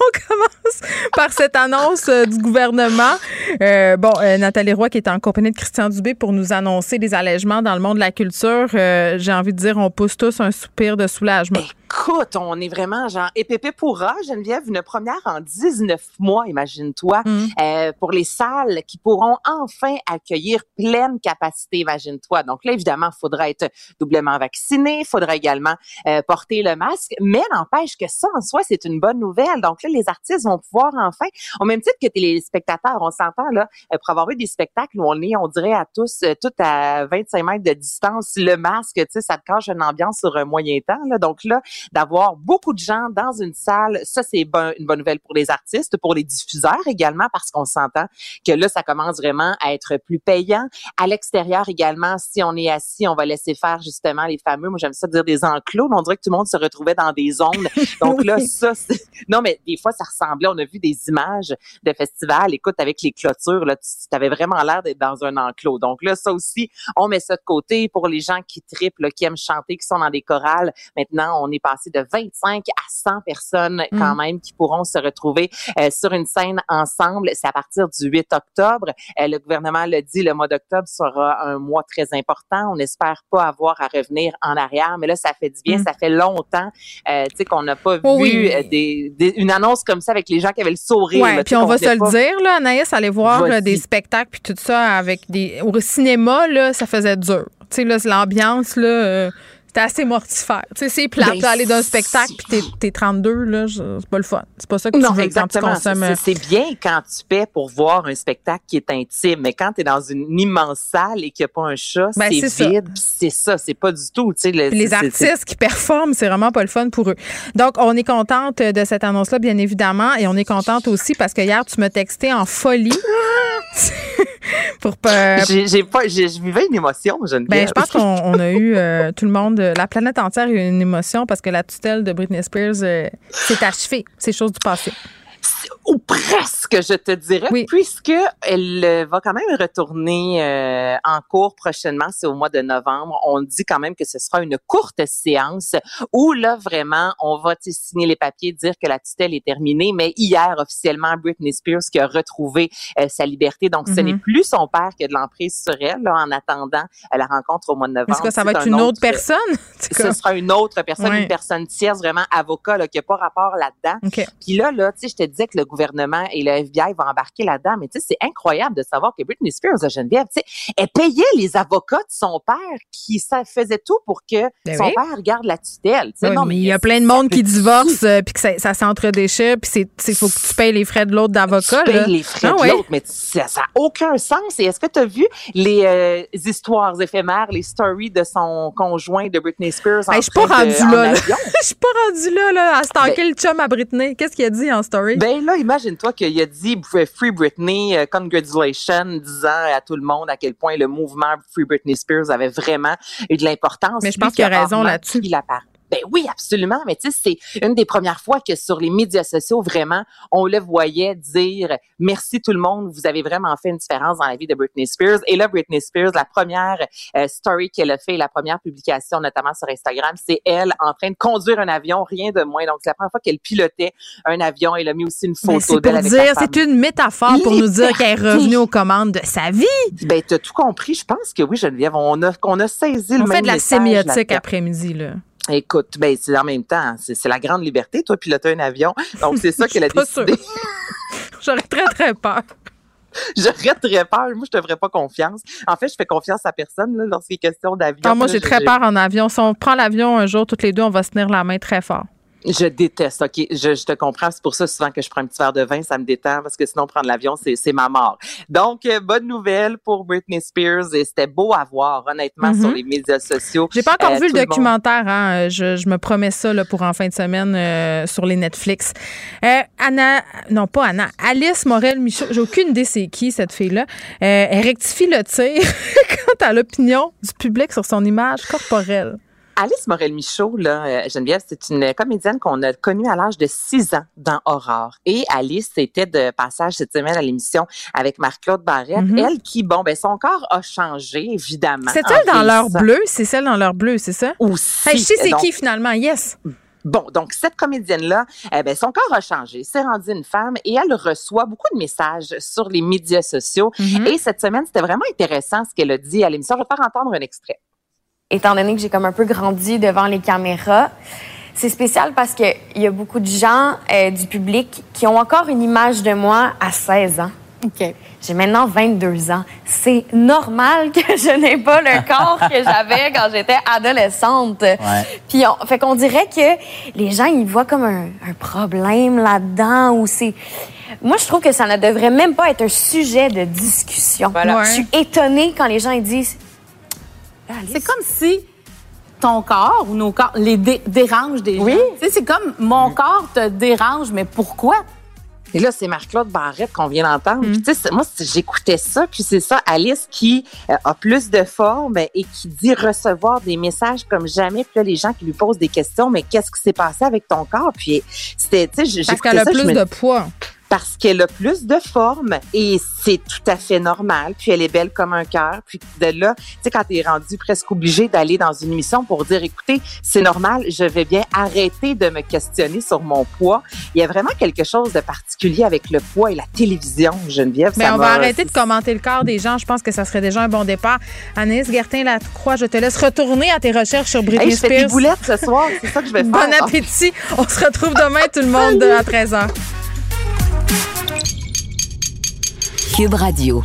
on commence par cette annonce euh, du gouvernement. Euh, bon, euh, Nathalie Roy qui est en compagnie de Christian Dubé pour nous annoncer des allègements dans le monde de la culture. J'ai envie de dire, on pousse tous un soupir de soulagement. Écoute, on est vraiment genre épépé pourra, Geneviève, une première en 19 mois, imagine-toi, euh, pour les salles qui pourront enfin accueillir pleine capacité, imagine-toi. Donc là, évidemment, il faudra être doublement vacciné, il faudra également euh, porter le masque, mais n'empêche que ça, en soi, c'est une bonne nouvelle. Donc là, les artistes vont pouvoir enfin, au même titre que les spectateurs, on s'entend là, euh, pour avoir eu des spectacles où on est, on dirait à tous, euh, tout à 25 mètres de distance, le masque, tu sais, ça te cache une ambiance sur un moyen temps. Là. Donc là, d'avoir beaucoup de gens dans une salle, ça, c'est bon- une bonne nouvelle pour les artistes, pour les diffuseurs également, parce qu'on s'entend que là, ça commence vraiment à être plus payant. À l'extérieur également, si on est assis, on va laisser faire justement les fameux, moi j'aime ça dire des enclos, mais on dirait que tout le monde se retrouvait dans des zones. Donc là, ça, non, mais des fois, ça ressemblait, on a vu des images de festivals, écoute, avec les clôtures, là, tu avais vraiment l'air d'être dans un enclos. Donc là, ça aussi, on met ça de côté pour les gens qui triplent, là, qui aiment chanter, qui sont dans des chorales. Maintenant, on est passé de 25 à 100 personnes quand Mm. même qui pourront se retrouver euh, sur une scène ensemble. C'est à partir du 8 octobre. Euh, le gouvernement l'a dit, le mois d'octobre sera un mois très important. On n'espère pas avoir à revenir en arrière, mais là, ça fait du bien. Mm. Ça fait longtemps, euh, tu sais, qu'on n'a pas Oh vu oui. euh, des, des- une annonce comme ça avec les gens qui avaient le sourire. Ouais, là, puis on va se le dire, là, Anaïs, aller voir là, des spectacles puis tout ça avec des. Au cinéma, là, ça faisait dur. Tu sais, là, l'ambiance, là. C'était assez mortifère. Tu sais, c'est plate, Ben, aller dans un spectacle, puis t'es, t'es 32, là, c'est pas le fun. C'est pas ça que Non, tu veux exactement. quand tu consommes. euh, C'est bien quand tu paies pour voir un spectacle qui est intime, mais quand tu es dans une immense salle et qu'il n'y a pas un chat, Ben, c'est vide, c'est ça, c'est pas du tout. tu sais, le- les artistes qui performent, c'est vraiment pas le fun pour eux. Donc, on est contente de cette annonce-là, bien évidemment, et on est contente aussi parce que hier, tu m'as texté en folie. pour pas. J'ai pas, je vivais une émotion, Geneviève. Ben, je pense qu'on on a eu euh, tout le monde, euh, la planète entière a eu une émotion parce que la tutelle de Britney Spears euh, s'est achevée. C'est chose du passé. Ou presque, je te dirais, puisque elle euh, va quand même retourner euh, en cours prochainement, c'est au mois de novembre. On dit quand même que ce sera une courte séance où là vraiment on va signer les papiers, dire que la tutelle est terminée. Mais hier officiellement, Britney Spears qui a retrouvé euh, sa liberté, donc ce n'est plus son père qui a de l'emprise sur elle là, en attendant euh, la rencontre au mois de novembre. Est-ce que ça va être un une autre personne? C'est ce comme- sera une autre personne, une personne tierce, vraiment avocat, là, qui n'a pas rapport là-dedans. OK. Puis là, là, tu sais, je te disais que le gouvernement et le FBI vont embarquer là-dedans. Mais tu sais, c'est incroyable de savoir que Britney Spears, Geneviève, tu sais, elle payait les avocats de son père qui ça faisait tout pour que Ben son oui. père garde la tutelle. Oui, non, mais il y a plein de monde qui divorce euh, puis que ça, ça s'entre-déchire puis c'est c'est- faut que tu payes les frais de l'autre d'avocat tu là. payes les frais Ah de l'autre, mais ça n'a aucun sens. Et est-ce que tu as vu les euh, histoires éphémères, les stories de son conjoint de Britney Spears? en Hey, je suis pas rendue en là. Je suis pas rendue là, là, à stalker Ben- le chum à Britney. Qu'est-ce qu'il a dit en story? Ben là, imagine-toi qu'il a dit Free Britney, euh, congratulations, disant à tout le monde à quel point le mouvement Free Britney Spears avait vraiment eu de l'importance. Mais je pense qu'il a raison là-dessus. Ben oui, absolument. Mais tu sais, c'est une des premières fois que sur les médias sociaux, vraiment, on le voyait dire merci tout le monde, vous avez vraiment fait une différence dans la vie de Britney Spears. Et là, Britney Spears, la première euh, story qu'elle a fait, la première publication, notamment sur Instagram, c'est elle en train de conduire un avion, rien de moins. Donc, c'est la première fois qu'elle pilotait un avion. Elle a mis aussi une Mais photo c'est d'elle avec dire, c'est une métaphore pour nous dire qu'elle est revenue aux commandes de sa vie. Ben, t'as tout compris. Je pense que oui, Geneviève. On a, on a saisi le On même fait de la message sémiotique après-midi là. Écoute, ben, c'est en même temps, c'est la grande liberté, toi, piloter un avion. Donc, c'est ça qu'elle a décidé. J'aurais très très peur. J'aurais très peur. Moi, je te ferais pas confiance. En fait, je fais confiance à personne, lorsqu'il est question d'avion. Ah, moi j'ai très peur en avion. Si on prend l'avion un jour toutes les deux, on va se tenir la main très fort. Je déteste, OK, je, je te comprends. C'est pour ça souvent que je prends un petit verre de vin, ça me détend parce que sinon prendre l'avion, c'est c'est ma mort. Donc, euh, bonne nouvelle pour Britney Spears et c'était beau à voir, honnêtement, sur les médias sociaux. J'ai pas encore Euh, vu le documentaire. Hein. Je, je me promets ça là, pour en fin de semaine euh, sur les Netflix. Euh, Anna, non pas Anna, Alice Morel Michaud. J'ai aucune idée c'est qui cette fille-là. Euh, elle rectifie le tir quant à l'opinion du public sur son image corporelle. Alice Morel-Michaud, là, euh, Geneviève, c'est une comédienne qu'on a connue à l'âge de 6 ans dans Aurore. Et Alice était de passage cette semaine à l'émission avec Marc-Claude Barrette. Mhm. Elle qui, bon, ben, son corps a changé, évidemment. C'est elle dans leur vieillissant. bleu? C'est celle dans leur bleu, c'est ça? Aussi. Hey, je sais c'est qui finalement, yes. Bon, donc cette comédienne-là, eh ben, son corps a changé, s'est rendue une femme et elle reçoit beaucoup de messages sur les médias sociaux. Mhm. Et cette semaine, c'était vraiment intéressant ce qu'elle a dit à l'émission. Je vais faire entendre un extrait. Étant donné que j'ai comme un peu grandi devant les caméras, c'est spécial parce qu'il y a beaucoup de gens euh, du public qui ont encore une image de moi à 16 ans. J'ai maintenant 22 ans. C'est normal que je n'ai pas le corps que j'avais quand j'étais adolescente. Puis on, fait qu'on dirait que les gens ils voient comme un, un problème là-dedans ou c'est moi je trouve que ça ne devrait même pas être un sujet de discussion. Voilà. Je suis étonnée quand les gens ils disent C'est comme si ton corps ou nos corps les dé- dérange des gens. Sais, c'est comme mon corps te dérange, mais pourquoi? Et là, c'est Marc-Claude Barrette qu'on vient d'entendre. Mm. Puis, tu sais, c'est- moi, j'écoutais ça, puis c'est ça, Alice qui euh, a plus de forme et qui dit recevoir des messages comme jamais. Puis là, les gens qui lui posent des questions, mais qu'est-ce qui s'est passé avec ton corps? Puis c'était, tu sais, Parce qu'elle a plus me- de poids. Parce qu'elle a plus de forme et c'est tout à fait normal. Puis elle est belle comme un cœur. Puis de là, tu sais, quand t'es rendu presque obligé d'aller dans une émission pour dire, écoutez, c'est normal, je vais bien arrêter de me questionner sur mon poids. Il y a vraiment quelque chose de particulier avec le poids et la télévision, Geneviève. Mais Ben, on va arrêter de commenter le corps des gens. Je pense que ça serait déjà un bon départ. Anaïs Gertin-Lacroix, je te laisse retourner à tes recherches sur Britney Hey, je fais des Spears. boulettes ce soir, c'est ça que je vais faire. Bon appétit. On se retrouve demain, tout le monde, à 13h. Cube Radio.